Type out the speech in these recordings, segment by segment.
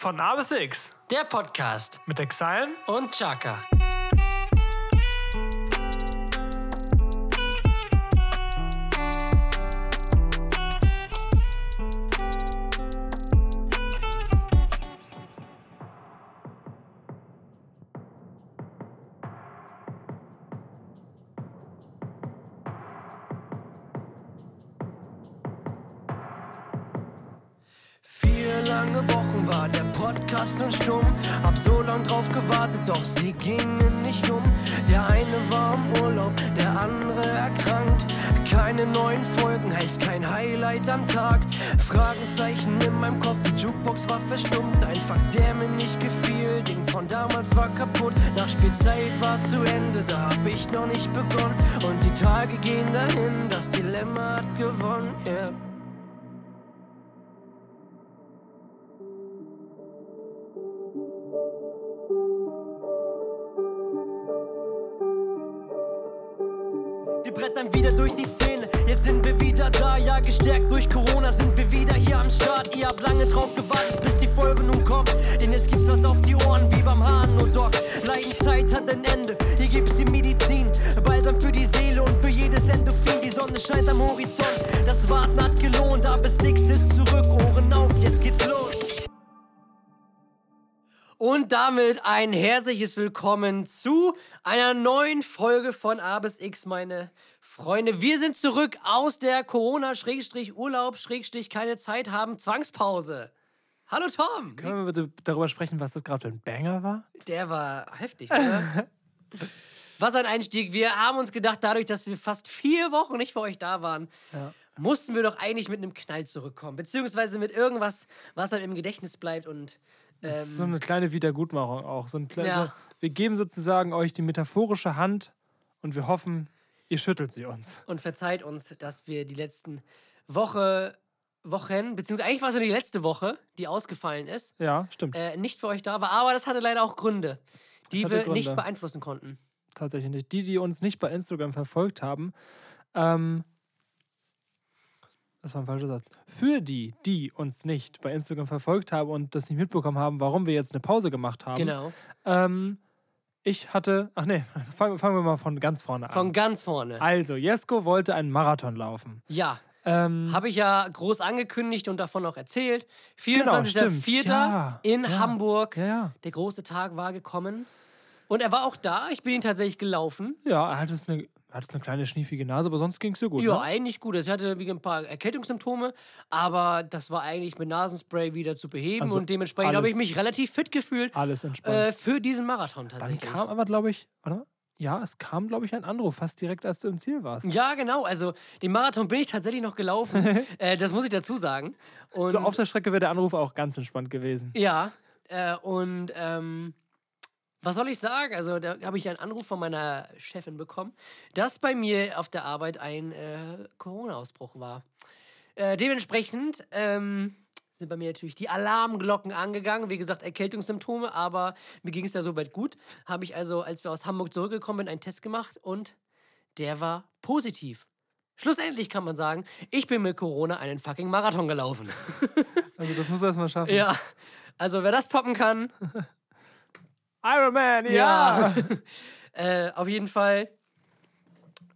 Von A bis X Der Podcast. Mit Exile. Und Chaka. Doch sie gingen nicht um. Der eine war im Urlaub, der andere erkrankt. Keine neuen Folgen heißt kein Highlight am Tag. Fragenzeichen in meinem Kopf, die Jukebox war verstummt. Ein Fakt, der mir nicht gefiel. Ding von damals war kaputt. Nachspielzeit war zu Ende, da hab ich noch nicht begonnen. Und die Tage gehen dahin, das Dilemma hat gewonnen. Yeah. Wieder durch die Szene, jetzt sind wir wieder da, ja gestärkt durch Corona sind wir wieder hier am Start. Ihr habt lange drauf gewartet, bis die Folge nun kommt, denn jetzt gibt's was auf die Ohren, wie beim Hahn-Doc. Leidenszeit hat ein Ende, hier gibt's die Medizin, Balsam für die Seele und für jedes Endorphin. Die Sonne scheint am Horizont, das Warten hat gelohnt, aber Six ist zurück, Ohren auf, jetzt geht's los. Und damit ein herzliches Willkommen zu einer neuen Folge von A bis X, meine Freunde. Wir sind zurück aus der Corona-Urlaub, keine Zeit haben, Zwangspause. Hallo Tom. Können wir bitte darüber sprechen, was das gerade für ein Banger war? Der war heftig, oder? Was ein Einstieg. Wir haben uns gedacht, dadurch, dass wir fast vier Wochen nicht für euch da waren, mussten wir doch eigentlich mit einem Knall zurückkommen. Beziehungsweise mit irgendwas, was dann im Gedächtnis bleibt und Das ist so eine kleine Wiedergutmachung auch. So ein Ja. so, wir geben sozusagen euch die metaphorische Hand und wir hoffen, ihr schüttelt sie uns. und verzeiht uns, dass wir die letzten Woche, Wochen, beziehungsweise eigentlich war es ja die letzte Woche, die ausgefallen ist, Ja, stimmt. äh, nicht für euch da war, aber das hatte leider auch Gründe, die wir Gründe. nicht beeinflussen konnten. Tatsächlich nicht. Die, die uns nicht bei Instagram verfolgt haben, ähm, das war ein falscher Satz. Für die, die uns nicht bei Instagram verfolgt haben und das nicht mitbekommen haben, warum wir jetzt eine Pause gemacht haben. Genau. Ähm, ich hatte, ach nee, fangen, fangen wir mal von ganz vorne an. Von ganz vorne. also, Jesko wollte einen Marathon laufen. Ja. Ähm, Habe ich ja groß angekündigt und davon auch erzählt. Genau, 24.04. stimmt. Ja, in ja, Hamburg. ja, ja. Der große Tag war gekommen. Und er war auch da. Ich bin ihn tatsächlich gelaufen. Ja, er hatte es eine, er hatte eine kleine schniefige Nase, aber sonst ging es dir gut. Ja, ne? eigentlich gut. Also Ich hatte wie ein paar Erkältungssymptome, aber das war eigentlich mit Nasenspray wieder zu beheben Also und dementsprechend habe ich mich relativ fit gefühlt Alles entspannt. äh, für diesen Marathon Dann tatsächlich. kam aber, glaube ich, oder? Ja, es kam, glaube ich, ein Anruf, fast direkt, als du im Ziel warst. ja, genau. Also den Marathon bin ich tatsächlich noch gelaufen. äh, das muss ich dazu sagen. Und So auf der Strecke wäre der Anruf auch ganz entspannt gewesen. Ja, äh, und ähm, was soll ich sagen? Also, da habe ich einen Anruf von meiner Chefin bekommen, dass bei mir auf der Arbeit ein äh, Corona-Ausbruch war. Äh, dementsprechend ähm, sind bei mir natürlich die Alarmglocken angegangen. Wie gesagt, Erkältungssymptome, aber mir ging es da soweit gut. Habe ich also, als wir aus Hamburg zurückgekommen sind, einen Test gemacht und der war positiv. Schlussendlich kann man sagen, ich bin mit Corona einen fucking Marathon gelaufen. Also, das muss er erstmal schaffen. ja, also wer das toppen kann, Iron Man, ja! äh, auf jeden Fall.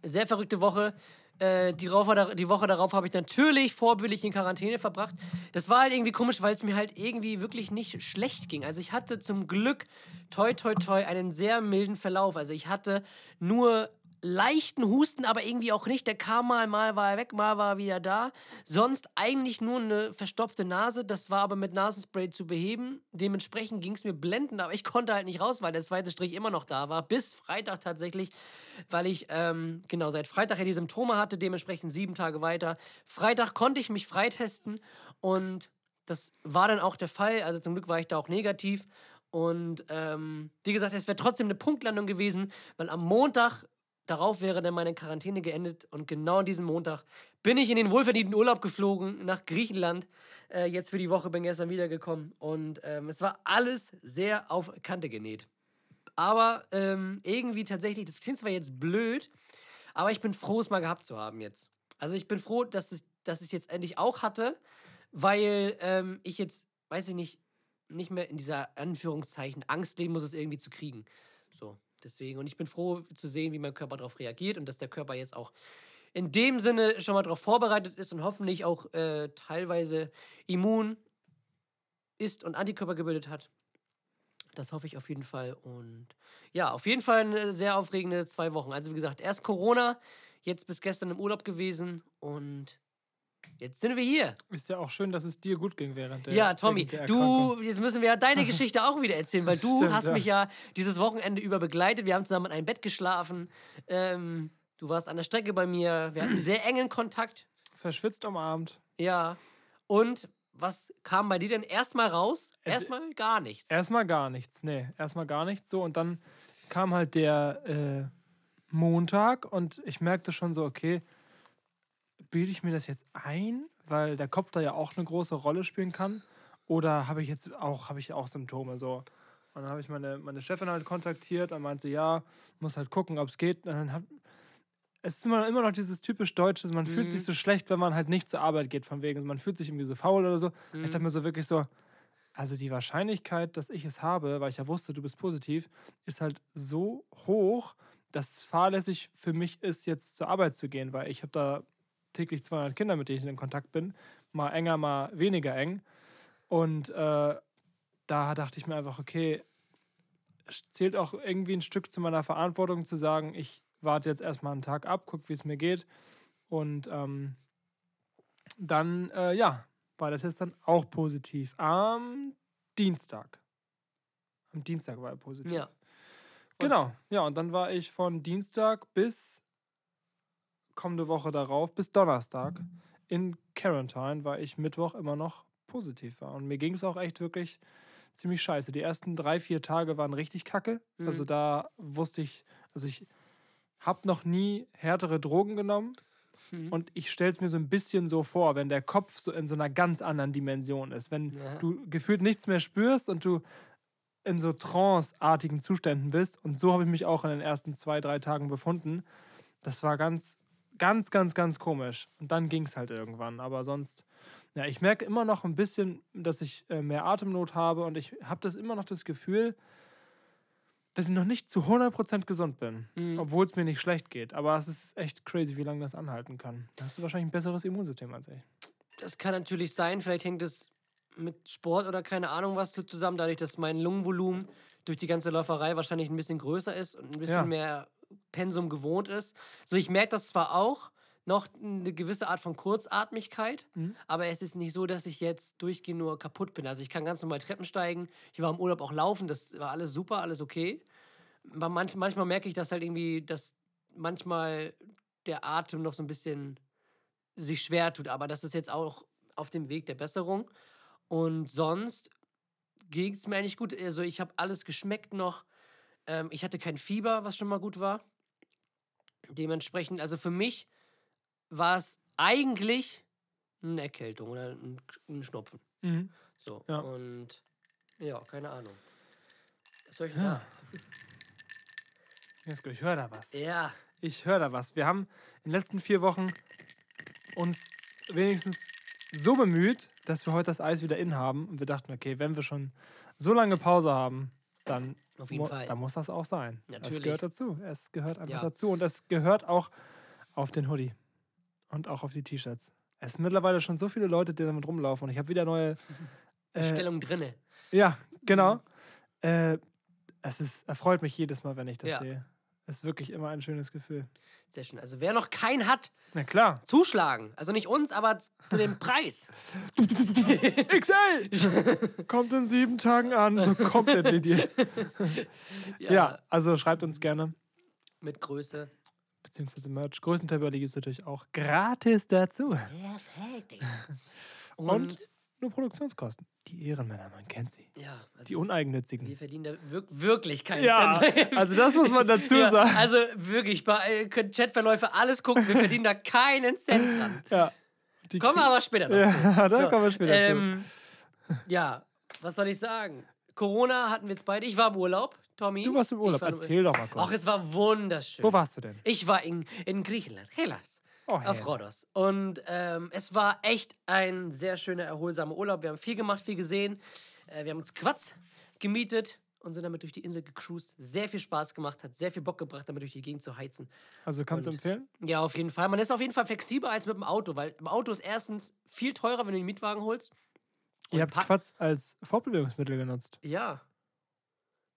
Sehr verrückte Woche. Äh, die, dar- die Woche darauf habe ich natürlich vorbildlich in Quarantäne verbracht. Das war halt irgendwie komisch, weil es mir halt irgendwie wirklich nicht schlecht ging. Also ich hatte zum Glück, toi, toi, toi, einen sehr milden Verlauf. Also ich hatte nur leichten Husten, aber irgendwie auch nicht. Der kam mal, mal war er weg, mal war er wieder da. Sonst eigentlich nur eine verstopfte Nase. Das war aber mit Nasenspray zu beheben. Dementsprechend ging es mir blendend, aber ich konnte halt nicht raus, weil der zweite Strich immer noch da war. Bis Freitag tatsächlich, weil ich, ähm, genau, seit Freitag ja die Symptome hatte, dementsprechend sieben Tage weiter. Freitag konnte ich mich freitesten und das war dann auch der Fall. Also zum Glück war ich da auch negativ. Und ähm, wie gesagt, es wäre trotzdem eine Punktlandung gewesen, weil am Montag darauf wäre dann meine Quarantäne geendet. Und genau an diesem Montag bin ich in den wohlverdienten Urlaub geflogen nach Griechenland. Äh, jetzt für die Woche bin gestern wiedergekommen. Und ähm, es war alles sehr auf Kante genäht. Aber ähm, irgendwie tatsächlich, das klingt zwar jetzt blöd, aber ich bin froh, es mal gehabt zu haben jetzt. Also ich bin froh, dass es, dass ich es jetzt endlich auch hatte, weil ähm, ich jetzt, weiß ich nicht, nicht mehr in dieser Anführungszeichen Angst leben muss, es irgendwie zu kriegen. So, deswegen. Und ich bin froh zu sehen, wie mein Körper darauf reagiert und dass der Körper jetzt auch in dem Sinne schon mal darauf vorbereitet ist und hoffentlich auch äh, teilweise immun ist und Antikörper gebildet hat. Das hoffe ich auf jeden Fall. Und ja, auf jeden Fall eine sehr aufregende zwei Wochen. Also wie gesagt, erst Corona, jetzt bis gestern im Urlaub gewesen und jetzt sind wir hier. Ist ja auch schön, dass es dir gut ging während der Ja, Tommy, der du, jetzt müssen wir ja deine Geschichte auch wieder erzählen, weil du Stimmt, hast ja. mich ja dieses Wochenende über begleitet. Wir haben zusammen in einem Bett geschlafen. Ähm, du warst an der Strecke bei mir. Wir hatten sehr engen Kontakt. Verschwitzt am Abend. Ja. Und was kam bei dir denn erstmal raus? Erstmal gar nichts. Erstmal gar nichts, nee, erstmal gar nichts so. Und dann kam halt der äh, Montag und ich merkte schon so, okay, bilde ich mir das jetzt ein, weil der Kopf da ja auch eine große Rolle spielen kann? Oder habe ich jetzt auch, habe ich auch Symptome so? Und dann habe ich meine, meine Chefin halt kontaktiert und meinte, ja, muss halt gucken, ob es geht. Und dann hat, es ist immer, immer noch dieses typisch Deutsche, man fühlt sich so schlecht, wenn man halt nicht zur Arbeit geht, von wegen, man fühlt sich irgendwie so faul oder so. Ich dachte mir so wirklich so, also die Wahrscheinlichkeit, dass ich es habe, weil ich ja wusste, du bist positiv, ist halt so hoch, dass es fahrlässig für mich ist, jetzt zur Arbeit zu gehen, weil ich habe da täglich 200 Kinder, mit denen ich in Kontakt bin, mal enger, mal weniger eng. Und äh, da dachte ich mir einfach, okay, es zählt auch irgendwie ein Stück zu meiner Verantwortung zu sagen, ich warte jetzt erstmal einen Tag ab, guck, wie es mir geht. Und ähm, dann, äh, ja, war der Test dann auch positiv. Am Dienstag. Am Dienstag war er positiv. ja. Genau, ja, und dann war ich von Dienstag bis kommende Woche darauf, bis Donnerstag in Quarantine, weil ich Mittwoch immer noch positiv war. Und mir ging es auch echt wirklich ziemlich scheiße. Die ersten drei, vier Tage waren richtig kacke. Also da wusste ich, also ich habe noch nie härtere Drogen genommen. Und ich stelle es mir so ein bisschen so vor, wenn der Kopf so in so einer ganz anderen Dimension ist. Wenn Ja. du gefühlt nichts mehr spürst und du in so tranceartigen Zuständen bist. Und so habe ich mich auch in den ersten zwei, drei Tagen befunden. Das war ganz, ganz, ganz, ganz komisch. Und dann ging es halt irgendwann. Aber sonst, ja, ich merke immer noch ein bisschen, dass ich äh, mehr Atemnot habe. Und ich habe das immer noch das Gefühl, dass ich noch nicht zu 100% gesund bin. Obwohl es mir nicht schlecht geht. Aber es ist echt crazy, wie lange das anhalten kann. Da hast du wahrscheinlich ein besseres Immunsystem als ich. Das kann natürlich sein. Vielleicht hängt es mit Sport oder keine Ahnung was zu- zusammen, dadurch, dass mein Lungenvolumen durch die ganze Läuferei wahrscheinlich ein bisschen größer ist und ein bisschen Ja. mehr Pensum gewohnt ist. So, ich merke das zwar auch, noch eine gewisse Art von Kurzatmigkeit, aber es ist nicht so, dass ich jetzt durchgehend nur kaputt bin. Also ich kann ganz normal Treppen steigen. Ich war im Urlaub auch laufen, das war alles super, alles okay. Aber manch, manchmal merke ich, dass halt irgendwie, dass manchmal der Atem noch so ein bisschen sich schwer tut. Aber das ist jetzt auch auf dem Weg der Besserung. Und sonst ging es mir eigentlich gut. Also ich habe alles geschmeckt noch. Ähm, ich hatte kein Fieber, was schon mal gut war. Dementsprechend, also für mich war es eigentlich eine Erkältung oder ein, ein Schnupfen. Mhm. So. Ja. Und ja, keine Ahnung. Was soll ich denn da? Jetzt, Ich höre da was. Ja. Ich höre da was. Wir haben in den letzten vier Wochen uns wenigstens so bemüht, dass wir heute das Eis wieder in haben. Und wir dachten, okay, wenn wir schon so lange Pause haben, dann, Auf jeden mu- Fall. dann muss das auch sein. Es Natürlich. gehört dazu. Es gehört einfach Ja. dazu. Und es gehört auch auf den Hoodie und auch auf die T-Shirts. Es sind mittlerweile schon so viele Leute, die damit rumlaufen. Und ich habe wieder neue. Äh, Bestellung drinne. ja, genau. Äh, es ist, erfreut mich jedes Mal, wenn ich das Ja. sehe. Es ist wirklich immer ein schönes Gefühl. Sehr schön. Also wer noch keinen hat, Na klar. zuschlagen. Also nicht uns, aber zu dem Preis. XL! Kommt in sieben Tagen an, so komplett lediert. Ja. also schreibt uns gerne. Mit Größe. Beziehungsweise Merch. Größentabelle gibt es natürlich auch gratis dazu. Perfekt. Und, Und, nur Produktionskosten. Die Ehrenmänner, man kennt sie. ja, also Die uneigennützigen. wir verdienen da wirk wirklich keinen Ja, Cent. also das muss man dazu Ja, sagen. also wirklich, bei Chatverläufe alles gucken, wir verdienen da keinen Cent dran. Ja. Die Kommen wir aber später dazu. Ja, da kommen wir später zu. ähm, Ja, was soll ich sagen? Corona hatten wir jetzt beide. Ich war im Urlaub, Tommy. Du warst im Urlaub. War im- Erzähl doch mal kurz. Ach, es war wunderschön. Wo warst du denn? Ich war in, in Griechenland, Hellas. Oh, auf. Rhodos. Und ähm, es war echt ein sehr schöner, erholsamer Urlaub. Wir haben viel gemacht, viel gesehen. Äh, wir haben uns Quatsch gemietet und sind damit durch die Insel gecruised. Sehr viel Spaß gemacht, hat sehr viel Bock gebracht, damit durch die Gegend zu heizen. Also kannst du Und- empfehlen? Ja, auf jeden Fall. Man ist auf jeden Fall flexibler als mit dem Auto, weil im Auto ist erstens viel teurer, wenn du den Mietwagen holst. Ihr habt Quatsch als Fortbewegungsmittel genutzt. Ja.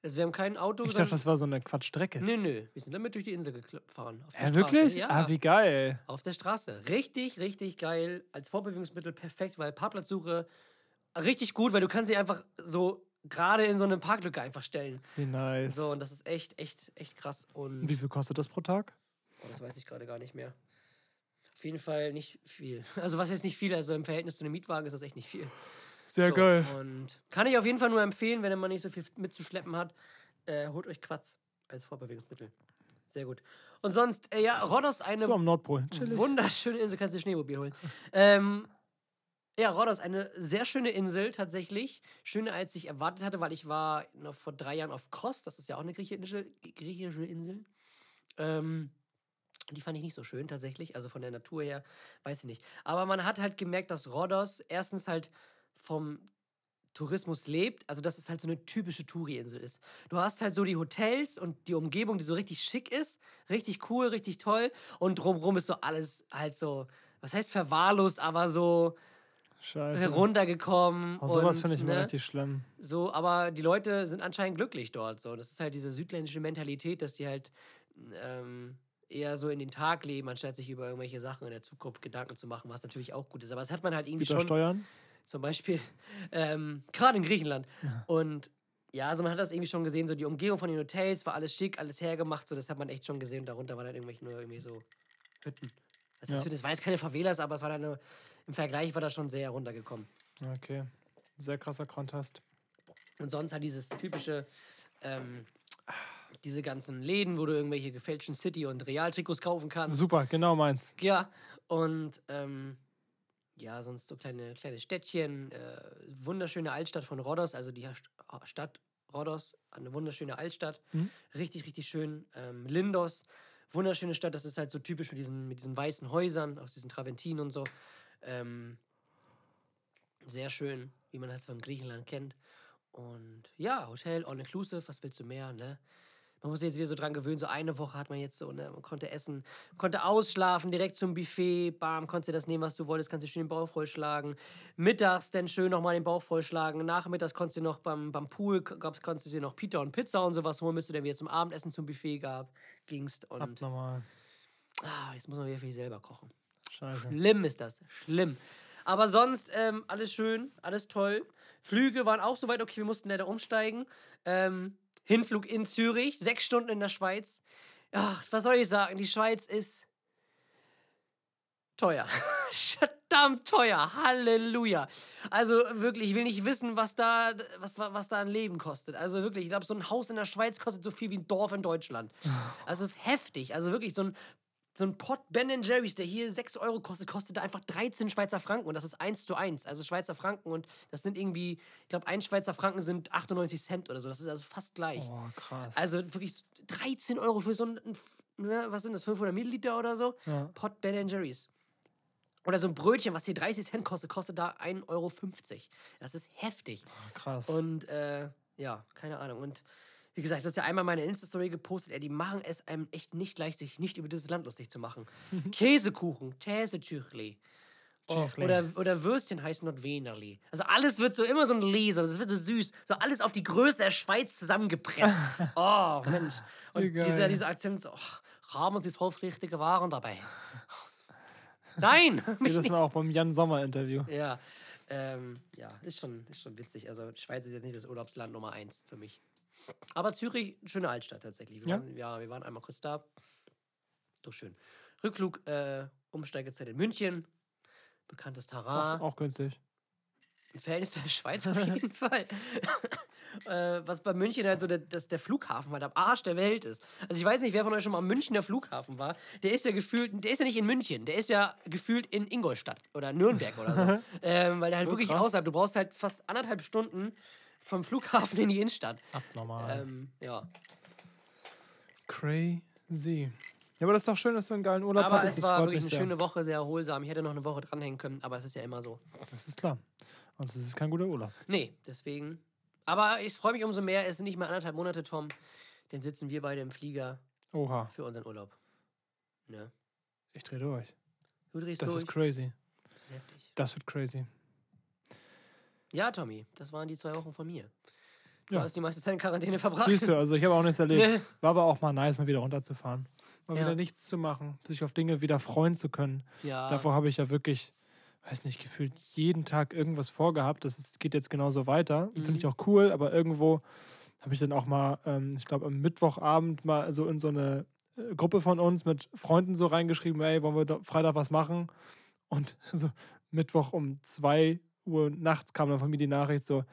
Also wir haben kein Auto. Ich dachte, das war so eine Quatschstrecke. Nö, nö. Wir sind damit durch die Insel gefahren. Auf der Ja, Straße. wirklich? Ja. Ah, wie geil. Auf der Straße. Richtig, richtig geil. Als Fortbewegungsmittel perfekt, weil Parkplatzsuche richtig gut, weil du kannst sie einfach so gerade in so eine Parklücke einfach stellen. Wie nice. So, und das ist echt, echt, echt krass. Und Wie viel kostet das pro Tag? oh, das weiß ich gerade gar nicht mehr. Auf jeden Fall nicht viel. Also was heißt nicht viel? Also im Verhältnis zu einem Mietwagen ist das echt nicht viel. Sehr so, geil. Und kann ich auf jeden Fall nur empfehlen, wenn man nicht so viel mitzuschleppen hat, äh, holt euch Quatz als Fortbewegungsmittel. Sehr gut. Und sonst, äh, ja, Rhodos eine So am Nordpol. Chillig. Wunderschöne Insel, kannst du Schneemobil holen. ähm, ja, Rhodos, eine sehr schöne Insel tatsächlich. Schöner, als ich erwartet hatte, weil ich war noch vor drei Jahren auf Kos, das ist ja auch eine griechische, griechische Insel. Ähm, die fand ich nicht so schön tatsächlich, also von der Natur her, weiß ich nicht. Aber man hat halt gemerkt, dass Rhodos erstens halt vom Tourismus lebt, also dass es halt so eine typische Touri-Insel ist. Du hast halt so die Hotels und die Umgebung, die so richtig schick ist, richtig cool, richtig toll und drumherum ist so alles halt so, was heißt verwahrlost, aber so Scheiße. heruntergekommen. Oh, sowas finde ich immer ne, richtig schlimm. so, aber die Leute sind anscheinend glücklich dort. So, das ist halt diese südländische Mentalität, dass die halt ähm, eher so in den Tag leben, anstatt sich über irgendwelche Sachen in der Zukunft Gedanken zu machen, was natürlich auch gut ist. Aber das hat man halt irgendwie schon. steuern? Zum Beispiel, ähm, gerade in Griechenland. Und ja, also man hat das irgendwie schon gesehen, so die Umgebung von den Hotels war alles schick, alles hergemacht, so das hat man echt schon gesehen. Und darunter waren dann irgendwelche nur irgendwie so Hütten. Das, heißt, Ja. Das war jetzt keine Favelas, aber es war dann nur, im Vergleich war das schon sehr runtergekommen. Okay. Sehr krasser Kontrast. Und sonst halt dieses typische, ähm, diese ganzen Läden, wo du irgendwelche gefälschten City- und Realtrikots kaufen kannst. Super, genau meins. Ja, und ähm, ja, sonst so kleine, kleine Städtchen, äh, wunderschöne Altstadt von Rhodos, also die St- Stadt Rhodos, eine wunderschöne Altstadt, Mhm. richtig, richtig schön. Ähm, Lindos, wunderschöne Stadt, das ist halt so typisch mit diesen, mit diesen weißen Häusern, aus diesen Traventinen und so. Ähm, sehr schön, wie man das von Griechenland kennt. Und ja, Hotel, all-inclusive, was willst du mehr, ne? Man muss sich jetzt wieder so dran gewöhnen, so eine Woche hat man jetzt so, ne? Man konnte essen, konnte ausschlafen, direkt zum Buffet, bam, konntest dir das nehmen, was du wolltest, kannst dir schön den Bauch vollschlagen. Mittags dann schön nochmal den Bauch vollschlagen. Nachmittags konntest du noch beim, beim Pool, gab's, konntest du dir noch Pita und Pizza und sowas holen, bis du dann wieder zum Abendessen zum Buffet gab, gingst. Und Abnormal. ah, jetzt muss man wieder für sich selber kochen. Scheiße. Schlimm ist das. Schlimm. Aber sonst ähm, alles schön, alles toll. Flüge waren auch soweit okay, wir mussten leider umsteigen. Ähm, Hinflug in Zürich, sechs Stunden in der Schweiz. Ach, was soll ich sagen? Die Schweiz ist teuer. Verdammt teuer. Halleluja. Also wirklich, ich will nicht wissen, was da, was, was da ein Leben kostet. Also wirklich, ich glaube, so ein Haus in der Schweiz kostet so viel wie ein Dorf in Deutschland. Also es ist heftig. Also wirklich, so ein, so ein Pot Ben Jerry's, der hier 6 Euro kostet, kostet da einfach 13 Schweizer Franken. Und das ist 1 zu 1. Also Schweizer Franken. Und das sind irgendwie, ich glaube, ein Schweizer Franken sind 98 Cent oder so. Das ist also fast gleich. Oh, krass. Also wirklich 13 Euro für so ein, ne, was sind das, 500 Milliliter oder so? Ja. Pot Ben Jerry's. Oder so ein Brötchen, was hier 30 Cent kostet, kostet da 1,50 Euro. Das ist heftig. krass. Und äh, ja, keine Ahnung. Und wie gesagt, du hast ja einmal meine Insta-Story gepostet, ey, die machen es einem echt nicht leicht, sich nicht über dieses Land lustig zu machen. Käsekuchen, Käsetüchli. Oh, oder, oder Würstchen heißt Nordwenerli. Also alles wird so immer so ein Leser, das wird so süß. So alles auf die Größe der Schweiz zusammengepresst. oh, Mensch. Und Wie dieser, dieser Akzent so, oh, haben Sie aufrichtige Waren dabei? Nein! Jedes Mal auch beim Jan Sommer Interview. Ja, ähm, ja, ist schon, ist schon witzig. Also die Schweiz ist jetzt nicht das Urlaubsland Nummer eins für mich. Aber Zürich, schöne Altstadt tatsächlich. Wir Ja? Waren, ja, wir waren einmal kurz da. Doch schön. Rückflug, äh, Umsteigezeit in München. Bekanntes Terrain. Auch, auch günstig. Im Verhältnis der Schweiz auf jeden Fall. äh, was bei München halt so der, dass der Flughafen halt am Arsch der Welt ist. Also ich weiß nicht, wer von euch schon mal am Münchner Flughafen war. Der ist ja gefühlt, der ist ja nicht in München, der ist ja gefühlt in Ingolstadt oder Nürnberg oder so. ähm, weil der halt So wirklich krass. außerhalb, du brauchst halt fast anderthalb Stunden vom Flughafen in die Innenstadt. Abnormal. Ähm, ja. Crazy. Ja, aber das ist doch schön, dass du einen geilen Urlaub Aber hattest. es das war wirklich eine sehr. schöne Woche, sehr erholsam. Ich hätte noch eine Woche dranhängen können, aber es ist ja immer so. Das ist klar. Und das ist kein guter Urlaub. Nee, deswegen. Aber ich freue mich umso mehr. Es sind nicht mehr anderthalb Monate, Tom. Dann sitzen wir beide im Flieger Oha, für unseren Urlaub. Ne? ich drehe durch. Du drehst Das durch. wird crazy. Das ist heftig. Das wird crazy. Ja, Tommy, das waren die zwei Wochen von mir. Du Ja. hast die meiste Zeit in Quarantäne verbracht. Siehst du, also ich habe auch nichts erlebt. Nee. War aber auch mal nice, mal wieder runterzufahren. Mal Ja. wieder nichts zu machen, sich auf Dinge wieder freuen zu können. Ja. Davor habe ich ja wirklich, weiß nicht, gefühlt jeden Tag irgendwas vorgehabt. Das ist, geht jetzt genauso weiter. Finde Mhm. ich auch cool, aber irgendwo habe ich dann auch mal, ähm, ich glaube, am Mittwochabend mal so in so eine äh, Gruppe von uns mit Freunden so reingeschrieben, ey, wollen wir Freitag was machen? Und so Mittwoch um 2 Uhr nachts kam dann von mir die Nachricht so,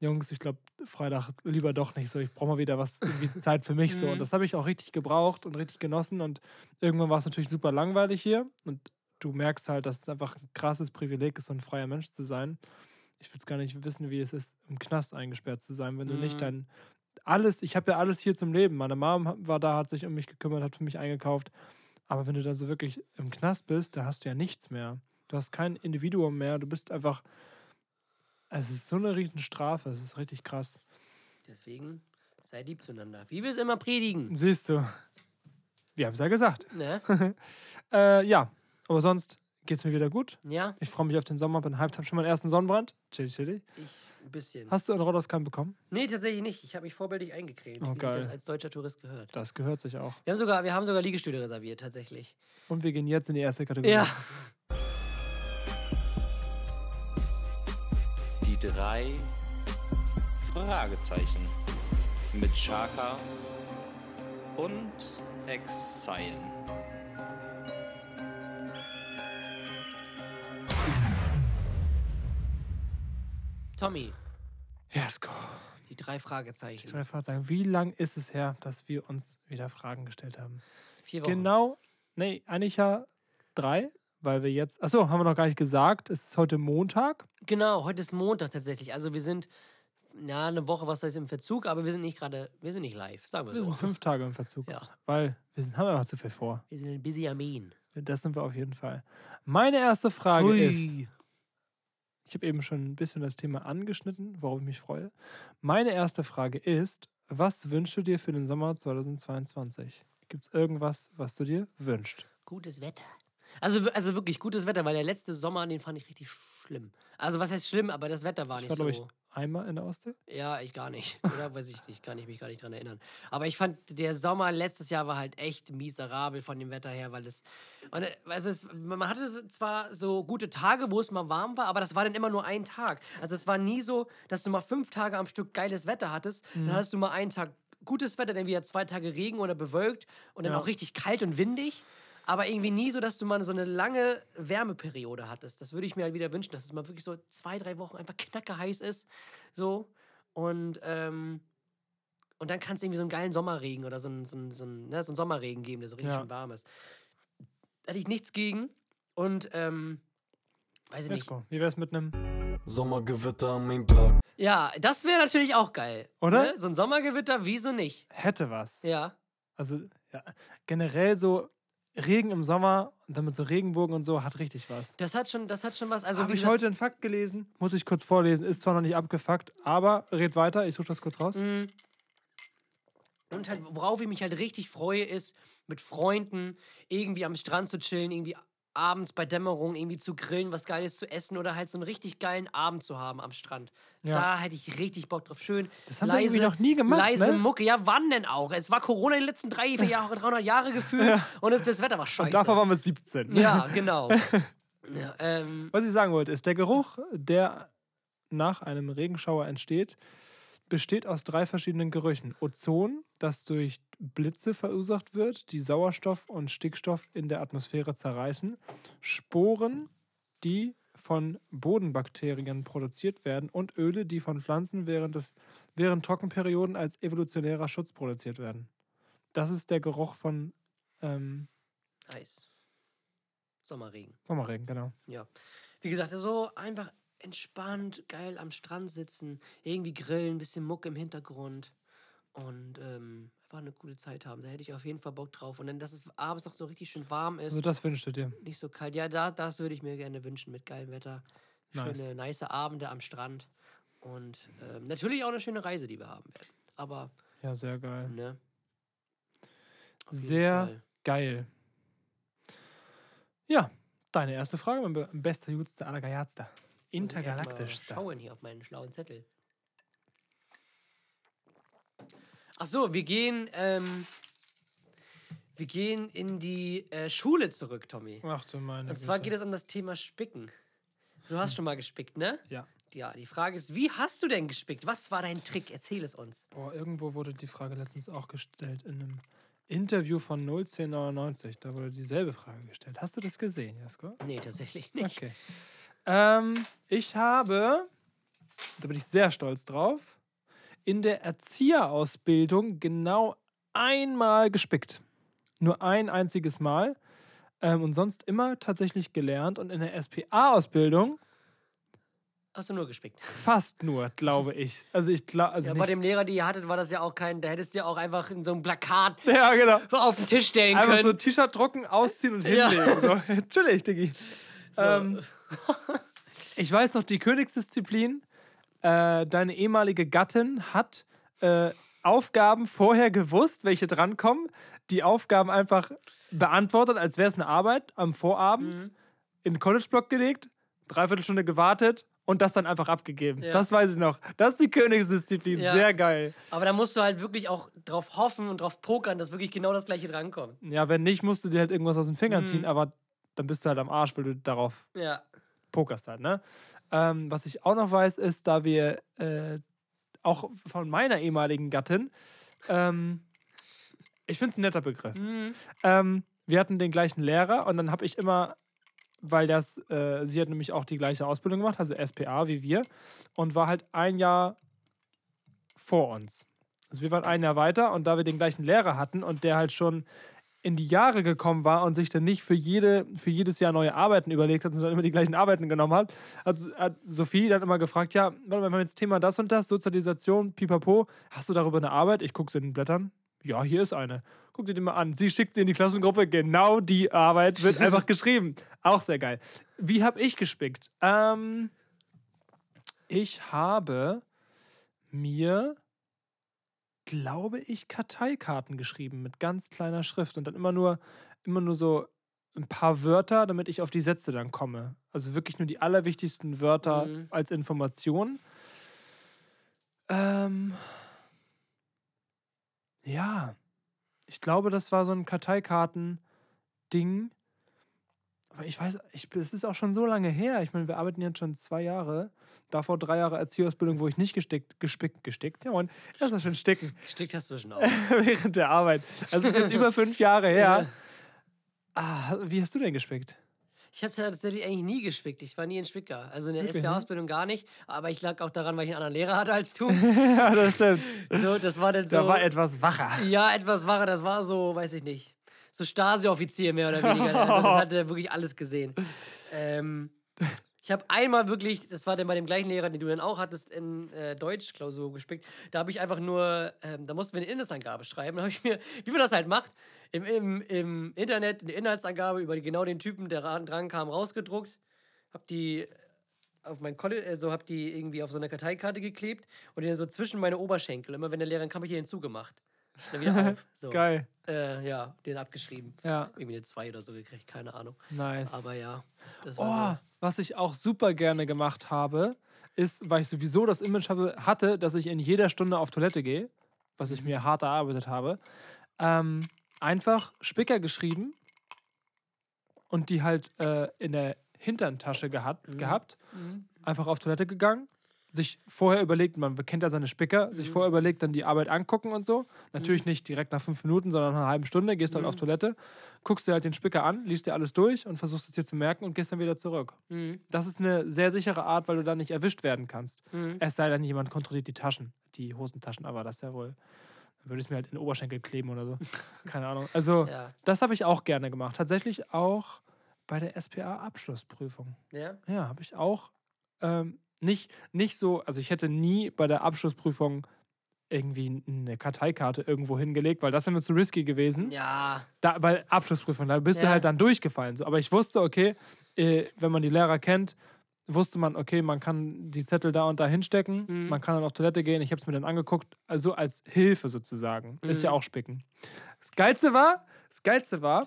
Jungs, ich glaube, Freitag lieber doch nicht so. Ich brauche mal wieder was, irgendwie Zeit für mich so. Mhm. Und das habe ich auch richtig gebraucht und richtig genossen. Und irgendwann war es natürlich super langweilig hier. Und du merkst halt, dass es einfach ein krasses Privileg ist, so ein freier Mensch zu sein. Ich will gar nicht wissen, wie es ist, im Knast eingesperrt zu sein, wenn du nicht Mhm. dein alles, ich habe ja alles hier zum Leben. Meine Mom war da, hat sich um mich gekümmert, hat für mich eingekauft. Aber wenn du dann so wirklich im Knast bist, da hast du ja nichts mehr. Du hast kein Individuum mehr. Du bist einfach. Es ist so eine Riesenstrafe. Es ist richtig krass. Deswegen sei lieb zueinander. Wie wir es immer predigen. Siehst du. Wir haben es ja gesagt. Ne? Äh, ja, aber sonst geht es mir wieder gut. Ja, Ich freue mich auf den Sommer, bin hyped, habe schon meinen ersten Sonnenbrand. Chili, chili. ich ein bisschen. Hast du in Rodoskam bekommen? Nee, tatsächlich nicht. Ich habe mich vorbildlich eingecremt, Oh, wie geil. das als deutscher Tourist gehört. Das gehört sich auch. Wir haben sogar, wir haben sogar Liegestühle reserviert, tatsächlich. Und wir gehen jetzt in die erste Kategorie. Ja. drei Fragezeichen mit Shaka und Exile. Tommy, Yes, go. die drei Fragezeichen. Ich wollte gerade sagen, wie lang ist es her, dass wir uns wieder Fragen gestellt haben? Vier Wochen. Genau, nee, eigentlich ja drei, weil wir jetzt, achso, haben wir noch gar nicht gesagt, es ist heute Montag. Genau, heute ist Montag tatsächlich. Also wir sind, na, eine Woche, was heißt im Verzug, aber wir sind nicht gerade, wir sind nicht live, sagen wir Wir so. sind fünf Tage im Verzug, Ja. weil wir sind, haben einfach zu viel vor. Wir sind ein busy Armeen. Das sind wir auf jeden Fall. Meine erste Frage ist, ich habe eben schon ein bisschen das Thema angeschnitten, worauf ich mich freue. Meine erste Frage ist, was wünschst du dir für den Sommer 2022? Gibt es irgendwas, was du dir wünschst? Gutes Wetter. Also, also wirklich gutes Wetter, weil der letzte Sommer, den fand ich richtig schlimm. Also was heißt schlimm, aber das Wetter war Ich nicht war, so. ich, einmal in der Ostsee. Ja, ich gar nicht. Oder weiß ich nicht, kann ich mich gar nicht dran erinnern. Aber ich fand, der Sommer letztes Jahr war halt echt miserabel von dem Wetter her, weil es. Und, äh, also es man hatte zwar so gute Tage, wo es mal warm war, aber das war dann immer nur ein Tag. Also es war nie so, dass du mal fünf Tage am Stück geiles Wetter hattest. Mhm. Dann hattest du mal einen Tag gutes Wetter, dann wieder zwei Tage Regen oder bewölkt und dann Ja. auch richtig kalt und windig. Aber irgendwie nie so, dass du mal so eine lange Wärmeperiode hattest. Das würde ich mir halt wieder wünschen, dass es mal wirklich so zwei, drei Wochen einfach knacke heiß ist. So. Und, ähm, und dann kann es irgendwie so einen geilen Sommerregen oder so einen, so einen, so einen, ne, so einen Sommerregen geben, der so richtig Ja. schön warm ist. Da hätte ich nichts gegen. Und, ähm, weiß ich Let's nicht. go. Wie wär's mit einem Sommergewitter am Main Block. Ja, das wäre natürlich auch geil. Oder? Ne? So ein Sommergewitter, wieso nicht? hätte was? Ja. Also ja, generell so Regen im Sommer und dann mit so Regenbogen und so hat richtig was. Das hat schon, das hat schon was. Also, Habe ich gesagt- heute einen Fakt gelesen, muss ich kurz vorlesen, ist zwar noch nicht abgefuckt, aber red weiter, ich suche das kurz raus. Mhm. Und halt, worauf ich mich halt richtig freue, ist, mit Freunden irgendwie am Strand zu chillen, irgendwie abends bei Dämmerung irgendwie zu grillen, was Geiles zu essen oder halt so einen richtig geilen Abend zu haben am Strand. Ja. Da hätte ich richtig Bock drauf. Schön. Das haben wir irgendwie noch nie gemacht, Leise ne? Mucke. Ja, wann denn auch? Es war Corona die letzten drei, vier Jahre, 300 Jahre gefühlt und es, das Wetter war scheiße. Und davor waren wir 17. ja, genau. ja, ähm, Was ich sagen wollte, ist, der Geruch, der nach einem Regenschauer entsteht, besteht aus drei verschiedenen Gerüchen. Ozon, das durch Blitze verursacht wird, die Sauerstoff und Stickstoff in der Atmosphäre zerreißen. Sporen, die von Bodenbakterien produziert werden und Öle, die von Pflanzen während, des, während Trockenperioden als evolutionärer Schutz produziert werden. Das ist der Geruch von ähm, nice. Sommerregen. Sommerregen, genau. Ja. Wie gesagt, so einfach entspannt, geil am Strand sitzen, irgendwie grillen, bisschen Muck im Hintergrund und ähm, einfach eine coole Zeit haben. Da hätte ich auf jeden Fall Bock drauf. Und dann, dass es abends noch so richtig schön warm ist, Also das wünschst du dir. nicht so kalt. Ja, da, das würde ich mir gerne wünschen mit geilem Wetter. Nice. schöne, nice Abende am Strand und ähm, natürlich auch eine schöne Reise, die wir haben werden. Aber, Ja, sehr geil. ne? Sehr Fall. geil. Ja, deine erste Frage, mein be- bester, jutster, allergeilster. Ich erst mal Intergalaktischster. Schauen hier auf meinen schlauen Zettel. Ach so, wir gehen, ähm, wir gehen in die äh, Schule zurück, Tommy. Ach du meine Und zwar Güte. geht es um das Thema Spicken. Du hast schon mal gespickt, ne? Ja. Ja, die Frage ist, wie hast du denn gespickt? Was war dein Trick? Erzähl es uns. Boah, irgendwo wurde die Frage letztens auch gestellt in einem Interview von 01099. Da wurde dieselbe Frage gestellt. Hast du das gesehen, Jasko? Nee, tatsächlich nicht. Okay. Ähm, ich habe, da bin ich sehr stolz drauf, in der Erzieherausbildung genau einmal gespickt. Nur ein einziges Mal. Ähm, und sonst immer tatsächlich gelernt. Und in der SPA-Ausbildung Hast du nur gespickt? fast nur, glaube ich. Also ich glaube, also Ja, bei dem Lehrer, die ihr hattet, war das ja auch kein. Da hättest du ja auch einfach in so einem Plakat ja, genau. auf den Tisch stellen Einfach so können. ein T-Shirt drucken, ausziehen und Ja. hinlegen. So. Chillig, Diggi. So. Ähm, ich weiß noch, die Königsdisziplin. Äh, deine ehemalige Gattin hat äh, Aufgaben vorher gewusst, welche drankommen. Die Aufgaben einfach beantwortet, als wäre es eine Arbeit am Vorabend. Mhm. In den College-Block gelegt, dreiviertel Stunde gewartet und das dann einfach abgegeben. Ja. Das weiß ich noch. Das ist die Königsdisziplin. Ja. Sehr geil. Aber da musst du halt wirklich auch drauf hoffen und drauf pokern, dass wirklich genau das gleiche drankommt. Ja, wenn nicht, musst du dir halt irgendwas aus den Fingern Mhm. ziehen, aber dann bist du halt am Arsch, weil du darauf Ja. pokerst halt, ne? Ähm, was ich auch noch weiß, ist, da wir äh, auch von meiner ehemaligen Gattin, ähm, ich finde es ein netter Begriff. Mhm. Ähm, wir hatten den gleichen Lehrer und dann habe ich immer, weil das, äh, sie hat nämlich auch die gleiche Ausbildung gemacht, also SPA wie wir, und war halt ein Jahr vor uns. Also wir waren ein Jahr weiter und da wir den gleichen Lehrer hatten und der halt schon in die Jahre gekommen war und sich dann nicht für, jede, für jedes Jahr neue Arbeiten überlegt hat, sondern immer die gleichen Arbeiten genommen hat, hat, hat Sophie dann immer gefragt, ja, warte mal, wir haben jetzt Thema das und das, Sozialisation, pipapo, hast du darüber eine Arbeit? Ich gucke sie in den Blättern. Ja, hier ist eine. Guck dir die mal an. Sie schickt sie in die Klassengruppe. Genau die Arbeit wird einfach geschrieben. Auch sehr geil. Wie habe ich gespickt? Ähm, ich habe mir, glaube ich, Karteikarten geschrieben mit ganz kleiner Schrift und dann immer nur, immer nur so ein paar Wörter, damit ich auf die Sätze dann komme. Also wirklich nur die allerwichtigsten Wörter Mhm. als Information. Ähm, ja, ich glaube, das war so ein Karteikarten-Ding. Aber ich weiß, ich, es ist auch schon so lange her. Ich meine, wir arbeiten jetzt schon zwei Jahre. Davor drei Jahre Erzieherausbildung, wo ich nicht gestickt, gespickt, gestickt. Ja, und das ist schon sticken Gestickt hast du schon auch. während der Arbeit. Also es ist jetzt über fünf Jahre her. Ja. Ah, wie hast du denn gespickt? Ich habe tatsächlich eigentlich nie gespickt. Ich war nie ein Spicker. Also in der Wirklich, ne? SPA-Ausbildung gar nicht. Aber ich lag auch daran, weil ich einen anderen Lehrer hatte als du. ja, das stimmt. so, das war dann so. Da war etwas wacher. Ja, etwas war er, das war so, weiß ich nicht. So Stasi-Offizier mehr oder weniger. Also das hat er wirklich alles gesehen. Ähm, ich habe einmal wirklich, das war dann bei dem gleichen Lehrer, den du dann auch hattest, in äh, Deutsch-Klausur gespickt. Da habe ich einfach nur, ähm, da mussten wir eine Inhaltsangabe schreiben. Da habe ich mir, wie man das halt macht, im, im, im Internet eine Inhaltsangabe über genau den Typen, der ran, dran kam, rausgedruckt. Hab die auf mein College, äh, so hab die irgendwie auf so einer Karteikarte geklebt und dann so zwischen meine Oberschenkel. Immer wenn der Lehrer kam, hab ich hier hinzugemacht. Dann wieder auf. So. Geil. Äh, ja, den abgeschrieben. Ja, Irgendwie eine 2 oder so gekriegt, keine Ahnung. nice. Aber ja, das oh, war was ich auch super gerne gemacht habe, ist, weil ich sowieso das Image habe, hatte, dass ich in jeder Stunde auf Toilette gehe, was ich mir hart erarbeitet habe, ähm, einfach Spicker geschrieben und die halt äh, in der Hinterntasche gehabt, gehabt einfach auf Toilette gegangen, sich vorher überlegt, man kennt ja seine Spicker, sich vorher überlegt, dann die Arbeit angucken und so. Natürlich nicht direkt nach fünf Minuten, sondern nach einer halben Stunde, gehst halt auf Toilette, guckst dir halt den Spicker an, liest dir alles durch und versuchst es dir zu merken und gehst dann wieder zurück. Mhm. Das ist eine sehr sichere Art, weil du dann nicht erwischt werden kannst. Mhm. Es sei denn, jemand kontrolliert die Taschen, die Hosentaschen, aber das ist ja wohl. Dann würde ich es mir halt in den Oberschenkel kleben oder so. Keine Ahnung. Also, Ja. das habe ich auch gerne gemacht. Tatsächlich auch bei der SPA-Abschlussprüfung. Ja? Ja, habe ich auch ähm, nicht, nicht so, also ich hätte nie bei der Abschlussprüfung irgendwie eine Karteikarte irgendwo hingelegt, weil das wäre mir zu risky gewesen. Ja. Da, bei Abschlussprüfung, da bist du Ja. halt dann durchgefallen. So. Aber ich wusste, okay, äh, wenn man die Lehrer kennt, wusste man, okay, man kann die Zettel da und da hinstecken, Mhm. man kann dann auf Toilette gehen. Ich habe es mir dann angeguckt, also als Hilfe sozusagen. Ist ja Mhm. auch Spicken. Das Geilste war, das Geilste war,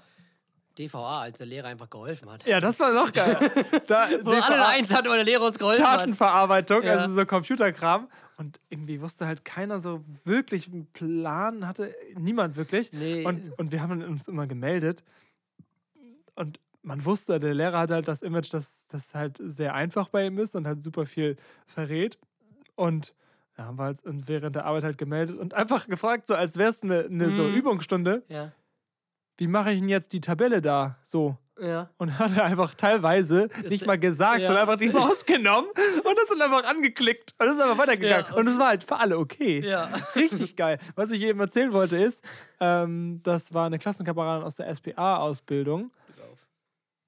DVA, als der Lehrer einfach geholfen hat. ja, das war noch geil. da, Wo alle DVA Eins hatten, weil der Lehrer uns geholfen hat. Datenverarbeitung, also so Computerkram. Und irgendwie wusste halt keiner so wirklich einen Plan, hatte niemand wirklich. Nee. Und, und wir haben uns immer gemeldet. Und man wusste, der Lehrer hat halt das Image, dass das halt sehr einfach bei ihm ist und halt super viel verrät. Und da haben wir halt während der Arbeit halt gemeldet und einfach gefragt, so als wäre es eine, eine so Mhm. Übungsstunde, Ja. Wie mache ich denn jetzt die Tabelle da so? Ja. Und hat er einfach teilweise nicht mal gesagt, ja. sondern einfach die Maus genommen und das dann einfach angeklickt. Und das ist einfach weitergegangen. Ja, und es war halt für alle okay. Ja. Richtig geil. Was ich eben erzählen wollte ist, ähm, das war eine Klassenkameradin aus der SPA-Ausbildung.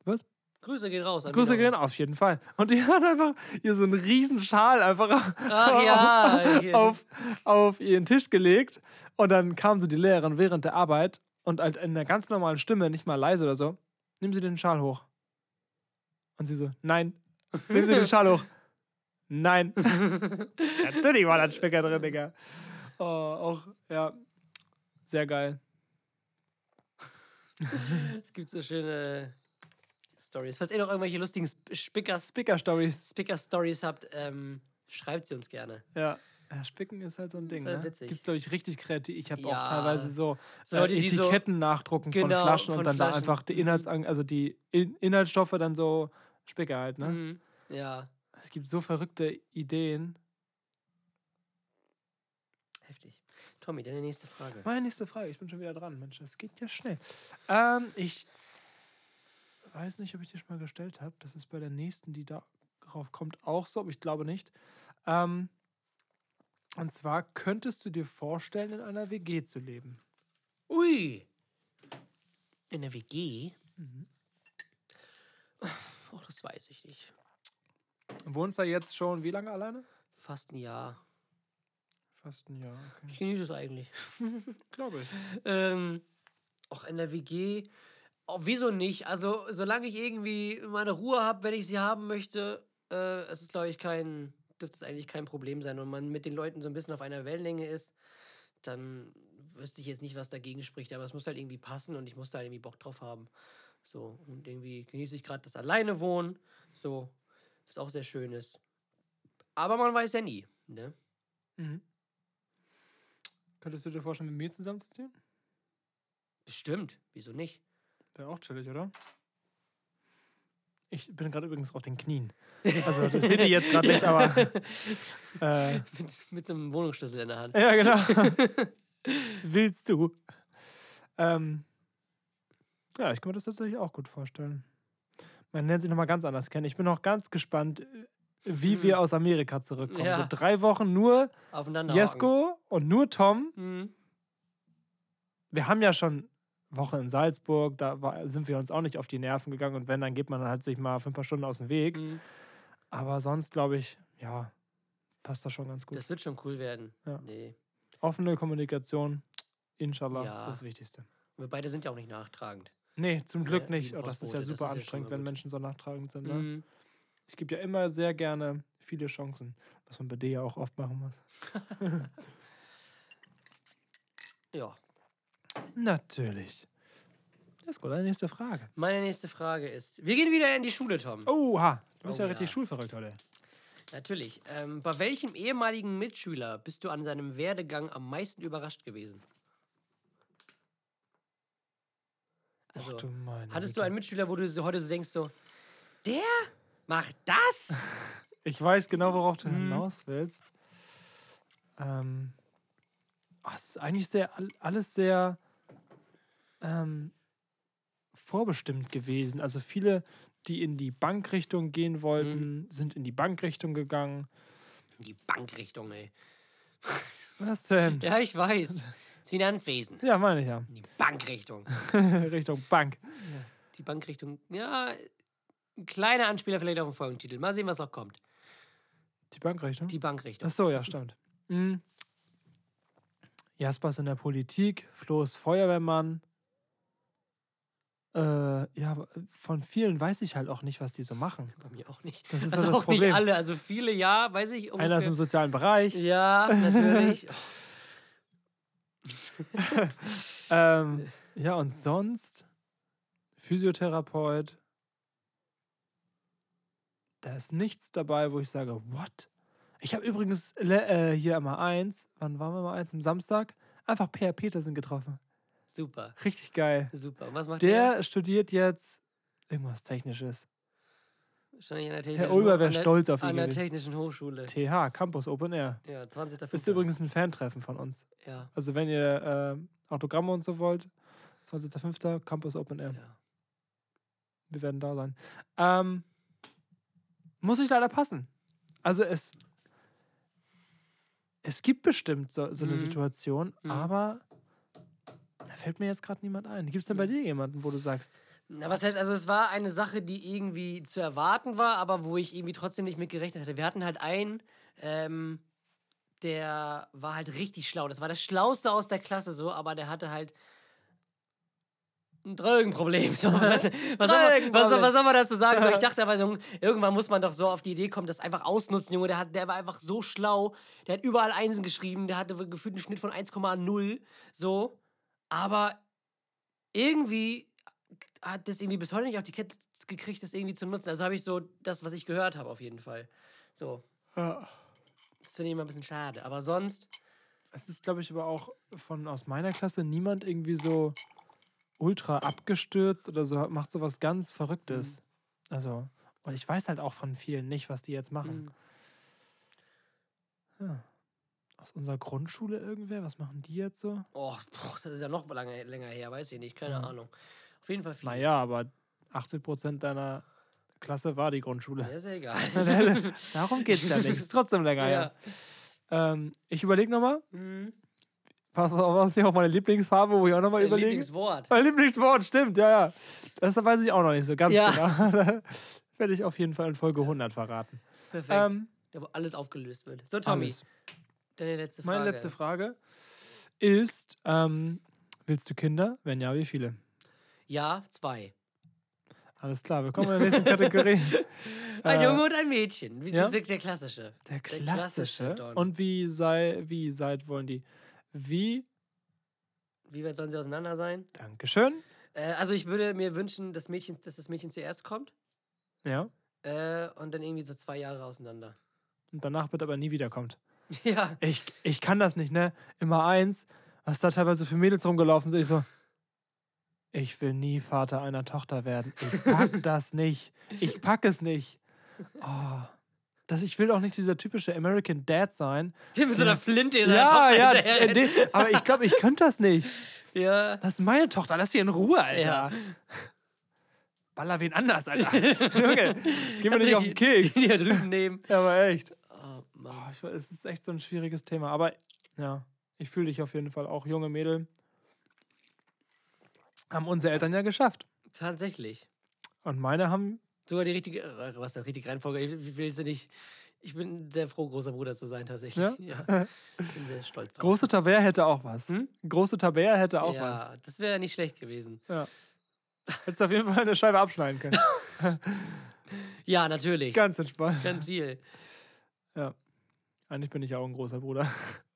Was? Grüße gehen raus. an Grüße gehen auf jeden Fall. Und die hat einfach ihr so einen riesen Schal einfach Ach ja. hier. auf, auf ihren Tisch gelegt. Und dann kam so die Lehrerin während der Arbeit und halt in einer ganz normalen Stimme, nicht mal leise oder so, nehmen Sie den Schal hoch. Und sie so, nein. Nehmen Sie den Schal hoch. Nein. Natürlich war da ein Spicker drin, Digga. Oh, auch, ja, sehr geil. Es gibt so schöne Stories. Falls ihr noch irgendwelche lustigen Sp- Spickers, Spicker-Stories. Spicker-Stories habt, ähm, schreibt sie uns gerne. Ja. Ja. Spicken ist halt so ein Ding. halt Ne? witzig. Gibt's, glaube ich, richtig kreativ. Ich habe Ja. auch teilweise so, So äh, Leute, die so- Etiketten nachdrucken von Genau, Flaschen von und dann da Flaschen. einfach die Mhm. Inhalts also die In Inhaltsstoffe dann so Spicker halt, ne? Mhm. Ja, Es gibt so verrückte Ideen. heftig. Tommy, deine nächste Frage. Meine nächste Frage, ich bin schon wieder dran. Mensch, das geht ja schnell. Ähm, ich weiß nicht, ob ich die schon mal gestellt habe. Das ist bei der nächsten, die darauf kommt, auch so, aber ich glaube nicht. Ähm, und zwar könntest du dir vorstellen, in einer WG zu leben? Ui! In der WG? Mhm. Och, das weiß ich nicht. Wohnst du jetzt schon wie lange alleine? Fast ein Jahr. Fast ein Jahr, okay. Ich genieße es eigentlich. Glaube ich. Ähm, auch in der WG. Oh, wieso nicht? Also, solange ich irgendwie meine Ruhe habe, wenn ich sie haben möchte, äh, es ist, glaube ich, kein, dürfte es eigentlich kein Problem sein und man mit den Leuten so ein bisschen auf einer Wellenlänge ist, dann wüsste ich jetzt nicht, was dagegen spricht. Aber es muss halt irgendwie passen und ich muss da halt irgendwie Bock drauf haben. So, und irgendwie genieße ich gerade das alleine wohnen. So, was auch sehr schön ist. Aber man weiß ja nie, ne? Mhm. Könntest du dir vorstellen, mit mir zusammenzuziehen? Bestimmt. Wieso nicht? Wäre auch chillig, oder? Ich bin gerade übrigens auf den Knien. Also, das seht ihr jetzt gerade nicht, aber. Äh, mit, mit so einem Wohnungsschlüssel in der Hand. ja, genau. Willst du? Ähm, ja, ich kann mir das tatsächlich auch gut vorstellen. Man lernt sich nochmal ganz anders kennen. Ich bin noch ganz gespannt, wie Hm. wir aus Amerika zurückkommen. Ja. So drei Wochen nur. Jesko und nur Tom. Mhm. wir haben ja schon Woche in Salzburg, da war, sind wir uns auch nicht auf die Nerven gegangen und wenn, dann geht man halt sich mal für ein paar Stunden aus dem Weg. Mhm. Aber sonst glaube ich, ja, passt das schon ganz gut. Das wird schon cool werden. Ja. Nee. Offene Kommunikation, inshallah, Ja. das Wichtigste. Wir beide sind ja auch nicht nachtragend. Nee, zum Ja, Glück wie nicht. Oh, das ist ja super ist ja anstrengend, mal wenn. Menschen so nachtragend sind. Ne? Mhm. Ich gebe ja immer sehr gerne viele Chancen, was man bei dir ja auch oft machen muss. Ja. Natürlich. Das ist gut, eine nächste Frage. Meine nächste Frage ist: Wir gehen wieder in die Schule, Tom. Oha, du bist Oh, ja richtig ja. schulverrückt heute. Natürlich. Ähm, bei welchem ehemaligen Mitschüler bist du an seinem Werdegang am meisten überrascht gewesen? Also, Ach du meine hattest du einen Mitschüler, wo du so heute so denkst, so, der macht das? Ich weiß genau, worauf du Mhm. hinaus willst. Ähm, oh, es ist eigentlich sehr, all- alles sehr ähm, vorbestimmt gewesen. Also viele, die in die Bankrichtung gehen wollten, Mhm. sind in die Bankrichtung gegangen. In die Bankrichtung, ey. Was denn? Ja, ich weiß. Das Finanzwesen. Ja, meine ich ja. In die Bankrichtung. Richtung Bank. Die Bankrichtung, ja, ein kleiner Anspieler vielleicht auf den Folgentitel. Mal sehen, was noch kommt. Die Bankrichtung? Die Bankrichtung. Ach so, ja, stimmt. Mhm. Jasper ist in der Politik, Flo ist Feuerwehrmann. Äh, ja, aber von vielen weiß ich halt auch nicht, was die so machen. Bei mir auch nicht. Das ist also so das auch nicht Problem. alle. Also viele, ja, weiß ich ungefähr. Einer ist im sozialen Bereich. ja, natürlich. Ähm, ja, und sonst Physiotherapeut. Da ist nichts dabei, wo ich sage, what? Ich habe übrigens äh, hier mal eins, wann waren wir mal eins? Am Samstag, einfach Per Petersen getroffen. Super, Richtig geil. super. Und was macht der? Der studiert jetzt irgendwas Technisches. Wahrscheinlich an der Herr Technischen, Ulmer an wäre stolz auf ihn An der gewesen. Technischen Hochschule. TH, Campus Open Air. Ja, 20. Ist übrigens ein Fantreffen von uns. Ja, Also wenn ihr äh, Autogramme und so wollt, 20.05. Campus Open Air. ja. Wir werden da sein. Ähm, muss ich leider passen. Also es, es gibt bestimmt so, so eine Mhm. Situation, Mhm. aber fällt mir jetzt gerade niemand ein. Gibt es denn bei dir jemanden, wo du sagst, Na, was heißt, also es war eine Sache, die irgendwie zu erwarten war, aber wo ich irgendwie trotzdem nicht mit gerechnet hatte. Wir hatten halt einen, ähm, der war halt richtig schlau. Das war der Schlauste aus der Klasse so, aber der hatte halt ein Drogenproblem. So, was, was, soll man, was, soll- was soll man dazu sagen? So, ich dachte aber, so, irgendwann muss man doch so auf die Idee kommen, das einfach ausnutzen, Junge. Der, hat, der war einfach so schlau. Der hat überall Einsen geschrieben. Der hatte gefühlt einen Schnitt von 1,0. So. Aber irgendwie hat das irgendwie bis heute nicht auf die Kette gekriegt, das irgendwie zu nutzen. Also habe ich so das, was ich gehört habe, auf jeden Fall. So. ja. Das finde ich immer ein bisschen schade. Aber sonst, es ist, glaube ich, aber auch von aus meiner Klasse niemand irgendwie so ultra abgestürzt oder so, macht sowas ganz Verrücktes. Also, und ich weiß halt auch von vielen nicht, was die jetzt machen. mh, Ja. Aus unserer Grundschule irgendwer? Was machen die jetzt so? oh, das ist ja noch lange, länger her, weiß ich nicht, keine Ja. Ahnung. Auf jeden Fall viel. Naja, aber 80% deiner Klasse war die Grundschule. Ja, ist ja egal. Darum geht es ja nicht. Ist trotzdem länger ja. her. Ähm, ich überlege nochmal. Mhm. Was was ist hier auch meine Lieblingsfarbe, wo ich auch nochmal überlege? Lieblingswort. Mein Lieblingswort, stimmt, ja, ja. Das weiß ich auch noch nicht so ganz Ja. genau. Werde ich auf jeden Fall in Folge 100 verraten. Perfekt. Ähm, da, wo alles aufgelöst wird. So, Tommy, alles. Deine letzte Frage. Meine letzte Frage ist: ähm, Willst du Kinder? Wenn ja, wie viele? Ja, zwei. Alles klar, wir kommen zur nächsten Kategorie. Ein Äh, Junge und ein Mädchen. Wie ja? der klassische. Der klassische klassische. Don. Und wie sei, wie seid wollen die? Wie? Wie weit sollen sie auseinander sein? Dankeschön. Äh, also ich würde mir wünschen, dass, Mädchen, dass das Mädchen zuerst kommt Ja. äh, und dann irgendwie so zwei Jahre auseinander. Und danach bitte aber nie wiederkommt. ja, Ich, ich kann das nicht, ne? Immer eins, was da teilweise für Mädels rumgelaufen sind. Ich so, ich will nie Vater einer Tochter werden. Ich pack das nicht. Ich pack es nicht. Oh, das, ich will auch nicht dieser typische American Dad sein. der mit so einer Flinte in seiner Ja, Tochter ja, hinterher äh, nee, aber ich glaube, ich könnte das nicht. ja. Das ist meine Tochter, lass sie in Ruhe, Alter. Ja. Baller wen anders, Alter. Junge, geh mir nicht auf den die- Keks. Die da drüben nehmen. Ja, aber echt. Oh, ich, es ist echt so ein schwieriges Thema. Aber ja, ich fühle dich auf jeden Fall auch, junge Mädel. Haben unsere Eltern ja geschafft. Tatsächlich. Und meine haben. Sogar die richtige, äh, was ist das, richtige Reihenfolge? Ich will sie nicht. Ich bin sehr froh, großer Bruder zu sein, tatsächlich. Ja? Ich bin sehr stolz drauf. Große Tabär hätte auch was. Hm? Große Tabär hätte auch was. ja, das wäre nicht schlecht gewesen. Ja. Hättest auf jeden Fall eine Scheibe abschneiden können. Ja, natürlich. Ganz, Ganz entspannt. viel. Eigentlich bin ich ja auch ein großer Bruder.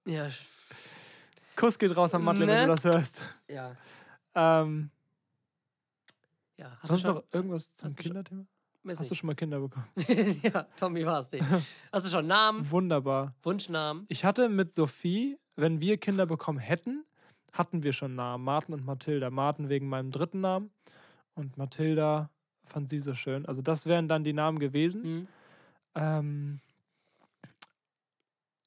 Ja, Kuss geht raus an wenn Ne? du das hörst. ja. Ähm, ja. Hast sonst du schon, noch irgendwas zum du Kinderthema? Hast du nicht. schon mal Kinder bekommen? ja, Tommy war es nicht. Hast du schon Namen? Wunderbar. Wunschnamen? Ich hatte mit Sophie, wenn wir Kinder bekommen hätten, hatten wir schon Namen. Martin und Mathilda. Martin wegen meinem dritten Namen und Mathilda fand sie so schön. Also das wären dann die Namen gewesen. Hm? Ähm,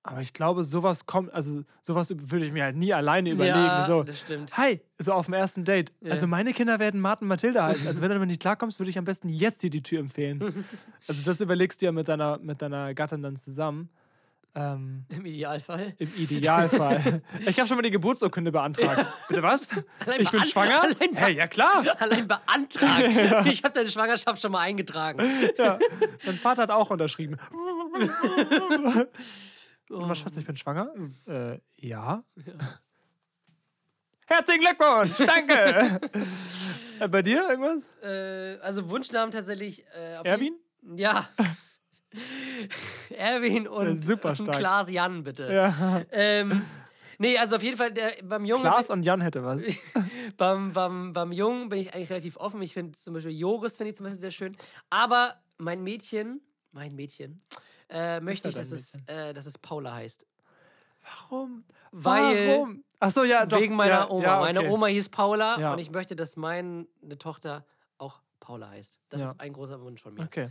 aber ich glaube, sowas kommt, also sowas würde ich mir halt nie alleine überlegen. ja, so, das stimmt. hi, so auf dem ersten Date. Ja. Also meine Kinder werden Martin und Mathilda heißen. Also wenn du damit nicht klarkommst, würde ich am besten jetzt dir die Tür empfehlen. also das überlegst du ja mit deiner, mit deiner Gattin dann zusammen. Ähm, Im Idealfall. Im Idealfall. ich habe schon mal die Geburtsurkunde beantragt. Bitte was? Allein Ich bin schwanger? Allein, Hey, ja klar. allein beantragt. Ich habe deine Schwangerschaft schon mal eingetragen. Ja. Mein Vater hat auch unterschrieben. Was, Schatz, ich bin schwanger? Äh, ja. Herzlichen Glückwunsch, danke. Äh, bei dir irgendwas? Äh, also Wunschnamen tatsächlich. Äh, Erwin? jeden- Ja. Erwin und, super und stark. Klaas Jan, bitte. Ja. Ähm, nee, also auf jeden Fall der, beim Jungen. Klaas und Jan hätte was. beim, beim, beim Jungen bin ich eigentlich relativ offen. Ich finde zum Beispiel Joris finde ich zum Beispiel sehr schön. Aber mein Mädchen, mein Mädchen, äh, möchte ich, dass es, äh, dass es Paula heißt. Warum? Weil- Warum? Ach so, ja, doch. Wegen meiner ja, Oma. Ja, Meine okay. Oma hieß Paula Ja. und ich möchte, dass meine Tochter auch Paula heißt. Das ist ein großer Wunsch von mir. Okay.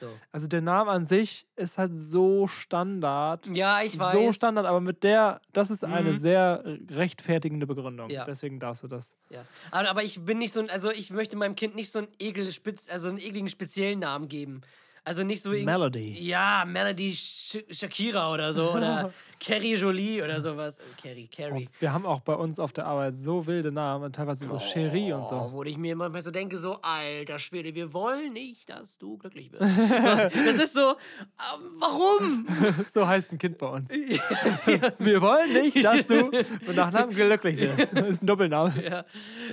So. Also der Name an sich ist halt so Standard. Ja, ich weiß. So Standard, aber mit der, das ist eine Mhm. sehr rechtfertigende Begründung. Ja. Deswegen darfst du das. Ja. Aber, aber ich bin nicht so ein, also ich möchte meinem Kind nicht so einen ekelspitz, also einen ekligen speziellen Namen geben. Also nicht so irgendwie. Melody. Ja, Melody Sh Shakira oder so. Oder Carrie Jolie oder sowas. Äh, Carrie, Carrie. Wir haben auch bei uns auf der Arbeit so wilde Namen, teilweise so Cherie und Oh, so. wo ich mir manchmal so denke, so, alter Schwede, wir wollen nicht, dass du glücklich wirst. so, das ist so, ähm, warum? So heißt ein Kind bei uns. Wir wollen nicht, dass du mit Nachnamen glücklich wirst. Das ist ein Doppelname. ja.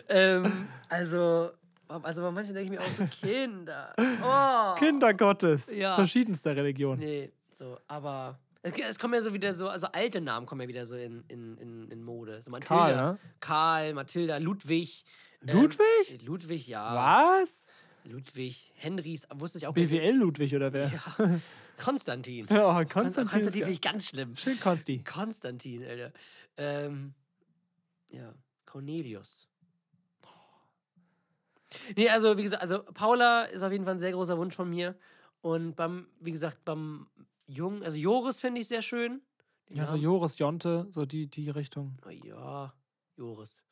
ähm, also, also bei manchen denke ich mir auch so, Kinder. Oh. Kinder Gottes. Ja. Verschiedenster Religion. Nee, so, aber. Es, es kommen ja so wieder so, also alte Namen kommen ja wieder so in, in, in, in Mode. So Mathilda, Karl, ne? Karl, Mathilda, Ludwig. Ludwig? Ähm, Ludwig, ja. Was? Ludwig, Henrys, wusste ich auch. BWL Ludwig oder wer? Ja. Konstantin. Ja, Konstantin, Konstantin. Finde ich ganz schlimm. Schön Konsti. Konstantin, Alter. Ähm, ja, Cornelius. Nee, also wie gesagt, also Paula ist auf jeden Fall ein sehr großer Wunsch von mir. Und beim, wie gesagt, beim Jungen, also Joris finde ich sehr schön. Den Ja, so. Joris Jonte, so die, die Richtung. Oh, ja, Joris.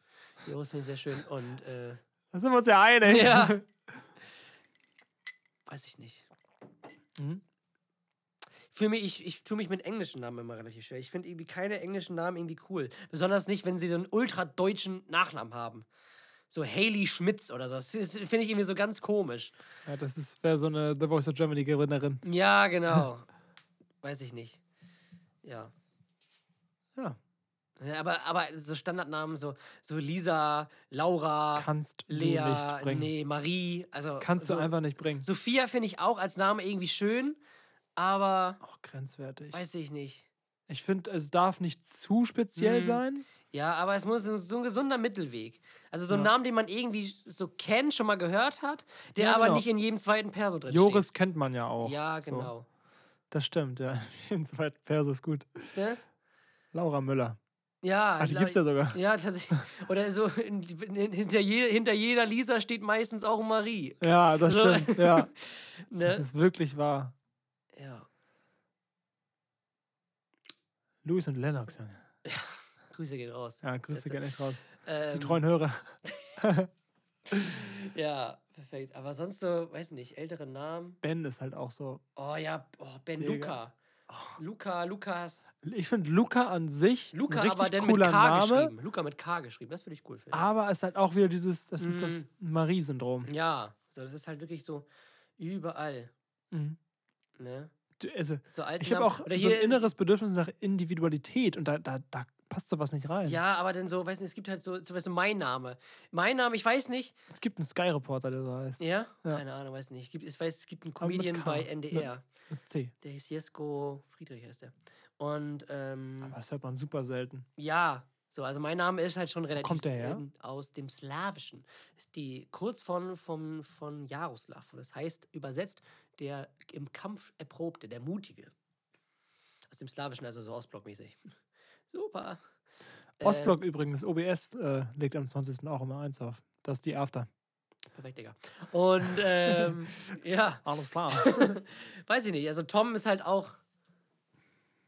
Joris finde ich sehr schön. Und äh, Da sind wir uns ja einig. Ja. weiß ich nicht. Mhm. Für mich, ich, ich tue mich mit englischen Namen immer relativ schwer. Ich finde irgendwie keine englischen Namen irgendwie cool. Besonders nicht, wenn sie so einen ultra deutschen Nachnamen haben. So Haley Schmitz oder so. Das finde ich irgendwie so ganz komisch. Ja, das wäre so eine The Voice of Germany Gewinnerin. Ja, genau. Weiß ich nicht. Ja. Ja. Aber, aber so Standardnamen, so, so Lisa, Laura, Kannst du Lea, nicht bringen. nee, Marie. Also Kannst so, du einfach nicht bringen. Sophia finde ich auch als Name irgendwie schön, aber Auch grenzwertig. weiß ich nicht. Ich finde, es darf nicht zu speziell Mhm. sein. Ja, aber es muss so so ein gesunder Mittelweg. Also so ein Ja. Name, den man irgendwie so kennt, schon mal gehört hat, der Ja, aber genau. nicht in jedem zweiten Perso drin Joris kennt man ja auch. steht. Ja, So. genau. Das stimmt, ja. In zweiten Vers ist gut. Ne? Laura Müller. Ja, Ach, die gibt's ja sogar. ja, tatsächlich. Oder so in, in, hinter, je, hinter jeder Lisa steht meistens auch Marie. Ja, das So. stimmt. Ja, das Ne? ist wirklich wahr. Ja. Louis und Lennox, Junge. Grüße gehen raus. Ja, Grüße gerne nicht raus. Die Ähm, treuen Hörer. Ja, perfekt. Aber sonst so, weiß nicht, ältere Namen. Ben ist halt auch so. Oh ja, oh, Ben Digga. Luca. Luca, Lukas. Ich finde Luca an sich Luca, ein aber dann mit K Name. geschrieben. Luca mit K geschrieben. Das würde ich cool finden. Aber es ist halt auch wieder dieses, das ist das Mhm. Marie-Syndrom. Ja, so, das ist halt wirklich so überall. Mhm. Ne? Du- Also, So ich habe auch Oder so ein inneres Bedürfnis nach Individualität und da, da, da passt sowas nicht rein. Ja, aber dann so, weiß nicht, es gibt halt so, zum Beispiel mein Name. Mein Name, ich weiß nicht. Es gibt einen Sky-Reporter, der so heißt. Ja? Ja. Keine Ahnung, weiß nicht. Ich, gibt, ich weiß, es gibt einen mit Comedian bei? NDR. Mit C. Der hieß Jesko Friedrich, heißt der. Und, ähm, Aber das hört man super selten. Ja, so, also mein Name ist halt schon relativ kommt der her? selten aus dem Slawischen. Ist die Kurzform von, von Jaroslav. Das heißt übersetzt der im Kampf Erprobte, der Mutige. Aus dem Slawischen, also so Ostblockmäßig. Super. Äh, Ostblock übrigens, OBS äh, legt am 20. auch immer eins auf. Das ist die After. Perfekt, Digga. Und ähm, ja, Alles klar. weiß ich nicht. Also Tom ist halt auch.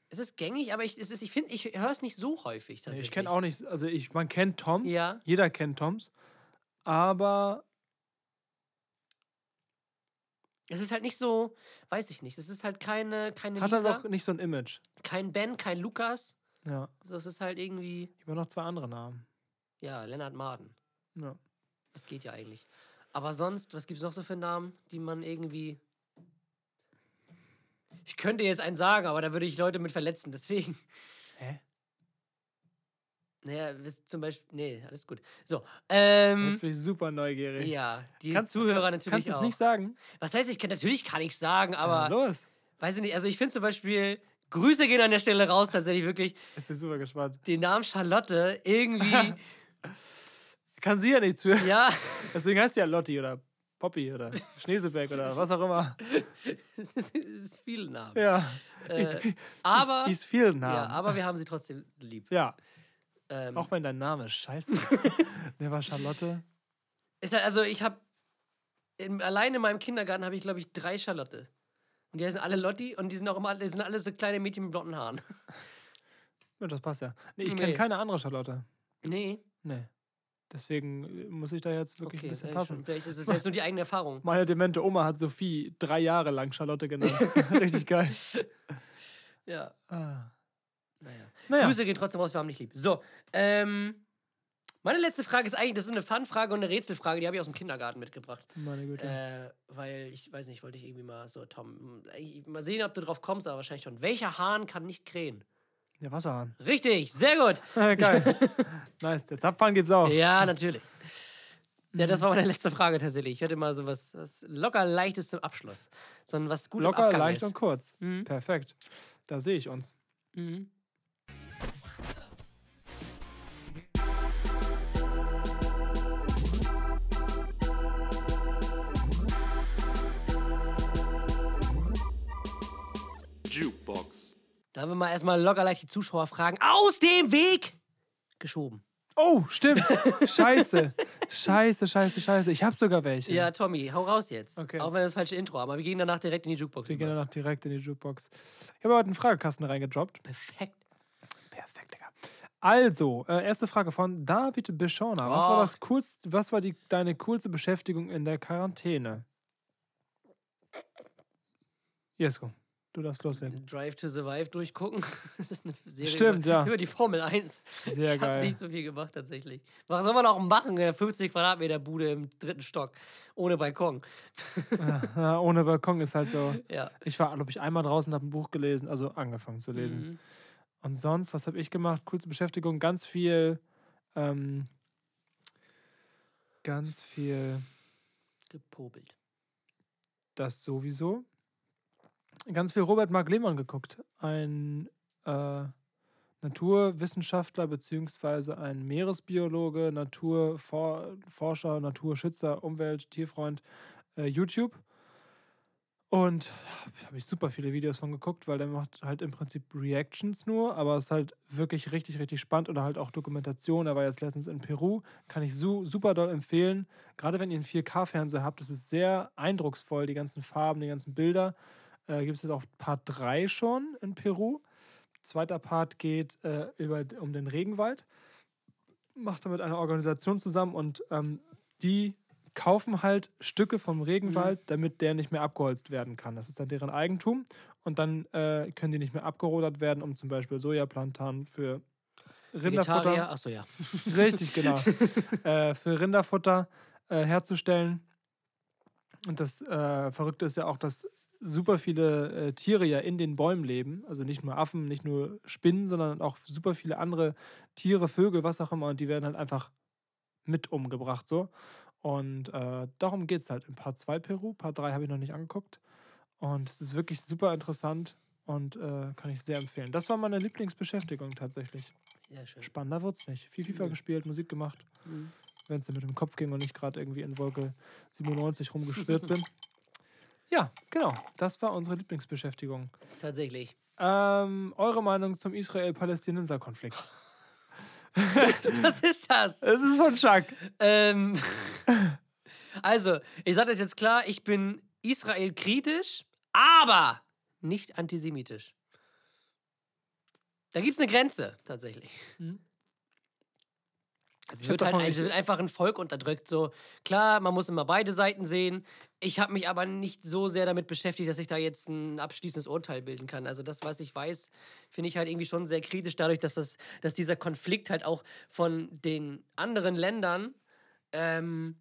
Es ist gängig, aber ich, es ist, ich finde, ich höre es nicht so häufig tatsächlich. ich kenne auch nicht, also ich, man kennt Toms. Ja. Jeder kennt Toms. Aber Es ist halt nicht so, weiß ich nicht. Es ist halt keine, keine hat Lisa, er doch nicht so ein Image. kein Ben, kein Lukas. Ja. So, es ist halt irgendwie, Ich habe noch zwei andere Namen. ja, Lennart Marden. Ja. Das geht ja eigentlich. Aber sonst, was gibt es noch so für Namen, die man irgendwie. Ich könnte jetzt einen sagen, aber da würde ich Leute mit verletzen, deswegen. Hä? Naja, zum Beispiel. Nee, alles gut. So, ähm. Jetzt bin ich super neugierig. Ja, die Kannst- Zuhörer natürlich Kannst du es nicht sagen? Was heißt, ich kann natürlich kann ich sagen, aber ja, los. weiß ich nicht. Also ich finde zum Beispiel Grüße gehen an der Stelle raus, tatsächlich wirklich Jetzt bin ich super gespannt. den Namen Charlotte irgendwie, Kann sie ja nicht zuhören. ja, Deswegen heißt sie ja Lotti oder Poppy oder Schneesebeck oder was auch immer. es ist, viele Namen. Ja. Äh, aber, Ist viel Namen. ja, aber wir haben sie trotzdem lieb. Ja, Ähm, auch wenn dein Name scheiße ist. Der war Charlotte. ist halt, also ich habe allein in meinem Kindergarten habe ich glaube ich drei Charlotte. Und die heißen alle Lotti und die sind auch immer, die sind alle so kleine Mädchen mit blonden Haaren. Ja, das passt ja. Nee, ich Nee. kenne keine andere Charlotte. Nee, Nee. Deswegen äh, muss ich da jetzt wirklich okay, ein bisschen passen. vielleicht ist es jetzt nur die eigene Erfahrung. Meine demente Oma hat Sophie drei Jahre lang Charlotte genannt. Richtig geil. Ja, Ah. Naja. Naja, Grüße gehen trotzdem raus, wir haben dich lieb. So, ähm, meine letzte Frage ist eigentlich, das ist eine Fun-Frage und eine Rätselfrage, die habe ich aus dem Kindergarten mitgebracht. meine Güte. Äh, weil ich weiß nicht, wollte ich irgendwie mal so, Tom, mal sehen, ob du drauf kommst, aber wahrscheinlich schon. Welcher Hahn kann nicht krähen? Der Wasserhahn. Richtig, sehr gut. geil. nice. Der Zapfhahn gibt's auch. Ja, natürlich. Ja, das war meine letzte Frage tatsächlich. Ich hatte mal so was, was locker leichtes zum Abschluss. Sondern was gut Locker, leicht ist. und kurz. Mhm. Perfekt. Da sehe ich uns. Mhm. Da haben wir mal erstmal locker leicht die Zuschauerfragen aus dem Weg geschoben. Oh, stimmt. Scheiße. Scheiße, scheiße, scheiße. Ich habe sogar welche. Ja, Tommy, hau raus jetzt. Okay. Auch wenn wir das falsche Intro haben. Aber wir gehen danach direkt in die Jukebox. Wir gehen über. danach direkt in die Jukebox. Ich habe heute einen Fragekasten reingedroppt. Perfekt. Perfekt, Digga. Also, äh, erste Frage von David Beschorner. Was war Och. das coolste, was war die, deine coolste Beschäftigung in der Quarantäne? Jesko, du darfst loslegen. Drive to Survive durchgucken. Das ist eine Serie Stimmt, über, ja. über die Formel 1. Sehr ich habe geil. nicht so viel gemacht tatsächlich. Was soll man auch machen in der 50 Quadratmeter Bude im dritten Stock ohne Balkon? Ja, ohne Balkon ist halt so. Ja. Ich war, glaube ich, einmal draußen, habe ein Buch gelesen, also angefangen zu lesen. Mhm. Und sonst, was habe ich gemacht? Coolste Beschäftigung, ganz viel, ähm, ganz viel Gepobelt. das sowieso. Ganz viel Robert Mark Lehmann geguckt. Ein äh, Naturwissenschaftler beziehungsweise ein Meeresbiologe, Naturforscher, Naturschützer, Umwelt, Tierfreund, äh, YouTube. Und da habe ich super viele Videos von geguckt, weil der macht halt im Prinzip Reactions nur, aber es ist halt wirklich richtig, richtig spannend oder halt auch Dokumentation. Er war jetzt letztens in Peru, kann ich su super doll empfehlen. Gerade wenn ihr einen 4K-Fernseher habt, das ist sehr eindrucksvoll, die ganzen Farben, die ganzen Bilder. Äh, Gibt es jetzt auch Part 3 schon in Peru. Zweiter Part geht äh, über, um den Regenwald. Macht er mit einer Organisation zusammen und ähm, die kaufen halt Stücke vom Regenwald, damit der nicht mehr abgeholzt werden kann. Das ist dann deren Eigentum und dann äh, können die nicht mehr abgerodert werden, um zum Beispiel Sojaplantan für Rinderfutter. Vegetarier? Achso, ja. Richtig, genau. äh, für Rinderfutter äh, herzustellen. Und das äh, Verrückte ist ja auch, dass super viele äh, Tiere ja in den Bäumen leben. Also nicht nur Affen, nicht nur Spinnen, sondern auch super viele andere Tiere, Vögel, was auch immer. Und die werden halt einfach mit umgebracht so. Und äh, darum geht es halt in Part 2 Peru. Part 3 habe ich noch nicht angeguckt. Und es ist wirklich super interessant und äh, kann ich sehr empfehlen. Das war meine Lieblingsbeschäftigung tatsächlich. Sehr schön. Spannender wird's nicht. Viel FIFA Nee. gespielt, Musik gemacht, Mhm. wenn es mit dem Kopf ging und ich gerade irgendwie in Wolke 97 rumgeschwirrt bin. Ja, genau. Das war unsere Lieblingsbeschäftigung. Tatsächlich. Ähm, eure Meinung zum Israel-Palästinenser-Konflikt? Was ist das? Es ist von Chuck. Ähm, also, ich sage das jetzt klar, ich bin Israel kritisch, aber nicht antisemitisch. Da gibt es eine Grenze, tatsächlich. Mhm. Es wird halt es wird einfach ein Volk unterdrückt. So klar, man muss immer beide Seiten sehen. Ich habe mich aber nicht so sehr damit beschäftigt, dass ich da jetzt ein abschließendes Urteil bilden kann. Also das, was ich weiß, finde ich halt irgendwie schon sehr kritisch, dadurch, dass, das, dass dieser Konflikt halt auch von den anderen Ländern ähm,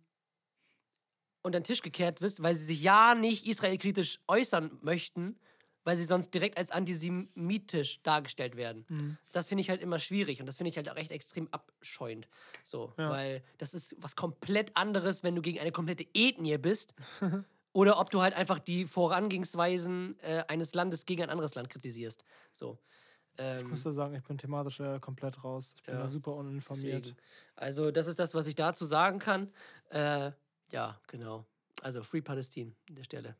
unter den Tisch gekehrt wird, weil sie sich ja nicht israelkritisch äußern möchten, weil sie sonst direkt als antisemitisch dargestellt werden. Mhm. Das finde ich halt immer schwierig und das finde ich halt auch echt extrem abscheuend. So, Ja. weil das ist was komplett anderes, wenn du gegen eine komplette Ethnie bist. oder ob du halt einfach die Vorangehensweisen äh, eines Landes gegen ein anderes Land kritisierst. So. Ähm, Ich muss da sagen, ich bin thematisch äh, komplett raus. Ich bin Ja, da super uninformiert. Deswegen. Also, das ist das, was ich dazu sagen kann. Äh, ja, genau. Also, Free Palestine an der Stelle.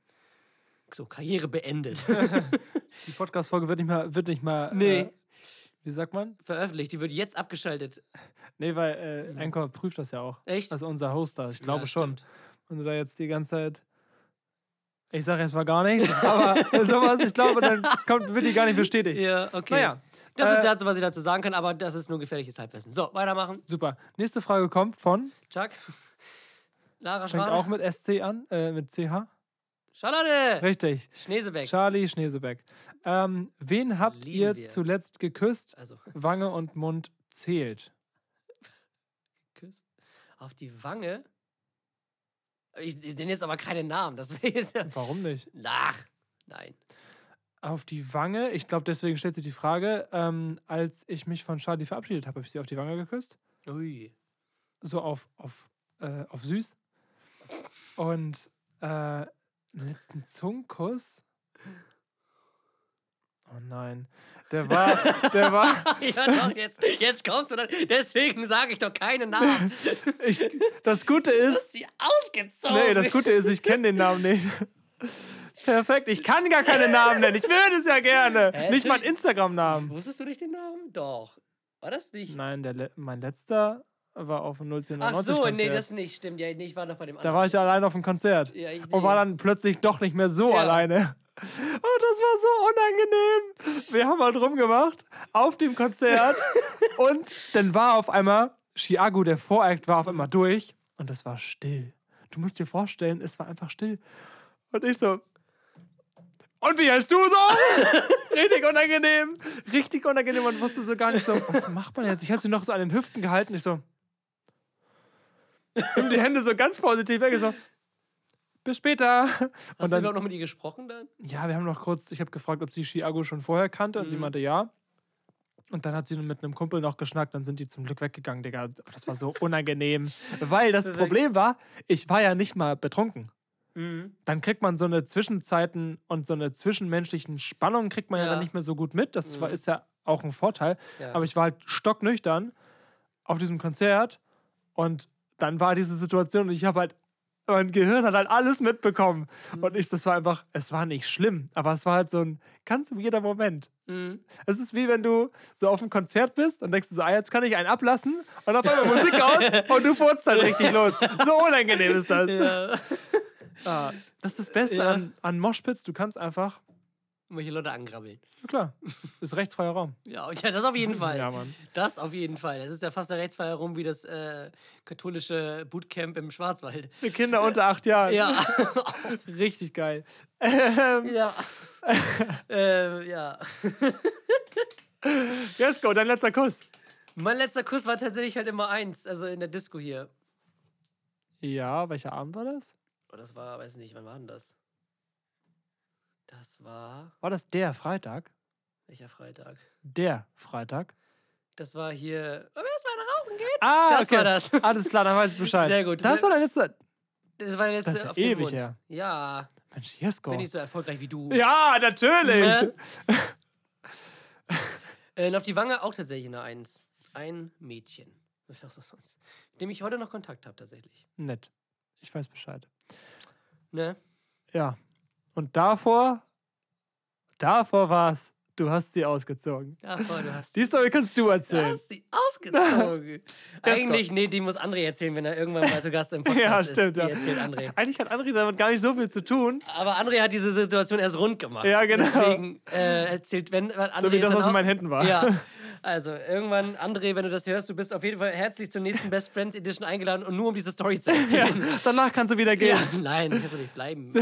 So, Karriere beendet. Die Podcast-Folge wird nicht mal, wird nicht mal. Nee. Äh, wie sagt man? Veröffentlicht. Die wird jetzt abgeschaltet. Nee, weil äh, Anchor prüft das ja auch. Echt? Also unser Hoster, ich glaube Ja, schon. Und du da jetzt die ganze Zeit. Ich sage jetzt mal gar nichts, aber sowas, ich glaube, dann kommt, wird die gar nicht bestätigt. Ja, okay. Naja, Das ist äh, dazu, was ich dazu sagen kann, aber das ist nur gefährliches Halbwissen. So, weitermachen. super. Nächste Frage kommt von, Chuck. Lara fängt Schrader. auch mit SC an, äh, mit CH. Charlotte. Richtig. Schneesebeck. Charlie Schneesebeck. Ähm, wen habt Lieben ihr wir. zuletzt geküsst? also, Wange und Mund zählt. geküsst. Auf die Wange. Ich, ich nenne jetzt aber keine Namen. Das wäre jetzt ja. Warum nicht? Ach, nein. Auf die Wange, ich glaube, deswegen stellt sich die Frage, ähm, als ich mich von Charlie verabschiedet habe, habe ich sie auf die Wange geküsst. Ui. So auf, auf, äh, auf süß. Und äh, den letzten Zungenkuss. Oh nein. Der war, der war, Ja, doch, jetzt, jetzt kommst du dann. Deswegen sage ich doch keine Namen. ich, das Gute Du ist, hast sie ausgezogen. nee, das Gute ist, ich kenne den Namen nicht. Perfekt, ich kann gar keine Namen nennen. Ich würde es ja gerne. Hä, nicht mal einen natürlich. Instagram-Namen. Wusstest du nicht den Namen? Doch. War das nicht? Nein, der, mein letzter war auf dem Ach 01090 so, nee, Konzert. das nicht. Stimmt. Ja, nee, ich war noch bei dem Da anderen. war ich allein auf dem Konzert. Ja, ich, Und war dann plötzlich doch nicht mehr so Ja. alleine. Oh, das war so unangenehm. Wir haben halt rumgemacht auf dem Konzert. und dann war auf einmal, Chiago, der Voract, war auf einmal durch. Und es war still. Du musst dir vorstellen, es war einfach still. Und ich so. Und wie heißt du so? Richtig unangenehm. Richtig unangenehm. Und wusste so gar nicht so, was macht man jetzt? Ich hatte sie noch so an den Hüften gehalten. Ich so. Nimm die Hände so ganz vorsichtig weg. Ich so. Bis später. Hast Und du dann, überhaupt noch mit ihr gesprochen dann? ja, wir haben noch kurz, ich habe gefragt, ob sie Chiago schon vorher kannte und sie Mhm. meinte ja. Und dann hat sie mit einem Kumpel noch geschnackt, dann sind die zum Glück weggegangen, Digga. Das war so unangenehm. Weil das. Problem war, ich war ja nicht mal betrunken. Mhm. Dann kriegt man so eine Zwischenzeiten und so eine zwischenmenschlichen Spannung kriegt man ja, Ja. dann nicht mehr so gut mit. Das Mhm. ist ja auch ein Vorteil. Ja. Aber ich war halt stocknüchtern auf diesem Konzert und dann war diese Situation und ich habe halt, mein Gehirn hat halt alles mitbekommen. Mhm. Und ich, das war einfach, es war nicht schlimm, aber es war halt so ein ganz weirder Moment. Mhm. Es ist wie wenn du so auf einem Konzert bist und denkst du so, ah, jetzt kann ich einen ablassen und auf einmal Musik aus und du furzt halt richtig los. So unangenehm ist das. Ja. Ah, das ist das Beste Ja. an, an Moshpits, du kannst einfach, Welche Leute angrabbeln. ja klar, ist rechtsfreier Raum. Ja, ja, das auf jeden Fall. Ja, Mann. Das auf jeden Fall. Das ist ja fast der Rechtsfall herum wie das äh, katholische Bootcamp im Schwarzwald. Für Kinder unter acht Jahren. Ja. Richtig geil. Ähm, ja. äh, ja. Jesko, dein letzter Kuss. Mein letzter Kuss war tatsächlich halt immer eins, also in der Disco hier. Ja, welcher Abend war das? Oh, das war, weiß nicht, wann war denn das? Das war. War das der Freitag? Welcher Freitag? Der Freitag? Das war hier. Wir erstmal rauchen gehen? Ah, Das okay. war das. Alles klar, dann weiß ich Bescheid. Sehr gut. Das war dein letzter. Das war jetzt Das ist ja auf dem ewig her. Ja, Mensch, Jesko. bin ich so erfolgreich wie du. Ja, natürlich. Ne? Äh, und auf die Wange auch tatsächlich eine Eins. Ein Mädchen. Was das sonst? Mit dem ich heute noch Kontakt habe, tatsächlich. Nett. Ich weiß Bescheid. Ne? Ja. Und davor, davor war's. Du hast sie ausgezogen. Ja, voll, du hast. Die Story kannst du Du erzählen. hast sie ausgezogen. Eigentlich, nee, die muss André erzählen, wenn er irgendwann mal zu Gast im Podcast Ja, ist. stimmt, Die ja. erzählt André. Eigentlich hat André damit gar nicht so viel zu tun. Aber André hat diese Situation erst rund gemacht. Ja, genau. Deswegen äh, erzählt, wenn, wenn André So wie ist das, was in meinen Händen war. Ja, also irgendwann, André, wenn du das hörst, du bist auf jeden Fall herzlich zur nächsten Best Friends Edition eingeladen und nur um diese Story zu Ja, erzählen. danach kannst du wieder gehen. Ja, nein, kannst du nicht bleiben,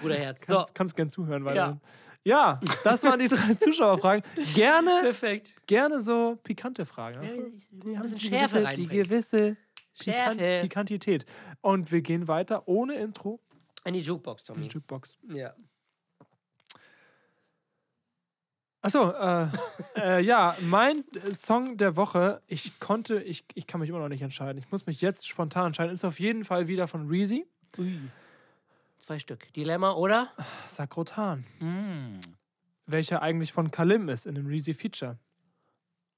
Bruderherz. So, Kannst, kannst gern zuhören, weil. Ja. Ja. das waren die drei Zuschauerfragen. Gerne, perfekt. gerne so pikante Fragen. Ja, Die haben die Schärfe gewisse, die gewisse Schärfe. Pikantität. Und wir gehen weiter ohne Intro In die Jukebox, in Tommy. die Jukebox. Ja. Achso, äh, äh, ja, mein äh, Song der Woche, ich konnte, ich, ich kann mich immer noch nicht entscheiden. Ich muss mich jetzt spontan entscheiden. Ist auf jeden Fall wieder von Reezy. Zwei Stück. Dilemma, oder? Sakrotan. Mm. Welcher eigentlich von Kalim ist in dem Reezy Feature.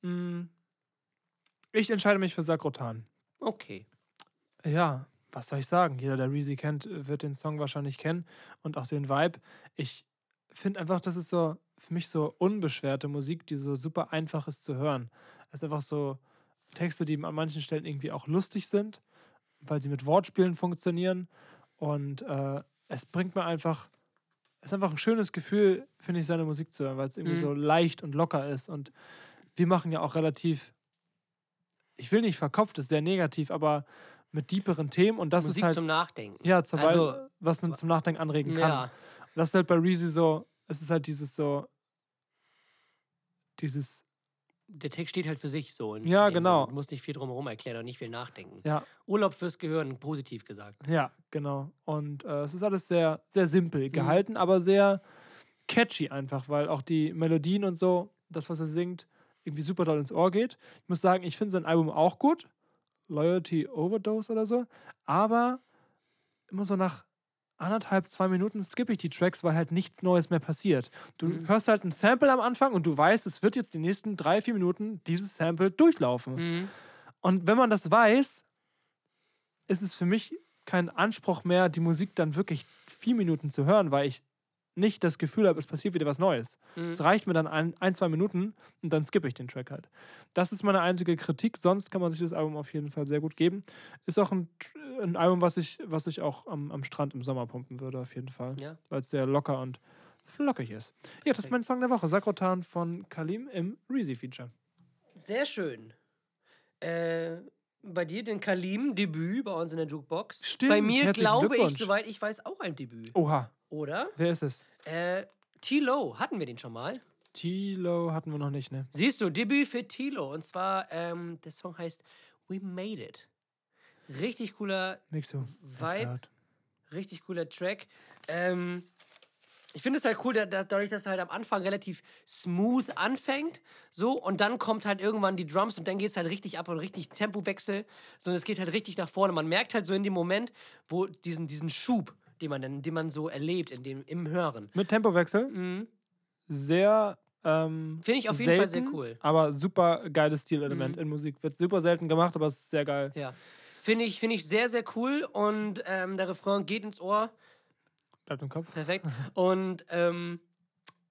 Mm. Ich entscheide mich für Sakrotan. Okay. Ja, was soll ich sagen? Jeder, der Reezy kennt, wird den Song wahrscheinlich kennen und auch den Vibe. Ich finde einfach, das ist so für mich so unbeschwerte Musik, die so super einfach ist zu hören. Es ist einfach so Texte, die an manchen Stellen irgendwie auch lustig sind, weil sie mit Wortspielen funktionieren. Und äh, es bringt mir einfach, es ist einfach ein schönes Gefühl, finde ich, seine Musik zu hören, weil es irgendwie Mhm. so leicht und locker ist. Und wir machen ja auch relativ, ich will nicht verkopft, ist sehr negativ, aber mit deeperen Themen. Und das Musik ist halt, zum Nachdenken. ja, zum Also- Beispiel, was zum Nachdenken anregen kann. Ja. Das ist halt bei Reezy so, es ist halt dieses so, dieses, Der Text steht halt für sich so. in Ja, genau. Du musst nicht viel drumherum erklären und nicht viel nachdenken. ja, Urlaub fürs Gehirn, positiv gesagt. ja, genau. Und äh, es ist alles sehr, sehr simpel Mhm. gehalten, aber sehr catchy einfach, weil auch die Melodien und so, das, was er singt, irgendwie super doll ins Ohr geht. Ich muss sagen, ich finde sein Album auch gut. Loyalty Overdose oder so. Aber immer so nach anderthalb, zwei Minuten skippe ich die Tracks, weil halt nichts Neues mehr passiert. Du Mhm. hörst halt ein Sample am Anfang und du weißt, es wird jetzt die nächsten drei, vier Minuten dieses Sample durchlaufen. Mhm. Und wenn man das weiß, ist es für mich kein Anspruch mehr, die Musik dann wirklich vier Minuten zu hören, weil ich nicht das Gefühl habe, es passiert wieder was Neues. Mhm. Es reicht mir dann ein, ein, zwei Minuten und dann skippe ich den Track halt. Das ist meine einzige Kritik. Sonst kann man sich das Album auf jeden Fall sehr gut geben. Ist auch ein, ein Album, was ich, was ich auch am, am Strand im Sommer pumpen würde, auf jeden Fall. Ja. Weil es sehr locker und flockig ist. Ja, das ist mein Song der Woche. Sakrotan von Kalim im Reezy-Feature. Sehr schön. Äh, bei dir den Kalim-Debüt bei uns in der Jukebox. Stimmt, Bei mir glaube ich, soweit ich weiß, auch ein Debüt. Oha, Oder? wer ist es? Äh, Tilo, hatten wir den schon mal? Tilo hatten wir noch nicht, ne? Siehst du, Debüt für Tilo. Und zwar, ähm, der Song heißt We Made It. Richtig cooler so. Vibe. Richtig cooler Track. Ähm, ich finde es halt cool, da, da, dadurch, dass er halt am Anfang relativ smooth anfängt, so, und dann kommt halt irgendwann die Drums und dann geht es halt richtig ab und richtig Tempowechsel, so, und es geht halt richtig nach vorne. Man merkt halt so in dem Moment, wo diesen, diesen Schub, den man dann, den man so erlebt in dem, im Hören. Mit Tempowechsel. Mhm. Sehr. Ähm, Finde ich auf jeden Fall sehr selten, cool. Aber super geiles Stilelement Mhm. in Musik. Wird super selten gemacht, aber es ist sehr geil. Ja. Finde ich, finde ich sehr, sehr cool und ähm, der Refrain geht ins Ohr. Bleibt im Kopf. Perfekt. Und ähm,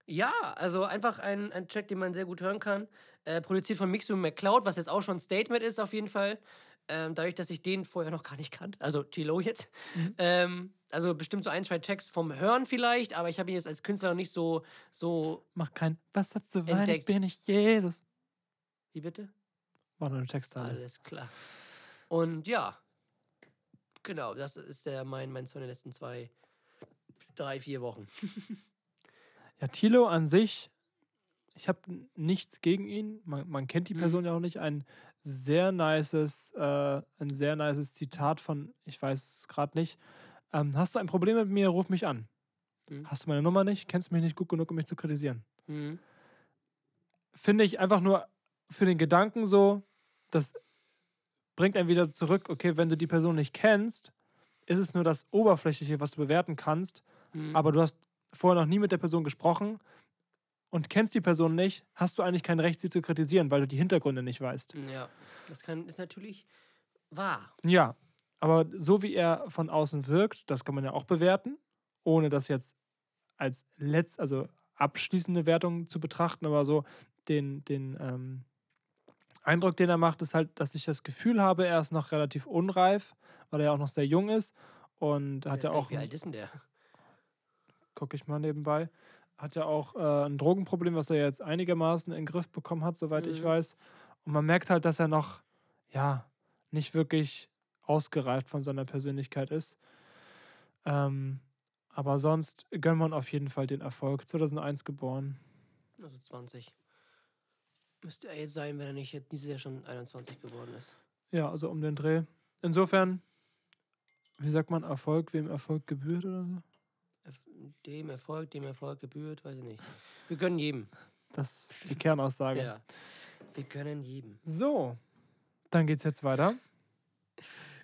ja, also einfach ein, ein Track, den man sehr gut hören kann. Äh, produziert von Mixu McCloud, was jetzt auch schon ein Statement ist auf jeden Fall. Ähm, dadurch, dass ich den vorher noch gar nicht kannte. Also Tilo jetzt. Ähm, also bestimmt so ein, zwei Tracks vom Hören vielleicht, aber ich habe ihn jetzt als Künstler noch nicht so, so. Mach kein Wasser zu Wein, ich Entdeckt. bin nicht Jesus. Wie bitte? War nur eine Textzeile. Alles klar. Und ja, genau, das ist der, mein, mein Song der letzten zwei, drei, vier Wochen. Ja, Tilo an sich, ich habe nichts gegen ihn. Man, man kennt die Mhm. Person ja auch nicht. Ein sehr nices, äh, ein sehr nices Zitat von, ich weiß es gerade nicht. Ähm, hast du ein Problem mit mir, ruf mich an. Mhm. Hast du meine Nummer nicht, kennst mich nicht gut genug, um mich zu kritisieren. Mhm. Finde ich einfach nur für den Gedanken so, das bringt einen wieder zurück, okay, wenn du die Person nicht kennst, ist es nur das Oberflächliche, was du bewerten kannst, Mhm. aber du hast vorher noch nie mit der Person gesprochen und kennst die Person nicht, hast du eigentlich kein Recht, sie zu kritisieren, weil du die Hintergründe nicht weißt. Ja, das kann, ist natürlich wahr. Ja, aber so wie er von außen wirkt, das kann man ja auch bewerten, ohne das jetzt als letzt, also abschließende Wertung zu betrachten, aber so den, den ähm, Eindruck, den er macht, ist halt, dass ich das Gefühl habe, er ist noch relativ unreif, weil er ja auch noch sehr jung ist und hat Weiß ja auch, Wie alt ist denn der? gucke ich mal nebenbei, hat ja auch äh, ein Drogenproblem, was er jetzt einigermaßen in den Griff bekommen hat, soweit ich Mhm. weiß. Und man merkt halt, dass er noch, ja, nicht wirklich ausgereift von seiner Persönlichkeit ist. Ähm, aber sonst gönnt man auf jeden Fall den Erfolg. 2001 geboren. Also 20. Müsste er jetzt sein, wenn er nicht jetzt dieses Jahr schon 21 geworden ist. Ja, also um den Dreh. Insofern, wie sagt man, Erfolg, wem Erfolg gebührt oder so? Dem Erfolg, dem Erfolg gebührt, weiß ich nicht. Wir gönnen jedem. Das ist die Kernaussage. Ja. Wir können jedem. So, dann geht's jetzt weiter.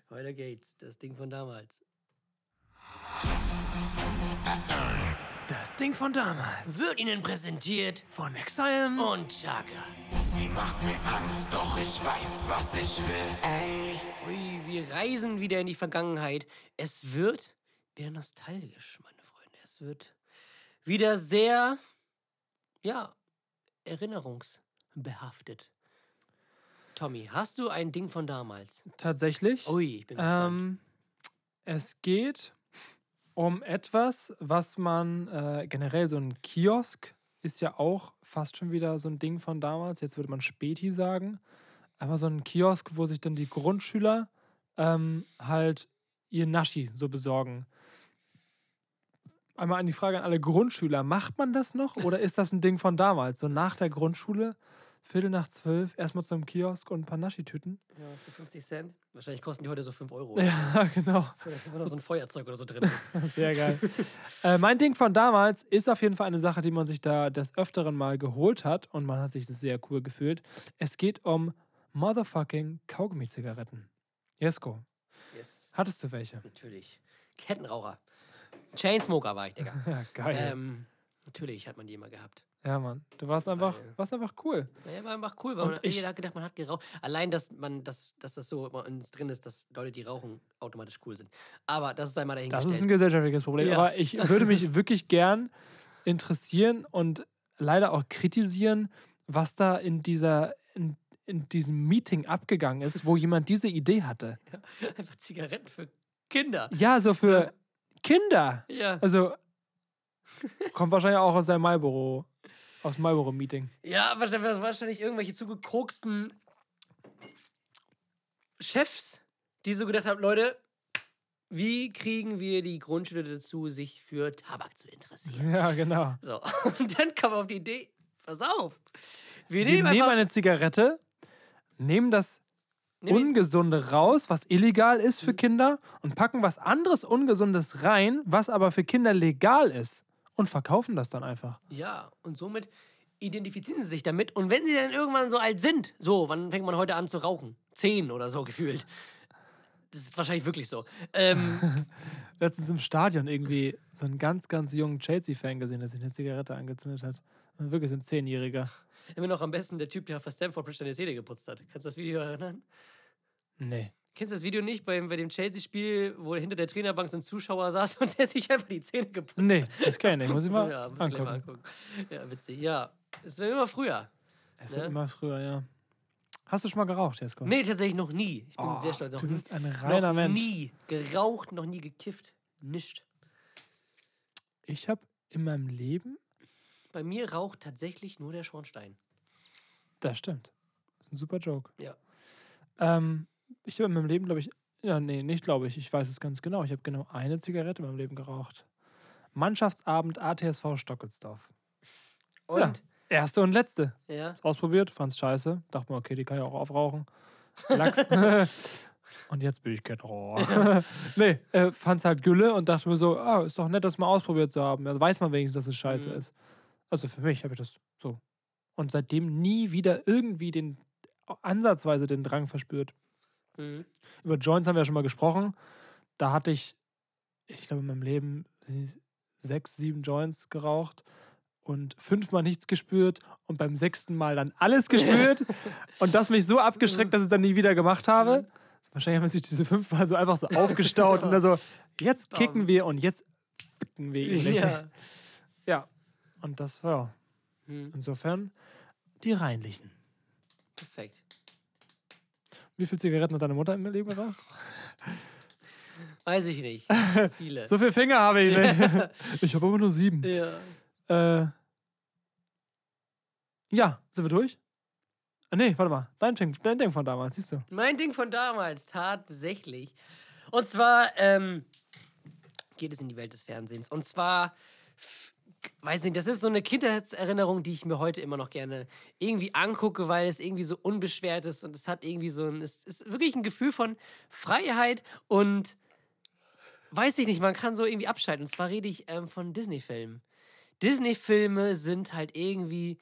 Weiter geht's. Das Ding von damals. Das Ding von damals. Wird Ihnen präsentiert Von Exile. und Chaka. Sie macht mir Angst, doch ich weiß, was ich will. Ey, Ui, wir reisen wieder in die Vergangenheit. Es wird wieder nostalgisch, Freunde. Es wird wieder sehr, ja, erinnerungsbehaftet. Tommy, hast du ein Ding von damals? Tatsächlich. Ui, ich bin gespannt. Ähm, es geht um etwas, was man äh, generell so ein Kiosk ist ja auch fast schon wieder so ein Ding von damals. Jetzt würde man Späti sagen. Aber so ein Kiosk, wo sich dann die Grundschüler ähm, halt ihr Naschi so besorgen. Einmal an die Frage an alle Grundschüler: Macht man das noch oder ist das ein Ding von damals? So nach der Grundschule, Viertel nach zwölf, erstmal zum Kiosk und ein paar Naschi-Tüten. Ja, für 50 Cent. Wahrscheinlich kosten die heute so 5 Euro. Ja, genau. Wenn noch so ein Feuerzeug oder so drin ist. Sehr geil. äh, mein Ding von damals ist auf jeden Fall eine Sache, die man sich da des Öfteren mal geholt hat und man hat sich sehr cool gefühlt. Es geht um motherfucking Kaugummi-Zigaretten. Jesko, Yes, hattest du welche? natürlich. Kettenraucher. Chainsmoker war ich, Digga. Ja, geil. ähm, natürlich hat man die immer gehabt. ja, Mann. Du warst einfach, Geil. warst einfach cool. Ja, war einfach cool, weil man, ich- jeder hat gedacht, man hat geraucht. Allein, dass man, dass, dass das so bei uns drin ist, dass Leute, die rauchen, automatisch cool sind. Aber das ist einmal Das dahingestellt. ist ein gesellschaftliches Problem. Ja. Aber ich würde mich wirklich gern interessieren und leider auch kritisieren, was da in dieser, in, in diesem Meeting abgegangen ist, wo jemand diese Idee hatte. einfach Zigaretten für Kinder. Ja, so für Kinder. Ja. Also kommt wahrscheinlich auch aus seinem Marlboro, aus dem Marlboro-Meeting. Ja, wahrscheinlich, wahrscheinlich irgendwelche zugekoksten Chefs, die so gedacht haben, Leute, wie kriegen wir die Grundschüler dazu, sich für Tabak zu interessieren? Ja, genau. So, und dann kam auf die Idee, pass auf, wir Wir nehmen nehmen einfach... eine Zigarette, nehmen das nehmen- Ungesunde raus, was illegal ist Mhm. für Kinder, und packen was anderes Ungesundes rein, was aber für Kinder legal ist. Und verkaufen das dann einfach. Ja, und somit identifizieren sie sich damit. Und wenn sie dann irgendwann so alt sind, so, wann fängt man heute an zu rauchen? Zehn oder so gefühlt. Das ist wahrscheinlich wirklich so. Ähm, Letztens im Stadion irgendwie so einen ganz, ganz jungen Chelsea-Fan gesehen, der sich eine Zigarette angezündet hat. Wirklich so ein Zehnjähriger. immer noch am besten der Typ, der für Stamford Bridge seine Zähne geputzt hat. Kannst du das Video erinnern? Nee. Kennst du das Video nicht beim, bei dem Chelsea-Spiel, wo hinter der Trainerbank so ein Zuschauer saß und der sich einfach die Zähne geputzt Nee, hat? das kenne ich. Muss ich mal ja, muss ich gleich mal angucken. angucken. Ja, witzig. Ja, es war immer früher. Es wird Ne? immer früher, ja. Hast du schon mal geraucht, Jesko? Nee, tatsächlich noch nie. Ich bin Oh, sehr stolz. Noch du bist ein reiner noch Mensch. nie geraucht, noch nie gekifft. Nischt. Ich habe in meinem Leben, Bei mir raucht tatsächlich nur der Schornstein. das stimmt. Das ist ein super Joke. Ja. Ähm, ich habe in meinem Leben, glaube ich, ja, nee, nicht glaube ich, ich weiß es ganz genau. Ich habe genau eine Zigarette in meinem Leben geraucht. Mannschaftsabend ATSV Stockelsdorf. Und? Ja. Erste und letzte. Ja. Ausprobiert, fand's scheiße. Dachte mir, okay, die kann ich auch aufrauchen. Lachs. und jetzt bin ich Kettenrohr. nee, äh, fand's halt Gülle und dachte mir so, ah, ist doch nett, das mal ausprobiert zu haben. Da weiß man wenigstens, dass es scheiße Mhm. ist. Also für mich habe ich das so. Und seitdem nie wieder irgendwie den, ansatzweise den Drang verspürt. Mhm. Über Joints haben wir ja schon mal gesprochen. Da hatte ich, ich glaube, in meinem Leben sechs, sieben Joints geraucht und fünfmal nichts gespürt und beim sechsten Mal dann alles gespürt und das mich so abgestreckt, dass ich es dann nie wieder gemacht habe. Wahrscheinlich haben sich diese fünfmal so einfach so aufgestaut und dann so, jetzt kicken wir und jetzt ficken wir ihn. Ja. ja. Und das war Hm, insofern die reinlichen. perfekt. Wie viele Zigaretten hat deine Mutter im Leben geraucht? Weiß ich nicht. Viele. So viele Finger habe ich nicht. Ich habe aber nur sieben. ja. Äh, ja, sind wir durch? Ah, nee, warte mal. Dein Ding, dein Ding von damals, siehst du. Mein Ding von damals, tatsächlich. Und zwar ähm, geht es in die Welt des Fernsehens. Und zwar, weiß nicht, das ist so eine Kindheitserinnerung, die ich mir heute immer noch gerne irgendwie angucke, weil es irgendwie so unbeschwert ist und es hat irgendwie so ein, es ist wirklich ein Gefühl von Freiheit und weiß ich nicht, man kann so irgendwie abschalten. Und zwar rede ich ähm, von Disney-Filmen. Disney-Filme sind halt irgendwie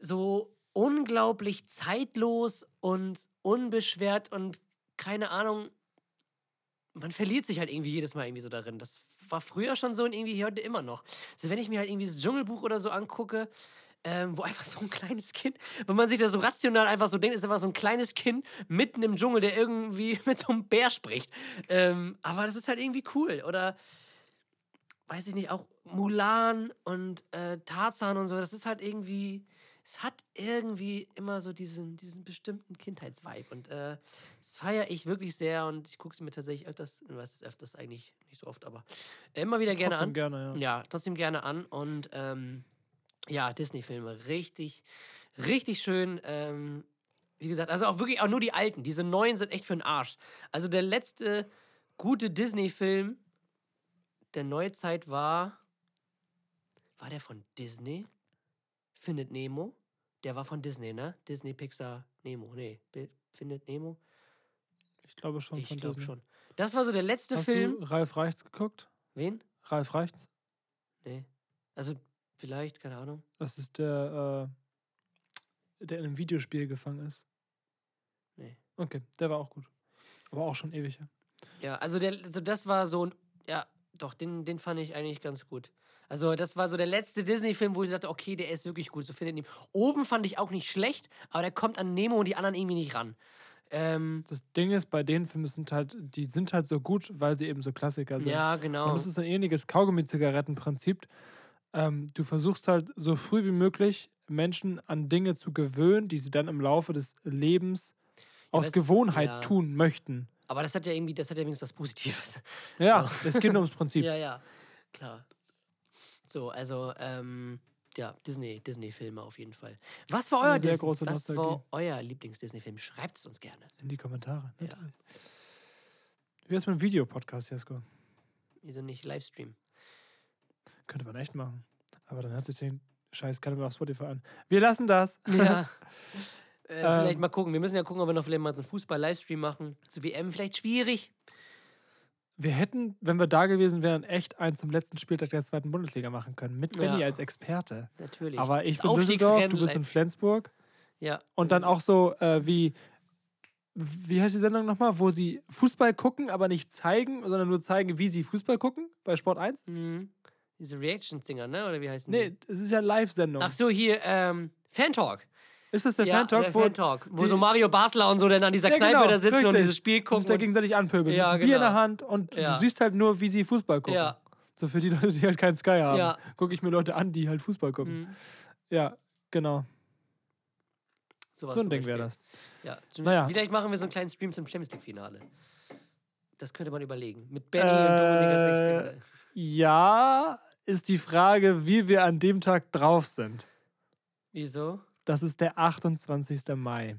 so unglaublich zeitlos und unbeschwert und keine Ahnung. Man verliert sich halt irgendwie jedes Mal irgendwie so darin. Das war früher schon so und irgendwie heute immer noch. Also wenn ich mir halt irgendwie das Dschungelbuch oder so angucke, ähm, wo einfach so ein kleines Kind, wenn man sich das so rational einfach so denkt, ist einfach so ein kleines Kind mitten im Dschungel, der irgendwie mit so einem Bär spricht. Ähm, aber das ist halt irgendwie cool. Oder weiß ich nicht, auch Mulan und äh, Tarzan und so, das ist halt irgendwie, es hat irgendwie immer so diesen, diesen bestimmten Kindheitsvibe. Und äh, das feiere ich wirklich sehr und ich gucke es mir tatsächlich öfters, was ist öfters eigentlich nicht so oft, aber immer wieder gerne Trotzdem an. gerne, ja. Ja, trotzdem gerne an. Und ähm, ja, Disney-Filme, richtig, richtig schön. Ähm, wie gesagt, also auch wirklich auch nur die alten. Diese neuen sind echt für den Arsch. Also der letzte gute Disney-Film der Neuzeit war. War der von Disney? Findet Nemo? Der war von Disney, ne? Disney, Pixar, Nemo. Nee, Findet Nemo? Ich glaube schon. Ich glaube schon. Das war so der letzte Hast Film. du Ralf Reichts geguckt? Wen? Ralf Reichts? Nee. Also, vielleicht, keine Ahnung. Das ist der, äh, der in einem Videospiel gefangen ist. Nee. Okay, der war auch gut. Aber auch schon ewig. ja. Ja, also, der, also das war so ein. Ja, doch, den, den fand ich eigentlich ganz gut. Also, das war so der letzte Disney-Film, wo ich sagte, okay, der ist wirklich gut. So findet ihn. Oben fand ich auch nicht schlecht, aber der kommt an Nemo und die anderen irgendwie nicht ran. Ähm, Das Ding ist, bei den Filmen sind halt, die sind halt so gut, weil sie eben so Klassiker sind. ja, genau. Und das ist ein ähnliches Kaugummi-Zigaretten-Prinzip. Ähm, du versuchst halt so früh wie möglich Menschen an Dinge zu gewöhnen, die sie dann im Laufe des Lebens aus Gewohnheit ja. tun möchten. aber das hat ja irgendwie, das hat ja wenigstens was Positives. Ja, es geht nur ums Prinzip. ja, ja, klar. So, also, ähm, ja, Disney, Disney-Filme auf jeden Fall. Was war euer, Dis was war euer Lieblings-Disney-Film? Schreibt es uns gerne. In die Kommentare. Ja. natürlich. Wie ist mit dem Videopodcast, Jesko? Wieso nicht Livestream? Könnte man echt machen. Aber dann hört sich den Scheiß keiner mehr auf Spotify an. Wir lassen das. Ja. Äh, vielleicht Ähm. mal gucken. Wir müssen ja gucken, ob wir noch vielleicht mal so einen Fußball-Livestream machen. Zu WM vielleicht schwierig. Wir hätten, wenn wir da gewesen wären, echt einen zum letzten Spieltag der zweiten Bundesliga machen können. Mit Benny Ja. als Experte. Natürlich. Aber ich Das bin in Düsseldorf, du bist in Flensburg. Ja. Und dann auch so äh, wie, wie heißt die Sendung nochmal, wo sie Fußball gucken, aber nicht zeigen, sondern nur zeigen, wie sie Fußball gucken bei Sport 1? Mhm. Diese Reaction-Dinger, ne? Oder wie heißen Nee, die? es ist ja Live-Sendung. Ach so, hier, ähm, Fan-Talk. Ist das der ja, Fan-Talk? der wo Fan-Talk. Wo die- so Mario Basler und so dann an dieser Ja, Kneipe genau, da sitzen und richtig. dieses Spiel und gucken. sich da und- gegenseitig anpöbeln. Ja, einem Bier in der genau. Hand und Ja. du siehst halt nur, wie sie Fußball gucken. Ja. So für die Leute, die halt keinen Sky haben, Ja. gucke ich mir Leute an, die halt Fußball gucken. Mhm. Ja, genau. Sowas So ein Ding wäre das. Ja. Naja. Vielleicht machen wir so einen kleinen Stream zum Champions League-Finale. Das könnte man überlegen. Mit Benny und Dominik als Äh, Experte. ja, ist die Frage, wie wir an dem Tag drauf sind. Wieso? Das ist der 28. Mai.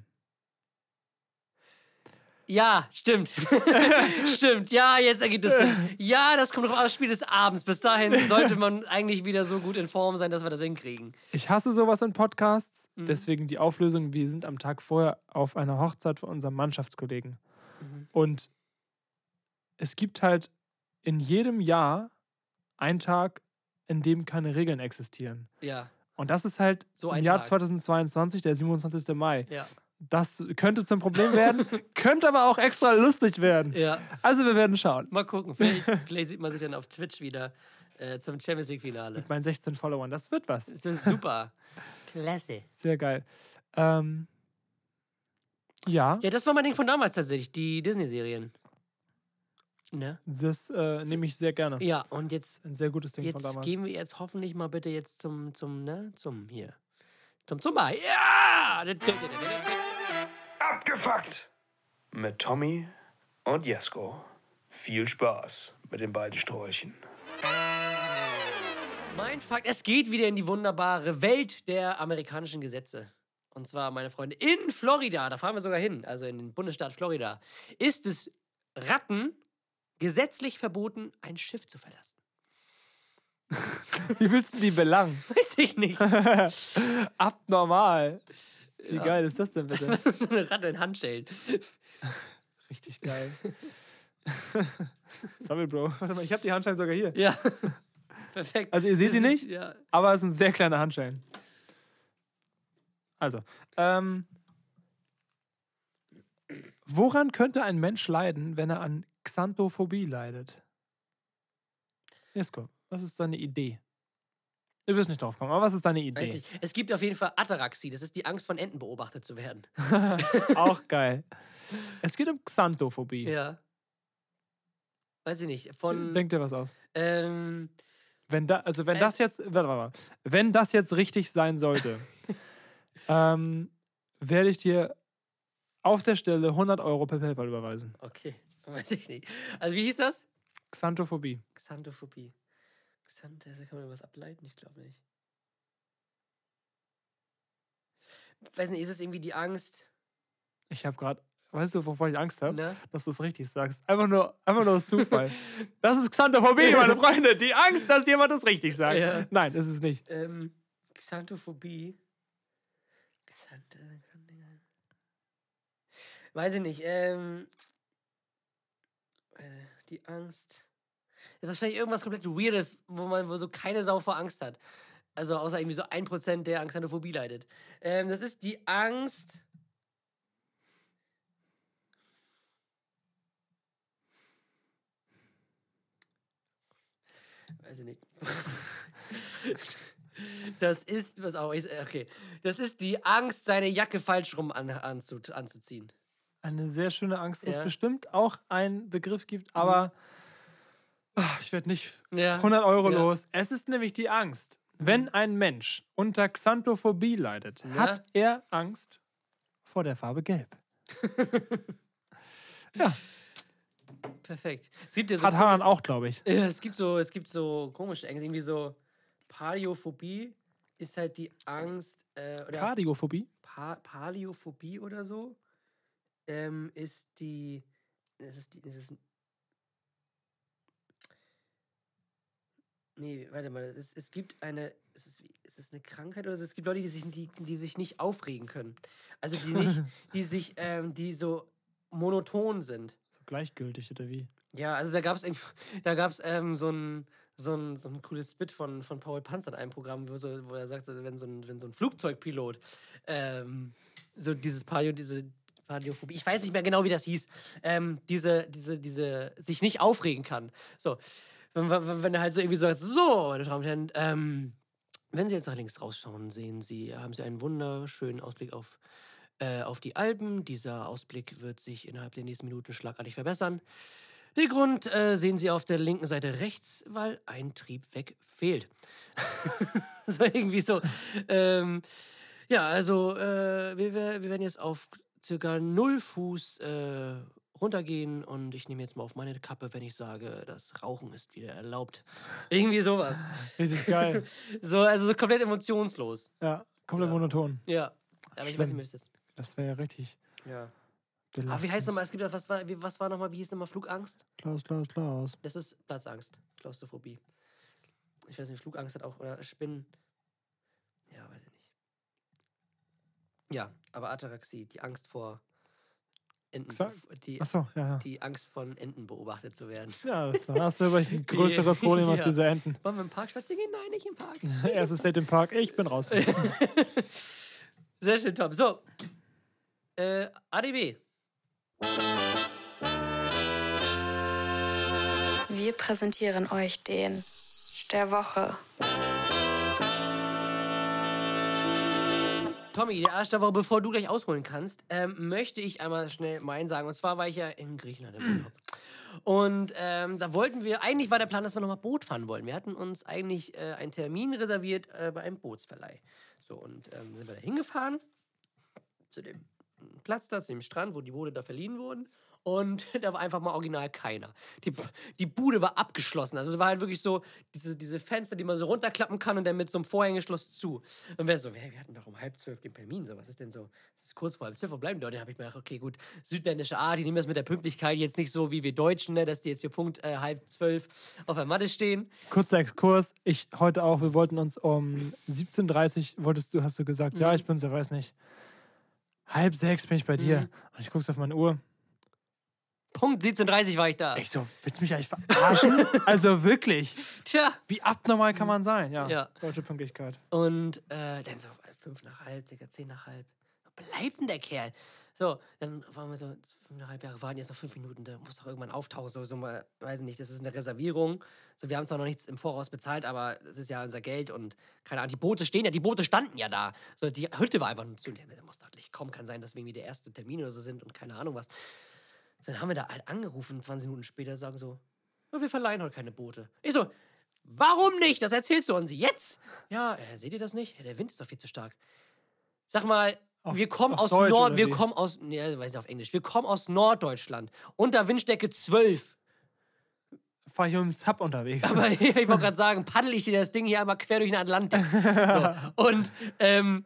Ja, stimmt. stimmt. Ja, jetzt ergibt es Sinn. Ja, das kommt drauf an, das Spiel des Abends. Bis dahin sollte man eigentlich wieder so gut in Form sein, dass wir das hinkriegen. Ich hasse sowas in Podcasts, Mhm. deswegen die Auflösung, wir sind am Tag vorher auf einer Hochzeit von unserem Mannschaftskollegen. Mhm. Und es gibt halt in jedem Jahr einen Tag, in dem keine Regeln existieren. Ja, Und das ist halt So im ein Jahr Tag. 2022, der 27. Mai. ja, Das könnte zum Problem werden, könnte aber auch extra lustig werden. ja. Also wir werden schauen. Mal gucken. Vielleicht, vielleicht sieht man sich dann auf Twitch wieder äh, zum Champions League-Finale. Mit meinen 16 Followern, das wird was. Das ist super. Klasse. Sehr geil. Ähm, ja, Ja, das war mein Ding von damals tatsächlich, die Disney-Serien. Ne? das äh, nehme ich sehr gerne. Ja, und jetzt, Ein sehr gutes Ding von jetzt damals. gehen wir jetzt hoffentlich mal bitte jetzt zum, zum, ne, zum, hier. Zum Zumba. Ja! Abgefuckt! Mit Tommy und Jesko. Viel Spaß mit den beiden Sträuchen. Mein Fakt, es geht wieder in die wunderbare Welt der amerikanischen Gesetze. Und zwar, meine Freunde, in Florida, da fahren wir sogar hin, also in den Bundesstaat Florida, ist es Ratten gesetzlich verboten, ein Schiff zu verlassen. Wie willst du die belangen? Weiß ich nicht. Abnormal. Wie geil ist das denn bitte? so eine Ratte in Handschellen. Richtig geil. Sorry, Bro. Warte mal, ich habe die Handschellen sogar hier. Ja. Perfekt. Also ihr seht sie nicht? ist- Ja. Aber es sind sehr kleine Handschellen. Also, ähm, woran könnte ein Mensch leiden, wenn er an Xanthophobie leidet? Jesko, was ist deine Idee? Du wirst nicht drauf kommen, aber was ist deine Weiß Idee? nicht. Es gibt auf jeden Fall Ataraxie. Das ist die Angst von Enten beobachtet zu werden. Auch geil. Es geht um Xanthophobie. Ja. Weiß ich nicht. Von. Denk dir was aus. Ähm, Wenn da, also wenn das jetzt, warte, warte, warte. wenn das jetzt richtig sein sollte, ähm, werde ich dir auf der Stelle 100 Euro per PayPal überweisen. okay. Weiß ich nicht. Also, wie hieß das? Xanthophobie. Xanthophobie. Xanth, kann man was ableiten? Ich glaube nicht. Weiß nicht, ist es irgendwie die Angst? Ich habe gerade, weißt du, wovor ich Angst habe? Dass du es richtig sagst. Einfach nur, einfach nur aus Zufall. das ist Xanthophobie, meine Freunde. Die Angst, dass jemand das richtig sagt. Ja. Nein, ist es nicht. Ähm, Xanthophobie. Xanth, Xanth, Weiß ich nicht. Ähm, äh, die Angst. Ja, wahrscheinlich irgendwas komplett Weirdes, wo man wo so keine Sau vor Angst hat. Also außer irgendwie so ein Prozent, der an Xanthophobie leidet. Ähm, das ist die Angst. Weiß ich nicht. Das ist, was auch ist, okay. Das ist die Angst, seine Jacke falsch rum an, anzu, anzuziehen. Eine sehr schöne Angst, was Ja. bestimmt auch einen Begriff gibt, aber ah, ich werde nicht Ja. 100 Euro Ja. los. Es ist nämlich die Angst. Wenn ein Mensch unter Xanthophobie leidet, Ja. hat er Angst vor der Farbe Gelb. Perfekt. Es gibt ja so, Hat Haran auch, glaube ich. Ja, es gibt so, es gibt so komische Ängste, irgendwie so Paleophobie ist halt die Angst, äh, oder Kardiophobie. pa Paleophobie oder so, ähm, ist die, ist es ist es, nee, warte mal, es, es gibt eine, ist es, ist es eine Krankheit oder es, gibt Leute, die sich, die, die sich nicht aufregen können. Also die nicht, die sich, ähm, die so monoton sind. So gleichgültig oder wie? Ja, also da gab es da gab's, ähm, so, ein, so, ein, so ein cooles Bit von, von Paul Panzer in einem Programm, wo, so, wo er sagt, wenn, so ein, wenn so ein Flugzeugpilot ähm, so dieses Paleo, diese Paleophobie, ich weiß nicht mehr genau, wie das hieß, ähm, diese, diese, diese, sich nicht aufregen kann. So, wenn, wenn, er halt so irgendwie sagt, so, meine Damen und Herren, ähm, wenn Sie jetzt nach links rausschauen, sehen Sie, haben Sie einen wunderschönen Ausblick auf, äh, auf die Alpen. Dieser Ausblick wird sich innerhalb der nächsten Minuten schlagartig verbessern. Den Grund äh, sehen Sie auf der linken Seite rechts, weil ein Triebwerk fehlt. so irgendwie so. Ähm, ja, also äh, wir wir werden jetzt auf circa 0 Fuß äh, runtergehen und ich nehme jetzt mal auf meine Kappe, wenn ich sage, das Rauchen ist wieder erlaubt. Irgendwie sowas. Richtig geil. So, also so komplett emotionslos. ja, komplett Ja. monoton. Ja. Aber ich weiß nicht was das ist. Das wäre ja richtig. Ja. belastend. Aber wie heißt nochmal, es gibt ja, was war, was war nochmal, wie hieß nochmal Flugangst? Klaus, Klaus, Klaus. Das ist Platzangst, Klaustrophobie. Ich weiß nicht, Flugangst hat auch, oder Spinnen. Ja, weiß ich nicht. Ja, aber Ataraxie, die Angst vor Enten, die, Achso, ja, ja. die Angst von Enten beobachtet zu werden. Ja, das- dann hast du aber ein größeres Problem als Ja. diese Enten. Wollen wir im Park spazieren gehen? Nein, nicht im Park. Erstes Date im Park, ich bin raus. Sehr schön, top. So. Äh, ADW. Wir präsentieren euch den der Woche. Tommy, der erste Woche, bevor du gleich ausholen kannst, ähm, möchte ich einmal schnell meinen sagen. Und zwar war ich ja in Griechenland im Urlaub. Und ähm, da wollten wir, eigentlich war der Plan, dass wir nochmal Boot fahren wollen. Wir hatten uns eigentlich äh, einen Termin reserviert äh, bei einem Bootsverleih. So, und ähm, sind wir da hingefahren, zu dem Platz da, zu dem Strand, wo die Boote da verliehen wurden. Und da war einfach mal original keiner. Die, die Bude war abgeschlossen. Also es war halt wirklich so, diese, diese Fenster, die man so runterklappen kann und dann mit so einem Vorhängeschloss zu. Und wer so, wir, wir hatten doch um halb zwölf den Termin. So, was ist denn so? Es ist kurz vor halb zwölf, wo bleiben die? Dann habe ich mir gedacht, okay, gut, südländische Art, die nehmen das mit der Pünktlichkeit jetzt nicht so wie wir Deutschen, ne, dass die jetzt hier Punkt äh, halb zwölf auf der Matte stehen. Kurzer Exkurs. Ich heute auch, wir wollten uns um 17.30 Uhr, wolltest du, hast du gesagt, ja, Mhm. ich bin's, ja, weiß nicht. Halb sechs bin ich bei dir. Mhm. Und ich guck's auf meine Uhr. Punkt 17.30 war ich da. Ich so, willst du mich eigentlich verarschen? also wirklich. Tja. Wie abnormal kann man sein? Ja, Ja. deutsche Pünktlichkeit. Und äh, dann so fünf nach halb, Digga, zehn nach halb. Bleibt denn der Kerl? So, dann waren wir so, fünf nach halb Jahre warten, jetzt noch fünf Minuten, der muss doch irgendwann auftauchen. So, so mal, weiß nicht, das ist eine Reservierung. So, wir haben zwar noch nichts im Voraus bezahlt, aber es ist ja unser Geld und keine Ahnung, die Boote stehen ja, die Boote standen ja da. So, die Hütte war einfach nur zu. Der muss doch nicht kommen, kann sein, dass wir irgendwie der erste Termin oder so sind und keine Ahnung was. Dann haben wir da halt angerufen, 20 Minuten später, sagen so, ja, wir verleihen heute keine Boote. Ich so, warum nicht? Das erzählst du uns jetzt. Ja, äh, seht ihr das nicht? Der Wind ist doch viel zu stark. Sag mal, Auf- wir kommen aus Deutsch Nord, wir kommen aus, nee, weiß ich auf Englisch, wir kommen aus Norddeutschland. Unter Windstärke 12. Fahr ich mit dem Sub unterwegs. Aber ich wollte gerade sagen, paddel ich dir das Ding hier einmal quer durch den Atlantik. So. Und, ähm,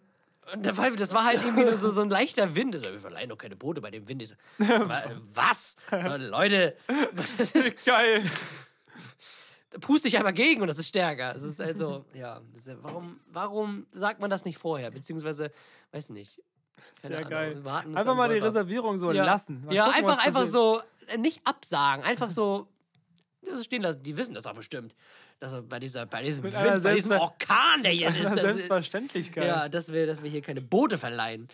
und das war, das war halt irgendwie nur so, so ein leichter Wind. So, Wir verleihen doch keine Boote bei dem Wind. Ich so, "Wa- was? So, Leute, das ist, Geil. da puste ich einmal gegen und das ist stärker. Es ist also, ja, warum, warum sagt man das nicht vorher? Beziehungsweise, weiß nicht. Keine Sehr Ahnung, geil. Warten Einfach mal die. Reservierung so ja. lassen. Mal ja, gucken, einfach, einfach so, äh, nicht absagen, einfach so das stehen lassen. Die wissen das auch bestimmt. Dass er bei, dieser, bei diesem Wind, bei diesem Orkan, der hier ist. Das, Selbstverständlichkeit. ja, dass wir, dass wir hier keine Boote verleihen.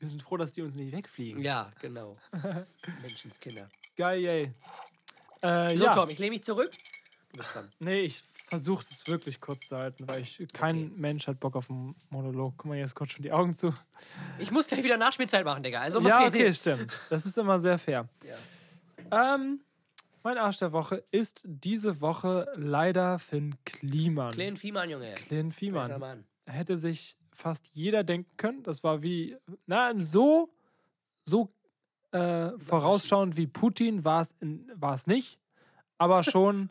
Wir sind froh, dass die uns nicht wegfliegen. Ja, genau. Menschenskinder. Geil, yay. Äh, So, ja. Tom, ich lehne mich zurück. Du bist dran. Nee, ich versuche es wirklich kurz zu halten, weil ich, kein Mensch hat Bock auf einen Monolog. Guck mal, jetzt kurz schon die Augen zu. Ich muss gleich wieder Nachspielzeit machen, Digga. Also Ja, okay, stimmt. Das ist immer sehr fair. Ja. Ähm, mein Arsch der Woche ist diese Woche leider Finn Kliman. Clint Fiemann, Junge. Clint Fiemann. Mann. Hätte sich fast jeder denken können. Das war wie, na, so, so äh, vorausschauend wie Putin war es nicht, aber schon.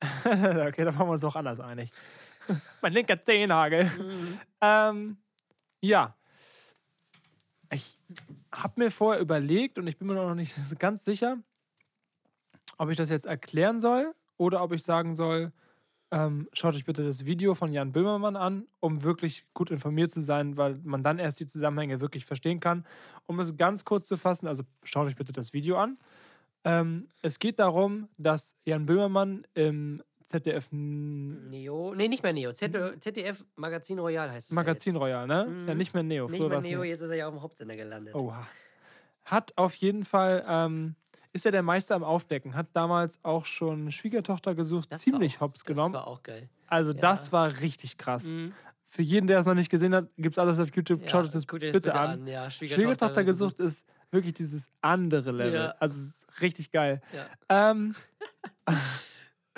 okay, da waren wir uns auch anders einig. mein linker Zehennagel. Ähm, ja. Ich habe mir vorher überlegt und ich bin mir noch nicht ganz sicher, ob ich das jetzt erklären soll oder ob ich sagen soll, ähm, schaut euch bitte das Video von Jan Böhmermann an, um wirklich gut informiert zu sein, weil man dann erst die Zusammenhänge wirklich verstehen kann. Um es ganz kurz zu fassen, also schaut euch bitte das Video an. Ähm, es geht darum, dass Jan Böhmermann im ZDF Neo. Nee, nicht mehr Neo. ZDF, ZDF Magazin Royal heißt es. Magazin ja Royal, ne? Mhm. Ja, nicht mehr Neo. Nicht Früher mehr Neo, jetzt ist er ja auf dem Hauptsender gelandet. Oha. Hat auf jeden Fall, ähm, ist er der Meister am Aufdecken, hat damals auch schon Schwiegertochter gesucht, Das ziemlich auch- hops Das genommen. war auch geil. Also ja. das war richtig krass. Mhm. Für jeden, der es noch nicht gesehen hat, gibt es alles auf YouTube. Ja, Schaut euch das euch bitte, an. Ja, Schwiegertochter gesucht gibt's- ist wirklich dieses andere Level. Ja. Also es ist richtig geil. Ja. Ähm,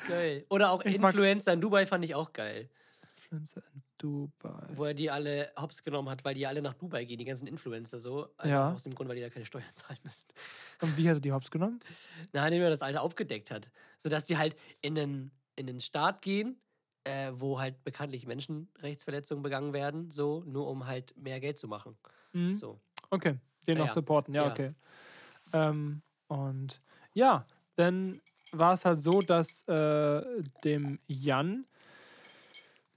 Geil. Oder auch Ich Influencer in Dubai fand ich auch geil. Influencer in Dubai. Wo er die alle hops genommen hat, weil die alle nach Dubai gehen, die ganzen Influencer so. Einfach Ja. Aus dem Grund, weil die da keine Steuern zahlen müssen. Und wie hat er die Hops genommen? Na, indem er das Alter aufgedeckt hat. Sodass die halt in den, in den Staat gehen, äh, wo halt bekanntlich Menschenrechtsverletzungen begangen werden, so, nur um halt mehr Geld zu machen. Mhm. So. Okay, den Ja, noch supporten, ja, Ja. okay. Ähm, und ja, dann war es halt so, dass äh, dem Jan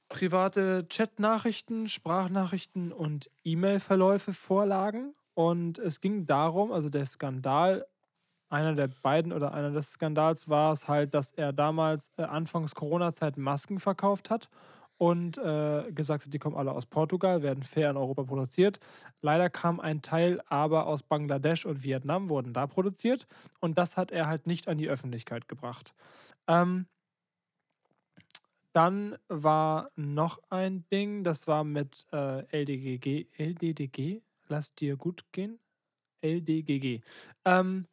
private Chatnachrichten, Sprachnachrichten und E-Mail-Verläufe vorlagen. Und es ging darum, also der Skandal, einer der beiden oder einer des Skandals war es halt, dass er damals äh, anfangs Corona-Zeit Masken verkauft hat und äh, gesagt hat, die kommen alle aus Portugal, werden fair in Europa produziert. Leider kam ein Teil aber aus Bangladesch und Vietnam, wurden da produziert und das hat er halt nicht an die Öffentlichkeit gebracht. Ähm, dann war noch ein Ding, das war mit äh, LDGG, LDDG, lass dir gut gehen, LDGG. Ähm,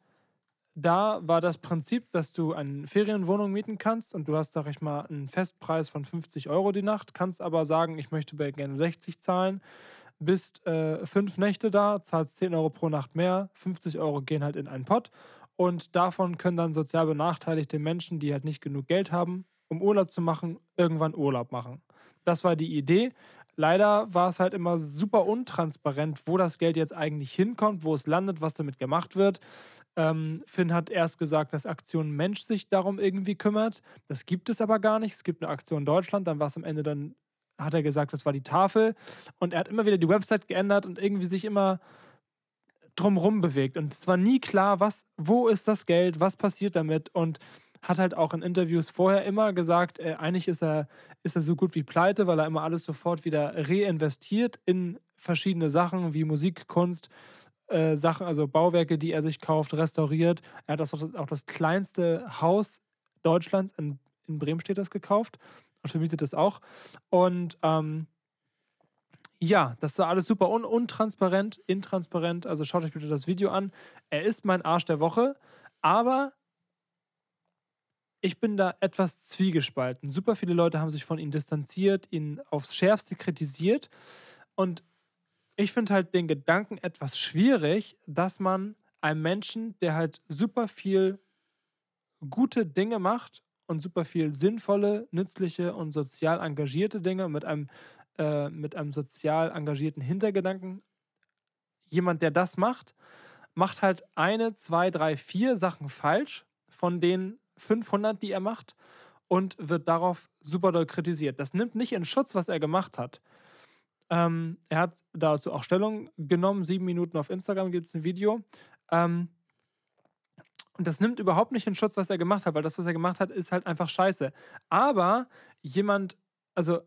da war das Prinzip, dass du eine Ferienwohnung mieten kannst und du hast, sag ich mal, einen Festpreis von 50 Euro die Nacht, kannst aber sagen, ich möchte bei gerne 60 zahlen, bist äh, fünf Nächte da, zahlst 10 Euro pro Nacht mehr, 50 Euro gehen halt in einen Pott. Und davon können dann sozial benachteiligte Menschen, die halt nicht genug Geld haben, um Urlaub zu machen, irgendwann Urlaub machen. Das war die Idee. Leider war es halt immer super untransparent, wo das Geld jetzt eigentlich hinkommt, wo es landet, was damit gemacht wird. Ähm, Finn hat erst gesagt, dass Aktion Mensch sich darum irgendwie kümmert. Das gibt es aber gar nicht. Es gibt eine Aktion Deutschland, dann war es am Ende dann, hat er gesagt, das war die Tafel. Und er hat immer wieder die Website geändert und irgendwie sich immer drumrum bewegt. Und es war nie klar, was, wo ist das Geld, was passiert damit. Und hat halt auch in Interviews vorher immer gesagt, äh, eigentlich ist er, ist er so gut wie pleite, weil er immer alles sofort wieder reinvestiert in verschiedene Sachen wie Musik, Kunst, äh, Sachen, also Bauwerke, die er sich kauft, restauriert. Er hat das auch, das kleinste Haus Deutschlands, in, in Bremen steht das, gekauft und vermietet es auch. Und ähm, ja, das ist alles super un untransparent, intransparent. Also schaut euch bitte das Video an. Er ist mein Arsch der Woche, aber ich bin da etwas zwiegespalten. Super viele Leute haben sich von ihm distanziert, ihn aufs Schärfste kritisiert. Und ich finde halt den Gedanken etwas schwierig, dass man einem Menschen, der halt super viel gute Dinge macht und super viel sinnvolle, nützliche und sozial engagierte Dinge mit einem, äh, mit einem sozial engagierten Hintergedanken, jemand, der das macht, macht halt eine, zwei, drei, vier Sachen falsch von den 500, die er macht und wird darauf super doll kritisiert. Das nimmt nicht in Schutz, was er gemacht hat. Ähm, er hat dazu auch Stellung genommen, sieben Minuten auf Instagram gibt es ein Video. Ähm, und das nimmt überhaupt nicht in Schutz, was er gemacht hat, weil das, was er gemacht hat, ist halt einfach scheiße. Aber jemand, also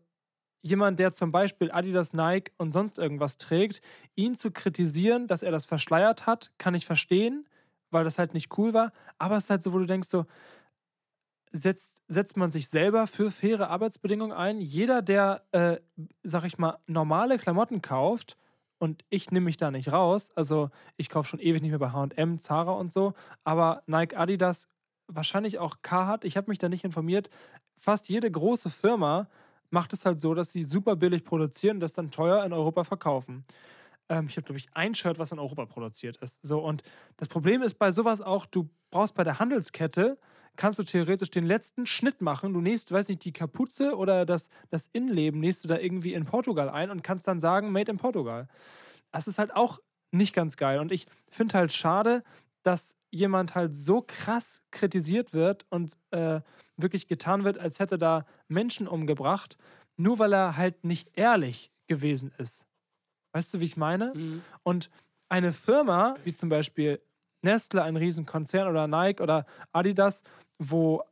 jemand, der zum Beispiel Adidas, Nike und sonst irgendwas trägt, ihn zu kritisieren, dass er das verschleiert hat, kann ich verstehen, weil das halt nicht cool war. Aber es ist halt so, wo du denkst so, setzt, setzt man sich selber für faire Arbeitsbedingungen ein? Jeder, der, äh, sag ich mal, normale Klamotten kauft, und ich nehme mich da nicht raus. Also ich kaufe schon ewig nicht mehr bei HM, Zara und so. Aber Nike, Adidas, wahrscheinlich auch Carhartt, ich habe mich da nicht informiert. Fast jede große Firma macht es halt so, dass sie super billig produzieren und das dann teuer in Europa verkaufen. Ähm, ich habe, glaube ich, ein Shirt, was in Europa produziert ist. So, und das Problem ist bei sowas auch, du brauchst bei der Handelskette kannst du theoretisch den letzten Schnitt machen. Du nähst, weiß nicht, die Kapuze oder das, das Innenleben nähst du da irgendwie in Portugal ein und kannst dann sagen, made in Portugal. Das ist halt auch nicht ganz geil. Und ich finde halt schade, dass jemand halt so krass kritisiert wird und äh, wirklich getan wird, als hätte da Menschen umgebracht, nur weil er halt nicht ehrlich gewesen ist. Weißt du, wie ich meine? Mhm. Und eine Firma, wie zum Beispiel Nestle, ein Riesenkonzern oder Nike oder Adidas, wo,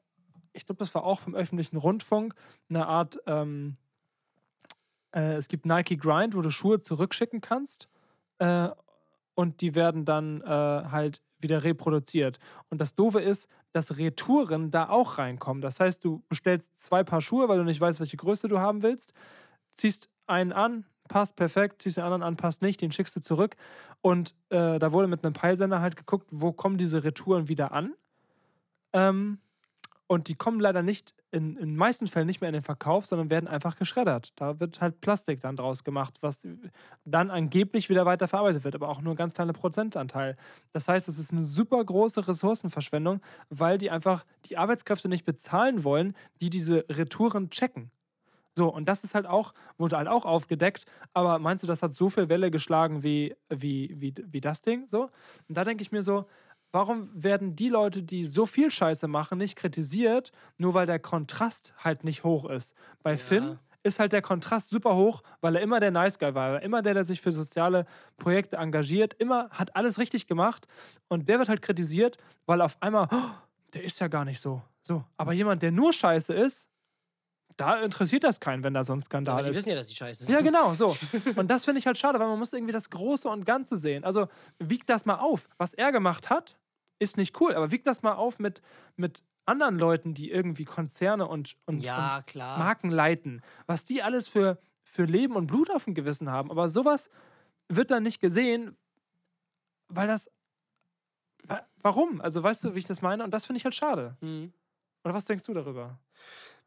ich glaube, das war auch vom öffentlichen Rundfunk, eine Art, ähm, äh, es gibt Nike Grind, wo du Schuhe zurückschicken kannst äh, und die werden dann äh, halt wieder reproduziert. Und das Doofe ist, dass Retouren da auch reinkommen. Das heißt, du bestellst zwei Paar Schuhe, weil du nicht weißt, welche Größe du haben willst, ziehst einen an, passt perfekt, ziehst den anderen an, passt nicht, den schickst du zurück. Und äh, da wurde mit einem Peilsender halt geguckt, wo kommen diese Retouren wieder an. Ähm, und die kommen leider nicht, in, in den meisten Fällen nicht mehr in den Verkauf, sondern werden einfach geschreddert. Da wird halt Plastik dann draus gemacht, was dann angeblich wieder weiter verarbeitet wird, aber auch nur ein ganz kleiner Prozentanteil. Das heißt, es ist eine super große Ressourcenverschwendung, weil die einfach die Arbeitskräfte nicht bezahlen wollen, die diese Retouren checken. So, und das ist halt auch, wurde halt auch aufgedeckt, aber meinst du, das hat so viel Welle geschlagen wie, wie, wie, wie das Ding? So? Und da denke ich mir so, warum werden die Leute, die so viel Scheiße machen, nicht kritisiert, nur weil der Kontrast halt nicht hoch ist? Bei Finn ist halt der Kontrast super hoch, weil er immer der Nice Guy war, immer der, der sich für soziale Projekte engagiert, immer hat alles richtig gemacht und der wird halt kritisiert, weil auf einmal, oh, der ist ja gar nicht so. So, aber jemand, der nur Scheiße ist, da interessiert das keinen, wenn da so ein Aber Skandal die ist. wissen ja, dass die scheiße sind. Ja, genau, so. Und das finde ich halt schade, weil man muss irgendwie das Große und Ganze sehen. Also wiegt das mal auf. Was er gemacht hat, ist nicht cool, aber wiegt das mal auf mit, mit anderen Leuten, die irgendwie Konzerne und, und, Ja, und. Marken leiten. Was die alles für, für Leben und Blut auf dem Gewissen haben. Aber sowas wird dann nicht gesehen, weil das. wa- Warum? Also weißt du, wie ich das meine? Und das finde ich halt schade. Mhm. Oder was denkst du darüber?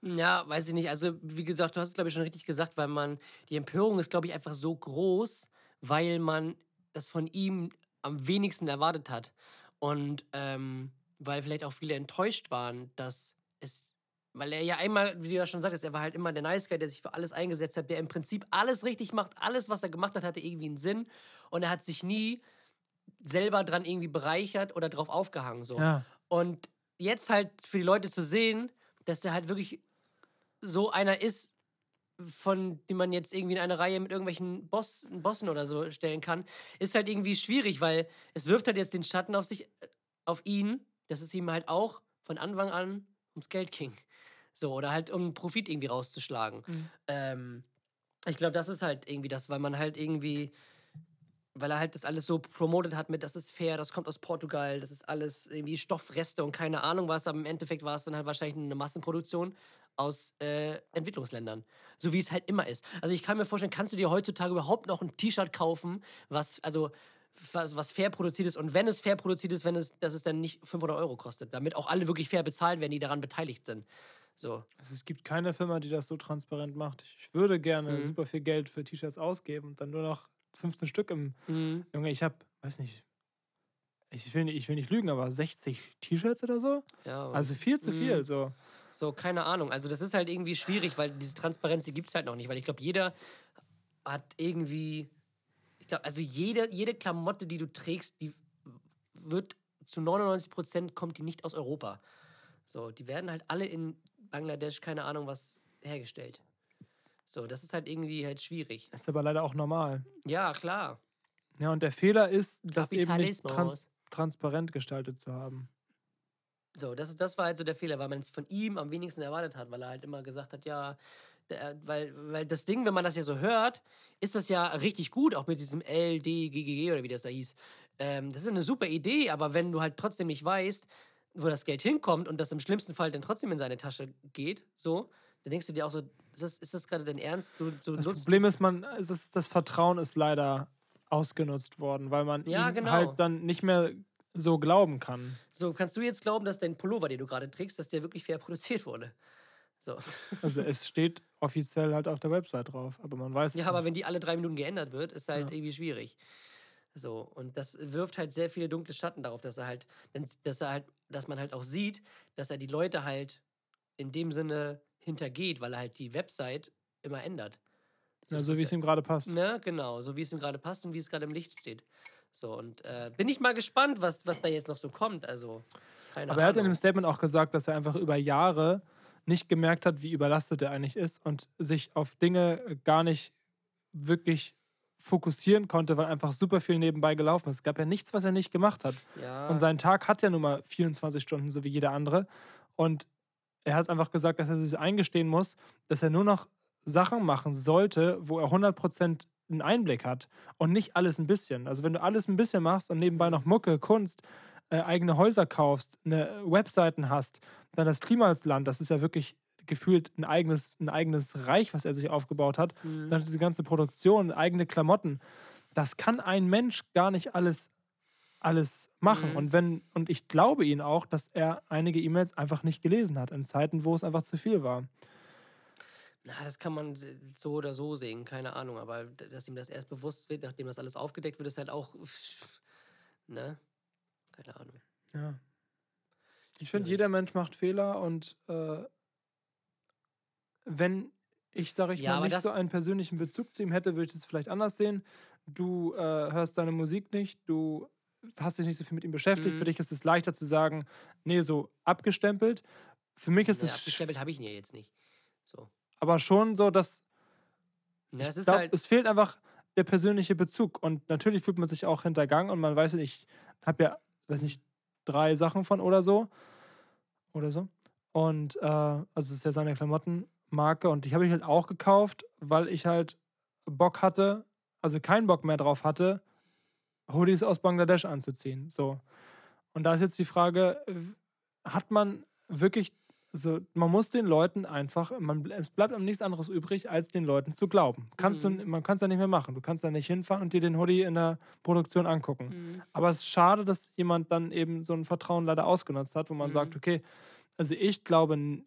Ja, weiß ich nicht. Also, wie gesagt, du hast es, glaube ich, schon richtig gesagt, weil man, die Empörung ist, glaube ich, einfach so groß, weil man das von ihm am wenigsten erwartet hat. Und ähm, weil vielleicht auch viele enttäuscht waren, dass es, weil er ja einmal, wie du ja schon sagtest, er war halt immer der Nice Guy, der sich für alles eingesetzt hat, der im Prinzip alles richtig macht, alles, was er gemacht hat, hatte irgendwie einen Sinn. Und er hat sich nie selber dran irgendwie bereichert oder drauf aufgehangen. So. Ja. Und jetzt halt für die Leute zu sehen, dass der halt wirklich so einer ist, von dem man jetzt irgendwie in eine Reihe mit irgendwelchen Boss, Bossen oder so stellen kann, ist halt irgendwie schwierig, weil es wirft halt jetzt den Schatten auf sich, äh, auf ihn, dass es ihm halt auch von Anfang an ums Geld ging. So, oder halt um Profit irgendwie rauszuschlagen. Mhm. Ähm, ich glaube, das ist halt irgendwie das, weil man halt irgendwie, weil er halt das alles so promotet hat mit, das ist fair, das kommt aus Portugal, das ist alles irgendwie Stoffreste und keine Ahnung was, aber im Endeffekt war es dann halt wahrscheinlich eine Massenproduktion aus äh, Entwicklungsländern. So wie es halt immer ist. Also ich kann mir vorstellen, kannst du dir heutzutage überhaupt noch ein T-Shirt kaufen, was, also was, was fair produziert ist und wenn es fair produziert ist, wenn es, dass es dann nicht 500 Euro kostet, damit auch alle wirklich fair bezahlt werden, die daran beteiligt sind. So. Also es gibt keine Firma, die das so transparent macht. Ich würde gerne Mhm. super viel Geld für T-Shirts ausgeben und dann nur noch 15 Stück im. Mhm. Junge, ich habe, weiß nicht, ich will, nicht, ich will nicht lügen, aber 60 T-Shirts oder so? Ja, Also viel zu viel. Mhm. So. So, keine Ahnung. Also, das ist halt irgendwie schwierig, weil diese Transparenz, die gibt es halt noch nicht. Weil ich glaube, jeder hat irgendwie. Ich glaube, also jede, jede Klamotte, die du trägst, die wird zu 99 Prozent kommt die nicht aus Europa. So, die werden halt alle in Bangladesch, keine Ahnung, was hergestellt. So, das ist halt irgendwie halt schwierig. Ist aber leider auch normal. Ja, klar. Ja, und der Fehler ist, das eben nicht trans transparent gestaltet zu haben. So, das, das war halt so der Fehler, weil man es von ihm am wenigsten erwartet hat, weil er halt immer gesagt hat, ja, der, weil, weil das Ding, wenn man das ja so hört, ist das ja richtig gut, auch mit diesem LDGGG oder wie das da hieß. Ähm, das ist eine super Idee, aber wenn du halt trotzdem nicht weißt, wo das Geld hinkommt und das im schlimmsten Fall dann trotzdem in seine Tasche geht, so, dann denkst du dir auch so, ist das, ist das gerade dein Ernst? Du, du Das nutzt Problem ist, man, ist, das Vertrauen ist leider ausgenutzt worden, weil man Ja, genau. halt dann nicht mehr so glauben kann. So, kannst du jetzt glauben, dass dein Pullover, den du gerade trägst, dass der wirklich fair produziert wurde? So. Also es steht offiziell halt auf der Website drauf, aber man weiß es Ja, aber nicht. wenn die alle drei Minuten geändert wird, ist halt Ja. irgendwie schwierig. So, und das wirft halt sehr viele dunkle Schatten darauf, dass er halt, dass er halt, dass man halt auch sieht, dass er die Leute halt in dem Sinne hintergeht, weil er halt die Website immer ändert. Ja, das so wie es ja- ihm gerade passt. Ne, genau, so wie es ihm gerade passt und wie es gerade im Licht steht. So, und äh, bin ich mal gespannt, was, was da jetzt noch so kommt. Also, keine Aber er hat in Ahnung. dem Statement auch gesagt, dass er einfach über Jahre nicht gemerkt hat, wie überlastet er eigentlich ist und sich auf Dinge gar nicht wirklich fokussieren konnte, weil einfach super viel nebenbei gelaufen ist. Es gab ja nichts, was er nicht gemacht hat. ja, Und sein Tag hat ja nun mal 24 Stunden, so wie jeder andere. Und er hat einfach gesagt, dass er sich eingestehen muss, dass er nur noch Sachen machen sollte, wo er 100% einen Einblick hat und nicht alles ein bisschen. Also wenn du alles ein bisschen machst und nebenbei noch Mucke, Kunst, äh, eigene Häuser kaufst, eine Webseiten hast, dann das Klimasland, das ist ja wirklich gefühlt ein eigenes, ein eigenes Reich, was er sich aufgebaut hat. Mhm. Dann diese ganze Produktion, eigene Klamotten. Das kann ein Mensch gar nicht alles, alles machen. Mhm. Und wenn, und ich glaube ihn auch, dass er einige E-Mails einfach nicht gelesen hat, in Zeiten, wo es einfach zu viel war. Na, das kann man so oder so sehen, keine Ahnung. Aber dass ihm das erst bewusst wird, nachdem das alles aufgedeckt wird, ist halt auch. Ne? Keine Ahnung. Ja. Ich finde, jeder Mensch macht Fehler und äh, wenn ich, sage ich Ja, mal, nicht so einen persönlichen Bezug zu ihm hätte, würde ich das vielleicht anders sehen. Du äh, hörst seine Musik nicht, du hast dich nicht so viel mit ihm beschäftigt. Mhm. Für dich ist es leichter zu sagen, nee, so abgestempelt. Für mich ist Ja, es abgestempelt habe ich ihn ja jetzt nicht. So. Aber schon so, dass Ja, es glaub, halt. es fehlt einfach der persönliche Bezug. Und natürlich fühlt man sich auch hintergangen und man weiß, ich habe ja, weiß nicht, drei Sachen von oder so. Oder so. Und äh, also es ist ja seine Klamottenmarke und die habe ich halt auch gekauft, weil ich halt Bock hatte, also keinen Bock mehr drauf hatte, Hoodies aus Bangladesch anzuziehen. So. Und da ist jetzt die Frage, hat man wirklich so, man muss den Leuten einfach, man, es bleibt am nichts anderes übrig, als den Leuten zu glauben. Kannst Mhm. du, man kann es ja nicht mehr machen. Du kannst da nicht hinfahren und dir den Hoodie in der Produktion angucken. Mhm. Aber es ist schade, dass jemand dann eben so ein Vertrauen leider ausgenutzt hat, wo man Mhm. sagt, okay, also ich glaube,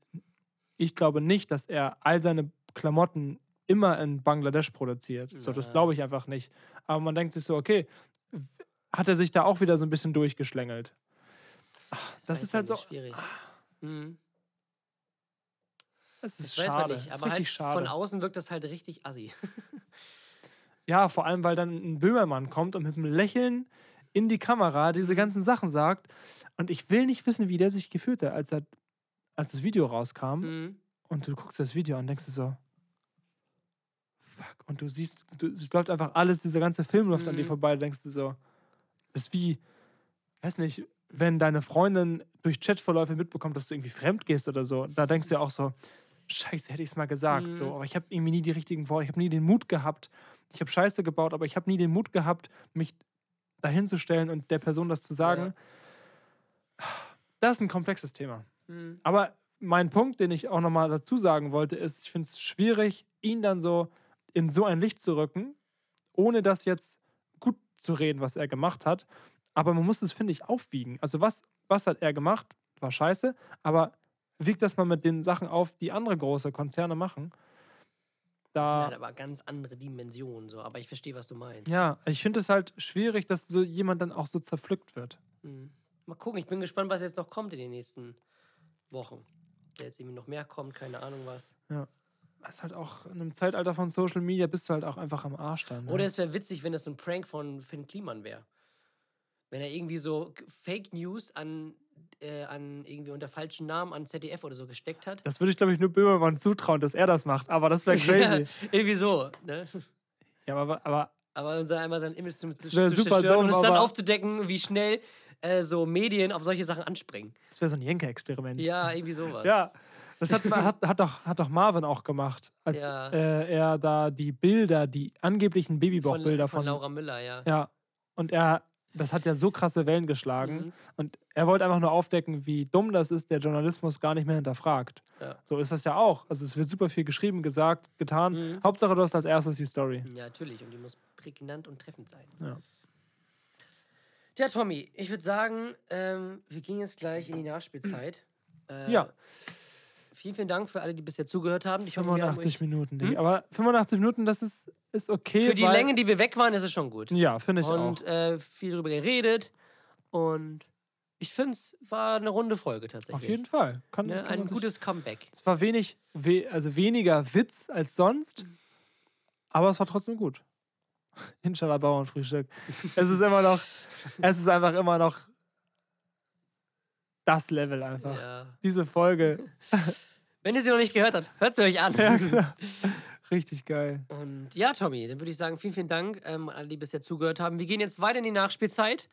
ich glaube nicht, dass er all seine Klamotten immer in Bangladesch produziert. So, das Ja. glaube ich einfach nicht. Aber man denkt sich so, okay, hat er sich da auch wieder so ein bisschen durchgeschlängelt. das weiß ist halt so, Schwierig. Mhm. Es ist Das weiß schade. man nicht. Aber halt schade. von außen wirkt das halt richtig assi. Ja, vor allem, weil dann ein Böhmermann kommt und mit einem Lächeln in die Kamera diese Mhm. ganzen Sachen sagt. Und ich will nicht wissen, wie der sich gefühlt hat, als, er, als das Video rauskam. Mhm. Und du guckst das Video an und denkst dir so, fuck. Und du siehst, du, es läuft einfach alles, diese ganze Film läuft an dir Mhm. vorbei. Du denkst dir so, das ist wie, weiß nicht, wenn deine Freundin durch Chatverläufe mitbekommt, dass du irgendwie fremd gehst oder so, da denkst du ja auch so, scheiße, hätte ich es mal gesagt. Mhm. So, aber ich habe irgendwie nie die richtigen Worte, ich habe nie den Mut gehabt. Ich habe Scheiße gebaut, aber ich habe nie den Mut gehabt, mich dahinzustellen und der Person das zu sagen. Das ist ein komplexes Thema. Mhm. Aber mein Punkt, den ich auch nochmal dazu sagen wollte, ist, ich finde es schwierig, ihn dann so in so ein Licht zu rücken, ohne das jetzt gut zu reden, was er gemacht hat. Aber man muss es, finde ich, aufwiegen. Also was, was hat er gemacht? War scheiße, aber wiegt das mal mit den Sachen auf, die andere große Konzerne machen. Das sind Da, halt aber ganz andere Dimensionen, so. Aber ich verstehe, was du meinst. ja, ich finde es halt schwierig, dass so jemand dann auch so zerpflückt wird. Mhm. Mal gucken, ich bin gespannt, was jetzt noch kommt in den nächsten Wochen. Ob Jetzt irgendwie noch mehr kommt, keine Ahnung was. Das ist halt auch in einem Zeitalter von Social Media bist du halt auch einfach am Arsch dann. Ne? Oder es wäre witzig, wenn das so ein Prank von Finn Kliman wäre. Wenn er irgendwie so Fake News an, äh, an irgendwie unter falschen Namen an ZDF oder so gesteckt hat. Das würde ich, glaube ich, nur Böhmermann zutrauen, dass er das macht. Aber das wäre crazy. irgendwie so, ne? ja, aber, aber Aber so einmal sein Image zu, zu, zu zerstören und dumm, es dann aufzudecken, wie schnell äh, so Medien auf solche Sachen anspringen. das wäre so ein Jenke-Experiment. Ja, irgendwie sowas. Ja, das hat, hat, hat, doch, hat doch Marvin auch gemacht, als Ja. äh, er da die Bilder, die angeblichen von, Babybauchbilder von von, Laura Müller, ja. Ja, und er, das hat ja so krasse Wellen geschlagen. Mhm. Und er wollte einfach nur aufdecken, wie dumm das ist, der Journalismus gar nicht mehr hinterfragt. Ja. So ist das ja auch. Also es wird super viel geschrieben, gesagt, getan. Mhm. Hauptsache, du hast als erstes die Story. Ja, natürlich. Und die muss prägnant und treffend sein. Ja. Ja, Tommy, ich würde sagen, ähm, wir gehen jetzt gleich in die Nachspielzeit. Äh, Ja. Vielen, vielen Dank für alle, die bisher zugehört haben. Ich hoffe, wir haben 85 Minuten, Digga. Aber 85 Minuten, das ist, ist okay. für die Länge, die wir weg waren, ist es schon gut. Ja, finde ich und auch. äh, viel darüber geredet. Und ich finde, es war eine runde Folge tatsächlich. Auf jeden Fall. Kann, Ne? kann Ein gutes Comeback. Es war wenig, we also weniger Witz als sonst, aber es war trotzdem gut. Inshallah Bauernfrühstück. es ist immer noch, es ist einfach immer noch das Level einfach. Ja. Diese Folge, Wenn ihr sie noch nicht gehört habt, hört sie euch an. richtig geil. Und ja, Tommy, dann würde ich sagen, vielen, vielen Dank ähm, an alle, die bisher zugehört haben. Wir gehen jetzt weiter in die Nachspielzeit.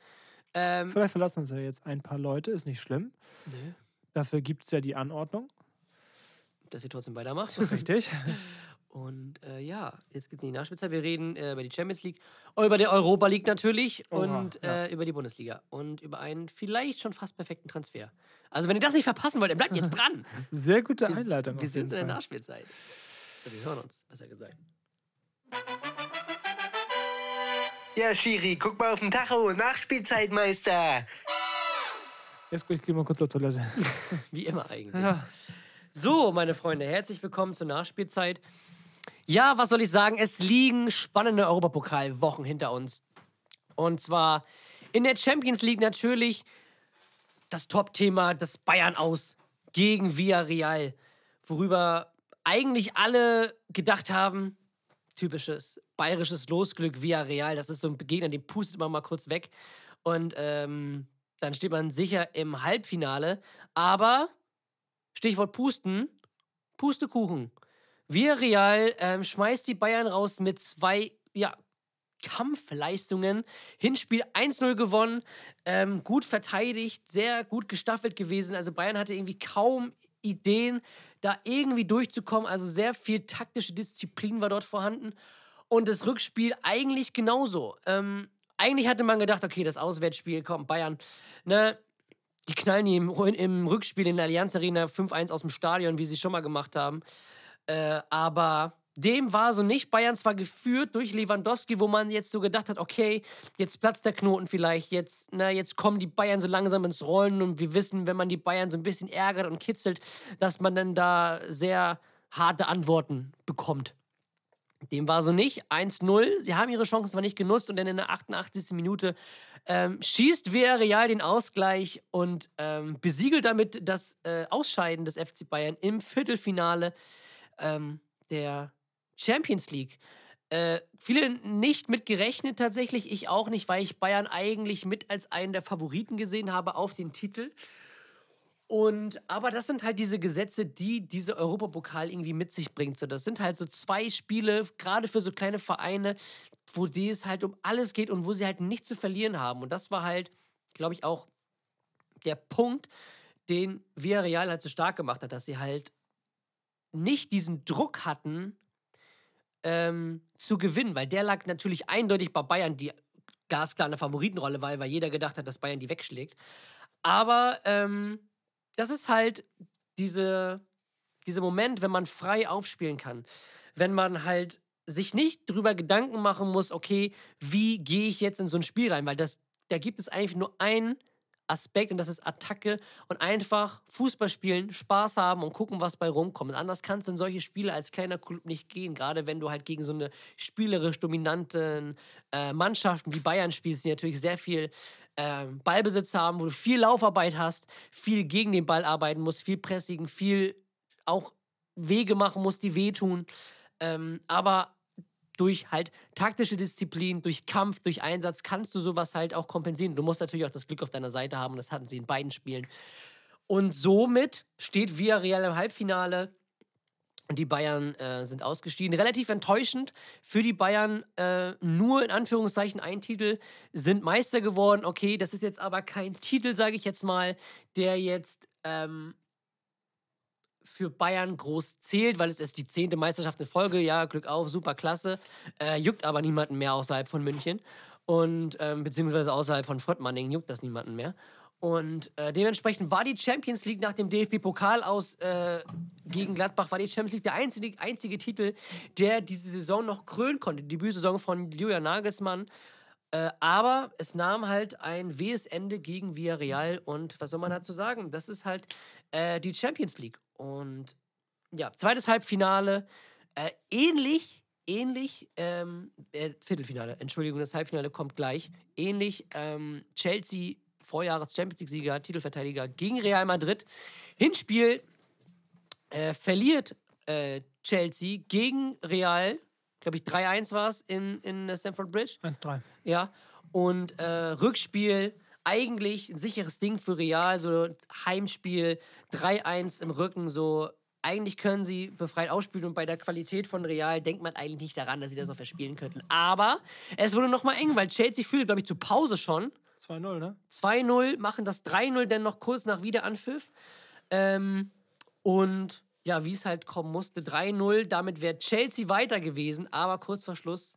Ähm, Vielleicht verlassen uns ja jetzt ein paar Leute, ist nicht schlimm. nee, Dafür gibt es ja die Anordnung. dass ihr trotzdem weitermacht. Richtig. Und äh, ja, jetzt geht es in die Nachspielzeit. Wir reden äh, über die Champions League, über die Europa League natürlich Oha, und ja. äh, über die Bundesliga und über einen vielleicht schon fast perfekten Transfer. Also, wenn ihr das nicht verpassen wollt, dann bleibt jetzt dran. Sehr gute Wir, Einleitung. wir auf sind in der. Nachspielzeit. Wir hören uns, besser gesagt. Ja, Schiri, guck mal auf den Tacho. Nachspielzeit, Meister. Jetzt ich gehe mal kurz zur Toilette. Wie immer eigentlich. Ja. So, meine Freunde, herzlich willkommen zur Nachspielzeit. Ja, was soll ich sagen? Es liegen spannende Europapokalwochen hinter uns. Und zwar in der Champions League natürlich das Top-Thema, das Bayern aus gegen Villarreal, worüber eigentlich alle gedacht haben, typisches bayerisches Losglück Villarreal, das ist so ein Gegner, den pustet man mal kurz weg und ähm, dann steht man sicher im Halbfinale. Aber Stichwort Pusten, Pustekuchen. Villarreal ähm, schmeißt die Bayern raus mit zwei, ja, Kampfleistungen. Hinspiel 1-0 gewonnen, ähm, gut verteidigt, sehr gut gestaffelt gewesen. Also Bayern hatte irgendwie kaum Ideen, da irgendwie durchzukommen. Also sehr viel taktische Disziplin war dort vorhanden. Und das Rückspiel eigentlich genauso. Ähm, eigentlich hatte man gedacht, okay, das Auswärtsspiel, komm, Bayern, ne, die knallen die im, im Rückspiel in der Allianz Arena 5-1 aus dem Stadion, wie sie schon mal gemacht haben. Äh, aber dem war so nicht. Bayern zwar geführt durch Lewandowski, wo man jetzt so gedacht hat, okay, jetzt platzt der Knoten vielleicht, jetzt, na, jetzt kommen die Bayern so langsam ins Rollen und wir wissen, wenn man die Bayern so ein bisschen ärgert und kitzelt, dass man dann da sehr harte Antworten bekommt. Dem war so nicht. 1-0. Sie haben ihre Chancen zwar nicht genutzt und dann in der 88. Minute ähm, schießt Villarreal den Ausgleich und ähm, besiegelt damit das äh, Ausscheiden des FC Bayern im Viertelfinale ähm, der Champions League. Äh, viele nicht mit gerechnet tatsächlich, ich auch nicht, weil ich Bayern eigentlich mit als einen der Favoriten gesehen habe auf den Titel. Und, aber das sind halt diese Gesetze, die diese Europapokal irgendwie mit sich bringt. So, das sind halt so zwei Spiele, gerade für so kleine Vereine, wo es halt um alles geht und wo sie halt nichts zu verlieren haben. Und das war halt, glaube ich, auch der Punkt, den Villarreal halt so stark gemacht hat, dass sie halt nicht diesen Druck hatten, ähm, zu gewinnen, weil der lag natürlich eindeutig bei Bayern, die glasklar eine Favoritenrolle war, weil jeder gedacht hat, dass Bayern die wegschlägt. Aber ähm, das ist halt diese, dieser Moment, wenn man frei aufspielen kann. Wenn man halt sich nicht drüber Gedanken machen muss, okay, wie gehe ich jetzt in so ein Spiel rein? Weil das, da gibt es eigentlich nur einen Aspekt und das ist Attacke und einfach Fußball spielen, Spaß haben und gucken, was bei rumkommt. Anders kannst du in solche Spiele als kleiner Club nicht gehen, gerade wenn du halt gegen so eine spielerisch dominanten äh, Mannschaften wie Bayern spielst, die natürlich sehr viel ähm, Ballbesitz haben, wo du viel Laufarbeit hast, viel gegen den Ball arbeiten musst, viel pressigen, viel auch Wege machen musst, die wehtun. Ähm, aber durch halt taktische Disziplin, durch Kampf, durch Einsatz kannst du sowas halt auch kompensieren. Du musst natürlich auch das Glück auf deiner Seite haben und das hatten sie in beiden Spielen. Und somit steht Villarreal im Halbfinale und die Bayern äh, sind ausgestiegen. Relativ enttäuschend für die Bayern. Äh, nur in Anführungszeichen ein Titel sind Meister geworden. Okay, das ist jetzt aber kein Titel, sage ich jetzt mal, der jetzt ähm, für Bayern groß zählt, weil es ist die zehnte Meisterschaft in Folge. Ja, Glück auf, super klasse. Äh, juckt aber niemanden mehr außerhalb von München. Und ähm, beziehungsweise außerhalb von Frottmanning juckt das niemanden mehr. Und äh, dementsprechend war die Champions League nach dem DFB-Pokal aus äh, gegen Gladbach, war die Champions League der einzige, einzige Titel, der diese Saison noch krönen konnte. Die Debütsaison von Julian Nagelsmann. Äh, aber es nahm halt ein wehes Ende gegen Villarreal. Und was soll man dazu sagen? Das ist halt äh, die Champions League. Und ja, zweites Halbfinale. Äh, ähnlich, ähnlich, ähm, äh, Viertelfinale, Entschuldigung, das Halbfinale kommt gleich. Ähnlich, ähm, Chelsea, Vorjahres Champions League-Sieger, Titelverteidiger gegen Real Madrid. Hinspiel äh, verliert äh, Chelsea gegen Real, glaube ich, 3-1 war es in, in der Stamford Bridge. 1-3. Ja. Und äh, Rückspiel eigentlich ein sicheres Ding für Real, so Heimspiel, 3-1 im Rücken, so. Eigentlich können sie befreit ausspielen und bei der Qualität von Real denkt man eigentlich nicht daran, dass sie das auch verspielen könnten. Aber es wurde nochmal eng, weil Chelsea führt, glaube ich, zu Pause schon. 2-0, ne? 2-0, machen das 3-0 dann noch kurz nach Wiederanpfiff. Ähm, und ja, wie es halt kommen musste, 3-0. Damit wäre Chelsea weiter gewesen, aber kurz vor Schluss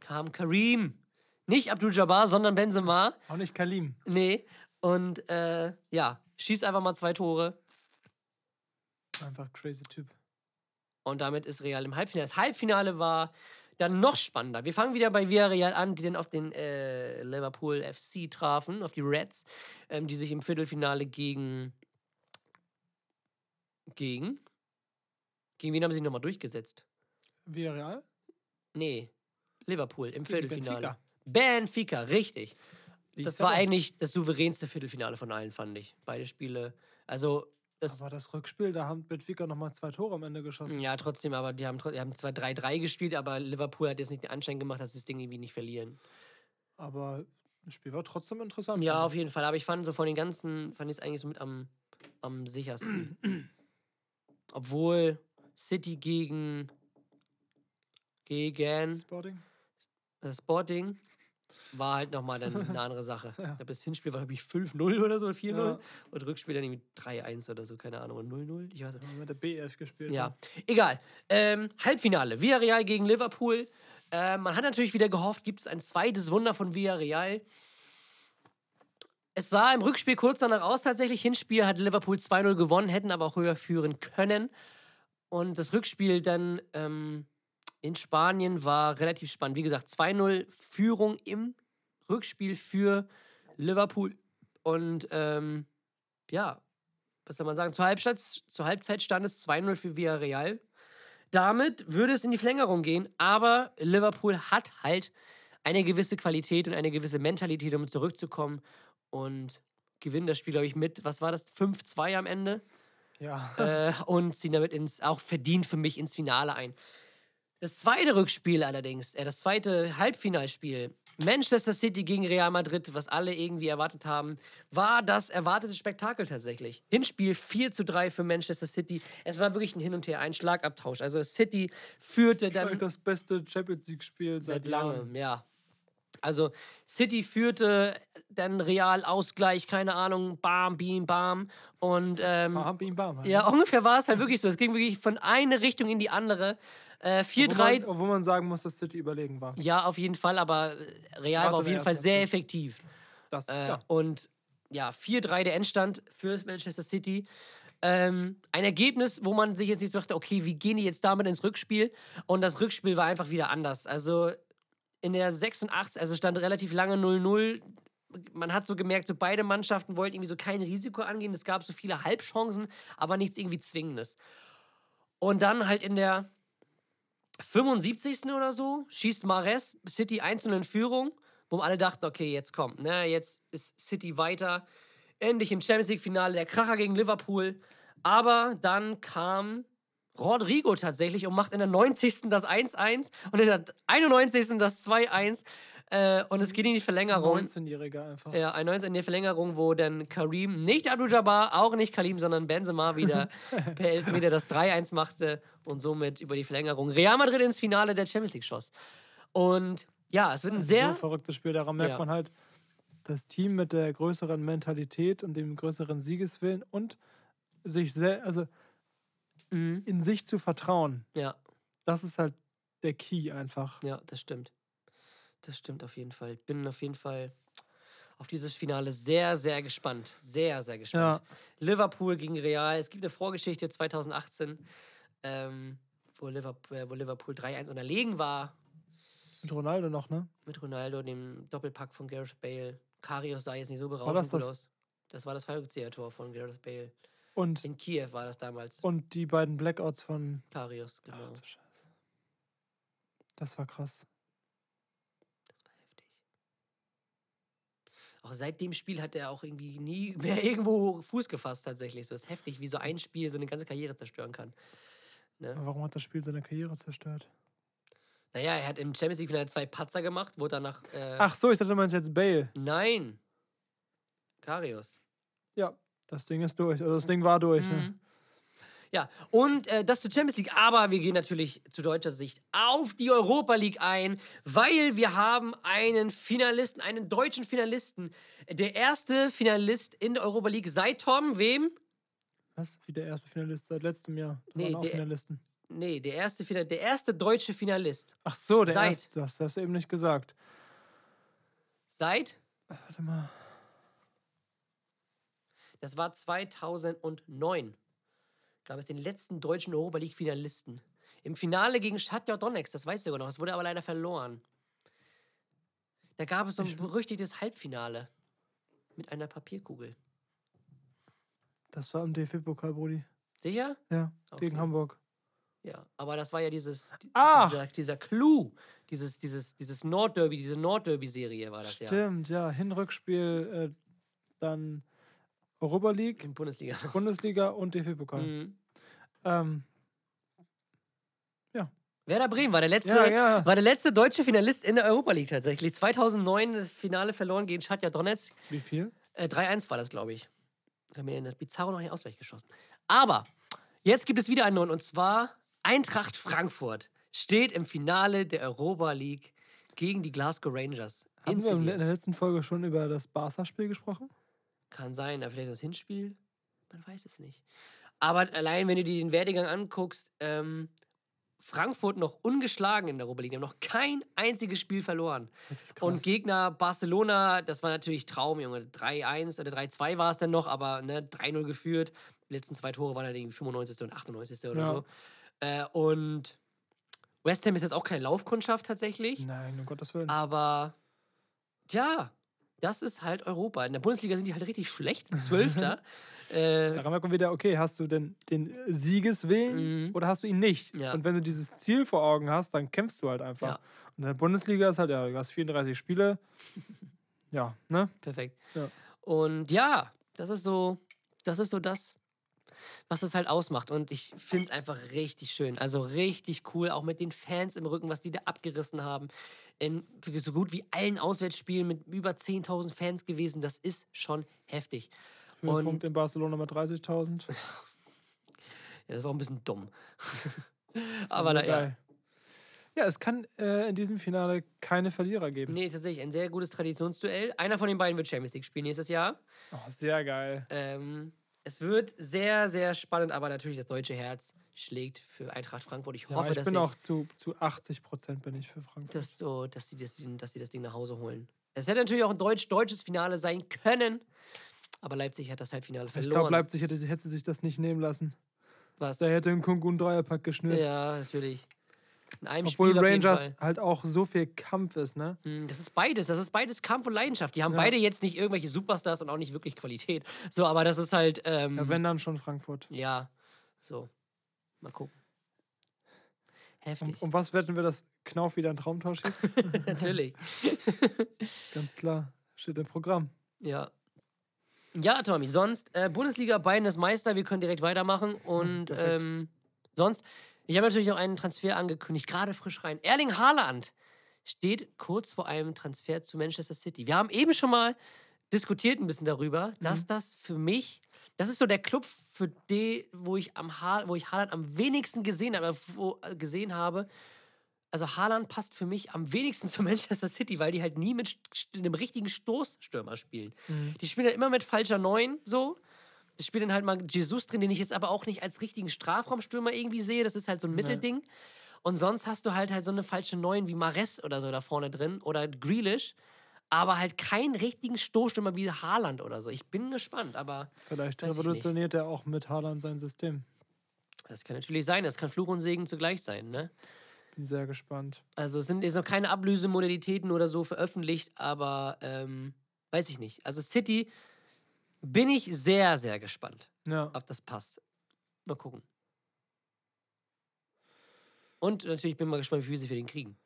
kam Karim. Nicht Abdul Jabbar, sondern Benzema. Auch nicht Kalim. Nee. Und äh, ja, schießt einfach mal zwei Tore. Einfach crazy Typ. Und damit ist Real im Halbfinale. Das Halbfinale war dann noch spannender. Wir fangen wieder bei Villarreal an, die dann auf den äh, Liverpool FC trafen, auf die Reds, ähm, die sich im Viertelfinale gegen. Gegen? Gegen wen haben sie sich nochmal durchgesetzt? Villarreal? Nee, Liverpool im Viertelfinale. Benfica, richtig. Liegt Das da war eigentlich das souveränste Viertelfinale von allen, fand ich. Beide Spiele. Also, das. Aber das Rückspiel, da haben Benfica nochmal zwei Tore am Ende geschossen. Ja, trotzdem, aber die haben, die haben zwar 3-3 gespielt, aber Liverpool hat jetzt nicht den Anschein gemacht, dass sie das Ding irgendwie nicht verlieren. Aber das Spiel war trotzdem interessant. Ja, auf jeden Fall. Aber ich fand so von den ganzen, fand ich es eigentlich so mit am, am sichersten. Obwohl City gegen gegen. Sporting. Sporting war halt nochmal dann eine andere Sache. Ich glaube, das Hinspiel war, glaube ich, 5-0 oder so, 4-0. Ja. Und Rückspiel dann irgendwie 3-1 oder so, keine Ahnung, und 0-0. Ich weiß nicht. Haben wir mit der BF gespielt. Ja, egal. Ähm, Halbfinale. Villarreal gegen Liverpool. Äh, man hat natürlich wieder gehofft, gibt es ein zweites Wunder von Villarreal. Es sah im Rückspiel kurz danach aus, tatsächlich. Hinspiel hat Liverpool 2-0 gewonnen, hätten aber auch höher führen können. Und das Rückspiel dann ähm, in Spanien war relativ spannend. Wie gesagt, 2-0 Führung im Rückspiel für Liverpool. Und ähm, ja, was soll man sagen? Zur Halbzeit, zur Halbzeit stand es 2-0 für Villarreal. Damit würde es in die Verlängerung gehen, aber Liverpool hat halt eine gewisse Qualität und eine gewisse Mentalität, um zurückzukommen und gewinnen das Spiel, glaube ich, mit, was war das, 5-2 am Ende Ja. äh, und ziehen damit ins, auch verdient für mich ins Finale ein. Das zweite Rückspiel allerdings, äh, das zweite Halbfinalspiel, Manchester City gegen Real Madrid, was alle irgendwie erwartet haben, war das erwartete Spektakel tatsächlich. Hinspiel 4 zu 3 für Manchester City. Es war wirklich ein Hin und Her, ein Schlagabtausch. Also City führte dann das beste Champions League-Spiel seit seit langem. ja. Also City führte, dann Real Ausgleich, keine Ahnung, bam, beam, bam. Und ähm, Bam, bim, bam. halt. ja, ungefähr war es halt wirklich so. Es ging wirklich von einer Richtung in die andere. Äh, Obwohl 4-3. man, obwohl man sagen muss, dass City überlegen war. Ja, auf jeden Fall, aber Real Warte war auf jeden Fall sehr effektiv. Das, Äh, ja. Und ja, 4-3 der Endstand für Manchester City. Ähm, ein Ergebnis, wo man sich jetzt nicht so dachte, okay, wie gehen die jetzt damit ins Rückspiel? Und das Rückspiel war einfach wieder anders. Also in der 86, also stand relativ lange 0-0. Man hat so gemerkt, so beide Mannschaften wollten irgendwie so kein Risiko angehen. Es gab so viele Halbchancen, aber nichts irgendwie Zwingendes. Und dann halt in der 75. oder so schießt Mares City 1 in Führung, wo alle dachten, okay, jetzt kommt, ne, jetzt ist City weiter. Endlich im Champions League-Finale der Kracher gegen Liverpool. Aber dann kam Rodrigo tatsächlich und macht in der 90. das 1-1 und in der 91. das 2-1. Äh, und es geht in die Verlängerung. 19-Jähriger einfach. Ja, ein 19 in der Verlängerung, wo dann Karim, nicht Abdul Jabbar, auch nicht Kalim, sondern Benzema wieder per Elfmeter das 3-1 machte und somit über die Verlängerung Real Madrid ins Finale der Champions League schoss. Und ja, es wird ein sehr. So verrücktes Spiel. Daran merkt Ja. man halt, das Team mit der größeren Mentalität und dem größeren Siegeswillen und sich sehr, also Mhm. in sich zu vertrauen. Ja, Das ist halt der Key einfach. ja, das stimmt. Das stimmt auf jeden Fall. Ich bin auf jeden Fall auf dieses Finale sehr, sehr gespannt. Sehr, sehr gespannt. Liverpool gegen Real. Es gibt eine Vorgeschichte 2018, ähm, wo, Liverpool, äh, wo Liverpool 3-1 unterlegen war Mit Ronaldo noch, ne? mit Ronaldo, dem Doppelpack von Gareth Bale. Karius sah jetzt nicht so das berauschend gut das- aus. Das war das Fallrückzieher-Tor von Gareth Bale. Und, In Kiew war das damals. und die beiden Blackouts von. Karius, genau. Ach Scheiße. Das war krass. Das war heftig. Auch seit dem Spiel hat er auch irgendwie nie mehr irgendwo Fuß gefasst, tatsächlich. So ist heftig, wie so ein Spiel so eine ganze Karriere zerstören kann. Ne? Warum hat das Spiel seine Karriere zerstört? Naja, er hat im Champions League-Finale zwei Patzer gemacht, wurde danach. Äh, Ach so, ich dachte, du meinst jetzt Bale. Nein! Karius. Ja, das Ding ist durch. Also das Ding war durch. Ne? Mhm. Ja, und äh, das zur Champions League, aber wir gehen natürlich zu deutscher Sicht auf die Europa League ein, weil wir haben einen Finalisten, einen deutschen Finalisten. Der erste Finalist in der Europa League seit Tom, wem? Was? Wie der erste Finalist seit letztem Jahr. Da Nee, waren auch der- Finalisten. Nee, der erste, Final der erste deutsche Finalist. Ach so, der Seit- erste. Du hast das eben nicht gesagt. Seit? Warte mal. Das war 2009. Gab es den letzten deutschen Europa League Finalisten. Im Finale gegen Shakhtar Donetsk, das weißt du sogar noch. Das wurde aber leider verloren. Da gab es so ein berüchtigtes Halbfinale mit einer Papierkugel. Das war im DFB-Pokal, Brudi. Sicher? Ja, gegen Okay. Hamburg. Ja, aber das war ja dieses, die- Ah! dieser, dieser Clou, dieses, dieses, dieses Nordderby, diese Nordderby-Serie war das ja. Stimmt, ja. Hin-Rückspiel, äh, dann Europa League, In Bundesliga. Bundesliga und DFB-Pokal. Mhm. Ähm, Werder Bremen war der letzte, Ja, ja. war der letzte deutsche Finalist in der Europa League tatsächlich. 2009 das Finale verloren gegen Shakhtar Donetsk. wie viel? Äh, 3-1 war das, glaube ich. Da haben wir in der Bizarro noch einen Ausgleich geschossen. Aber jetzt gibt es wieder einen neuen und zwar Eintracht Frankfurt steht im Finale der Europa League gegen die Glasgow Rangers. Haben wir in der letzten Folge schon über das Barca-Spiel gesprochen? Kann sein, aber vielleicht das Hinspiel. Man weiß es nicht. Aber allein, wenn du dir den Werdegang anguckst, ähm, Frankfurt noch ungeschlagen in der Europa League. Die haben noch kein einziges Spiel verloren. Und Gegner Barcelona, das war natürlich Traum, Junge. 3-1 oder 3-2 war es dann noch, aber ne, 3-0 geführt. Die letzten zwei Tore waren dann irgendwie 95. und 98. oder Ja. so. Äh, und West Ham ist jetzt auch keine Laufkundschaft tatsächlich. Nein, um Gottes Willen. Aber ja, das ist halt Europa. In der Bundesliga sind die halt richtig schlecht. Zwölfter. äh, Daran merkt man wieder, okay, hast du denn den Siegeswillen Mhm. oder hast du ihn nicht? Ja. Und wenn du dieses Ziel vor Augen hast, dann kämpfst du halt einfach. Ja. Und in der Bundesliga ist halt, ja, du hast 34 Spiele. ja, ne? perfekt. Ja. Und ja, das ist so, das ist so das, was es halt ausmacht. Und ich finde es einfach richtig schön. Also richtig cool, auch mit den Fans im Rücken, was die da abgerissen haben. In so gut wie allen Auswärtsspielen mit über 10.000 Fans gewesen. Das ist schon heftig. Höhepunkt in Barcelona mit 30.000. Ja, das war auch ein bisschen dumm. Aber nur na, ja. geil. Ja, es kann äh, in diesem Finale keine Verlierer geben. Nee, tatsächlich ein sehr gutes Traditionsduell. Einer von den beiden wird Champions League spielen nächstes Jahr. Oh, sehr geil. Ähm, es wird sehr, sehr spannend, aber natürlich das deutsche Herz schlägt für Eintracht Frankfurt. Ich Ja, hoffe, ich dass, bin sie, auch zu, zu 80 Prozent bin ich für Frankfurt. dass, so, dass, die das, dass die das Ding nach Hause holen. Es hätte natürlich auch ein deutsch deutsches Finale sein können, aber Leipzig hat das Halbfinale ich verloren. glaube, Leipzig hätte, hätte sich das nicht nehmen lassen. Was? Da hätte ein Kunku einen Dreierpack geschnürt. Ja, natürlich. In einem Obwohl Spiel Rangers halt auch so viel Kampf ist, ne? Hm, Das ist beides. Das ist beides Kampf und Leidenschaft. Die haben Ja. beide jetzt nicht irgendwelche Superstars und auch nicht wirklich Qualität. So, aber das ist halt. Ähm, Ja, wenn dann schon Frankfurt. Ja, so. Mal gucken. Heftig. Um, um was wetten wir, dass Knauf wieder ein Traumtor schießt? Natürlich. Ganz klar. Steht im Programm. Ja. Ja, Tommy, sonst äh, Bundesliga, Bayern ist Meister, wir können direkt weitermachen. Und ähm, sonst, ich habe natürlich noch einen Transfer angekündigt, gerade frisch rein. Erling Haaland steht kurz vor einem Transfer zu Manchester City. Wir haben eben schon mal diskutiert ein bisschen darüber, dass das für mich, das ist so der Club, für den, wo ich am ha wo ich Haaland am wenigsten gesehen habe, wo, gesehen habe. Also Haaland passt für mich am wenigsten zu Manchester City, weil die halt nie mit einem richtigen Stoßstürmer spielen. Die spielen halt immer mit falscher Neun so. Die spielen dann halt mal Jesus drin, den ich jetzt aber auch nicht als richtigen Strafraumstürmer irgendwie sehe. Das ist halt so ein Mittelding. Und sonst hast du halt halt so eine falsche Neun wie Mares oder so da vorne drin oder Grealish. Aber halt keinen richtigen Stoßstürmer wie Haaland oder so. Ich bin gespannt, aber Vielleicht revolutioniert er auch mit Haaland sein System. das kann natürlich sein. Das kann Fluch und Segen zugleich sein, ne? Bin sehr gespannt. Also es sind jetzt noch keine Ablösemodalitäten oder so veröffentlicht, aber ähm, weiß ich nicht. Also City bin ich sehr, sehr gespannt, Ja. ob das passt. Mal gucken. Und natürlich bin ich mal gespannt, wie viel sie für den kriegen.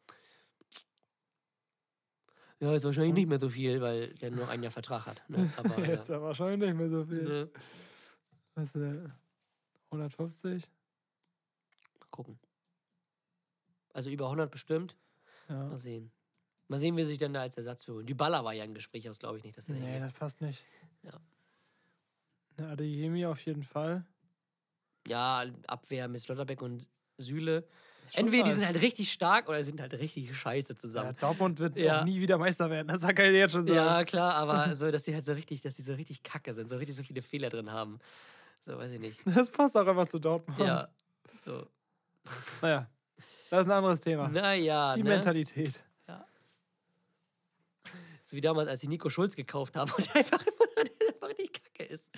Ja, ist wahrscheinlich nicht mehr so viel, weil der nur ein Jahr Vertrag hat. Ne? Aber ja. Jetzt ja wahrscheinlich nicht mehr so viel. Ne? Was, äh, 150? Mal gucken. Also über 100 bestimmt. Ja. Mal sehen. Mal sehen, wie sich dann da als Ersatz für holen. Die Baller war ja im Gespräch, das glaube ich nicht, dass der Nee, das passt nicht. Ja. Ne, Adeyemi auf jeden Fall. Ja, Abwehr mit Schlotterbeck und Süle. Schon Entweder die sind halt richtig stark oder sind halt richtig scheiße Ja, zusammen. Dortmund wird Ja. nie wieder Meister werden. Das kann ich jetzt schon sagen. Ja, klar, aber so, dass die halt so richtig, dass die so richtig kacke sind, so richtig so viele Fehler drin haben. So, weiß ich nicht. Das passt auch einfach zu Dortmund. Ja. So. Naja, das ist ein anderes Thema. Naja, Die ne? Mentalität. So wie damals, als ich Nico Schulz gekauft habe und einfach, der einfach richtig kacke ist.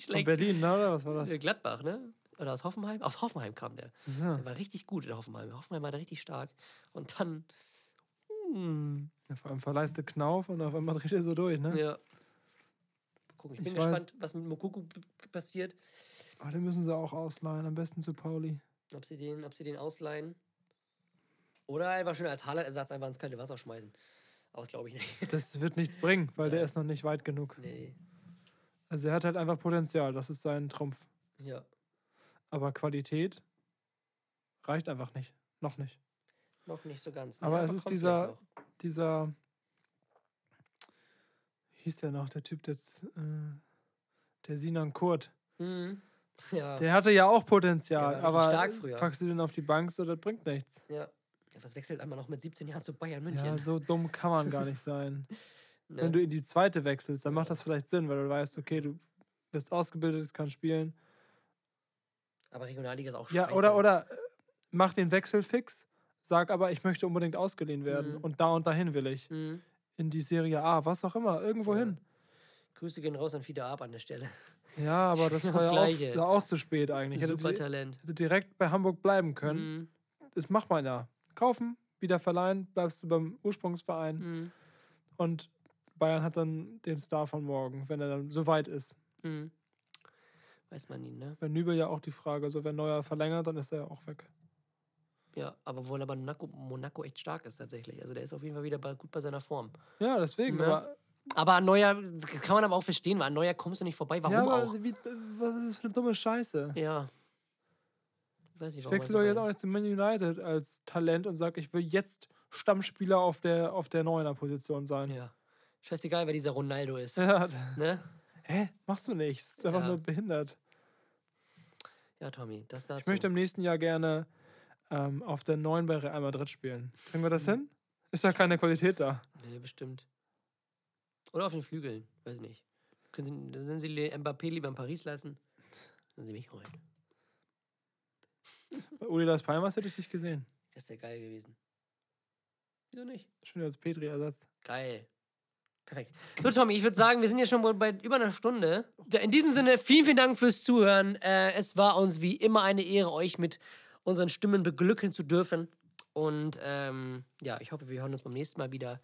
Ist richtig Von schlecht. Berlin, ne? oder was war das? Äh, Gladbach, ne? Oder aus Hoffenheim? Aus Hoffenheim kam der. Ja. Der war richtig gut in Hoffenheim. Hoffenheim war da richtig stark. Und dann. Hm, Ja, vor allem verleiste Knauf und auf einmal dreht er so durch, ne? ja. Mal gucken. Ich bin Ich weiß- gespannt, was mit Mokuku passiert. Aber den müssen sie auch ausleihen, am besten zu Pauli. Ob sie den, ob sie den ausleihen. Oder einfach schön als Haaland-Ersatz einfach ins kalte Wasser schmeißen. Aber das glaube ich nicht. Das wird nichts bringen, weil der Ja. ist noch nicht weit genug. nee. Also er hat halt einfach Potenzial, das ist sein Trumpf. Ja. Aber Qualität reicht einfach nicht. Noch nicht. Noch nicht so ganz. Aber ja, es ist dieser-. Dieser. Wie hieß der noch? Der Typ, der. Äh, der Sinan Kurt. Mhm. Ja. Der hatte ja auch Der Potenzial, richtig aber stark früher. packst du den auf die Bank, so das bringt nichts. ja. ja. Was wechselt einmal noch mit 17 Jahren zu Bayern München? Ja, so dumm kann man gar nicht sein. Ne? Wenn du in die zweite wechselst, dann macht das vielleicht Sinn, weil du weißt, okay, du bist ausgebildet, kannst spielen. Aber Regionalliga ist auch Ja, scheiße. oder, oder äh, mach den Wechsel fix, sag aber, ich möchte unbedingt ausgeliehen werden Mhm. und da und dahin will ich. Mhm. In die Serie A, was auch immer, irgendwo Ja. hin. Grüße gehen raus an Fiete Ab an der Stelle. Ja, aber das Das war ja auch, auch zu spät eigentlich. Super Talent. hätte direkt bei Hamburg bleiben können. Mhm. Das macht man ja. Kaufen, wieder verleihen, bleibst du beim Ursprungsverein. Mhm. Und Bayern hat dann den Star von morgen, wenn er dann so weit ist. Mhm. Weiß man nie, ne? Bei Nübel ja auch die Frage, so wenn Neuer verlängert, dann ist er ja auch weg. Ja, aber wohl aber Monaco, Monaco echt stark ist tatsächlich. Also der ist auf jeden Fall wieder bei, gut bei seiner Form. Ja, deswegen. Ja. Aber, Aber an Neuer, das kann man aber auch verstehen, weil an Neuer kommst du nicht vorbei. Warum ja, aber auch? Wie, was ist das für eine dumme Scheiße? Ja. Ich weiß nicht, Ich warum. wechsle er doch jetzt auch nicht zu Man United als Talent und sage, ich will jetzt Stammspieler auf der, auf der Neuner-Position sein. Ja. Scheißegal, wer dieser Ronaldo ist. Ja. Ne? Hä? Machst du nicht. Das ist einfach Ja. nur behindert. Ja, Tommy, das dazu. Ich möchte im nächsten Jahr gerne ähm, auf der 9 bei Real Madrid spielen. Kriegen wir das hin? Ist da keine Qualität da? Nee, bestimmt. Oder auf den Flügeln, weiß nicht. Können Sie, sollen Sie Mbappé lieber in Paris lassen? Sollen Sie mich holen. Bei Uli Las Palmas hätte ich dich gesehen. Das wäre geil gewesen. Wieso nicht? Schön als Petri-Ersatz. Geil. Perfekt. So, Tommy, ich würde sagen, wir sind ja schon wohl bei über einer Stunde. In diesem Sinne, vielen, vielen Dank fürs Zuhören. Äh, es war uns wie immer eine Ehre, euch mit unseren Stimmen beglücken zu dürfen. Und ähm, ja, ich hoffe, wir hören uns beim nächsten Mal wieder,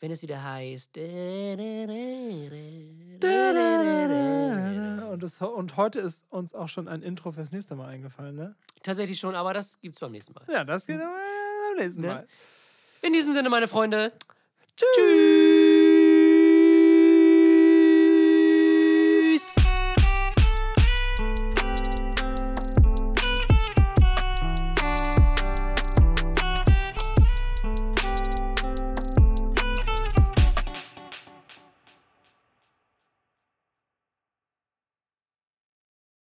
wenn es wieder heißt. Und, das, und heute ist uns auch schon ein Intro fürs nächste Mal eingefallen, ne? Tatsächlich schon, aber das gibt's beim nächsten Mal. Ja, das geht aber am nächsten Ne? Mal. In diesem Sinne, meine Freunde. Tschüss.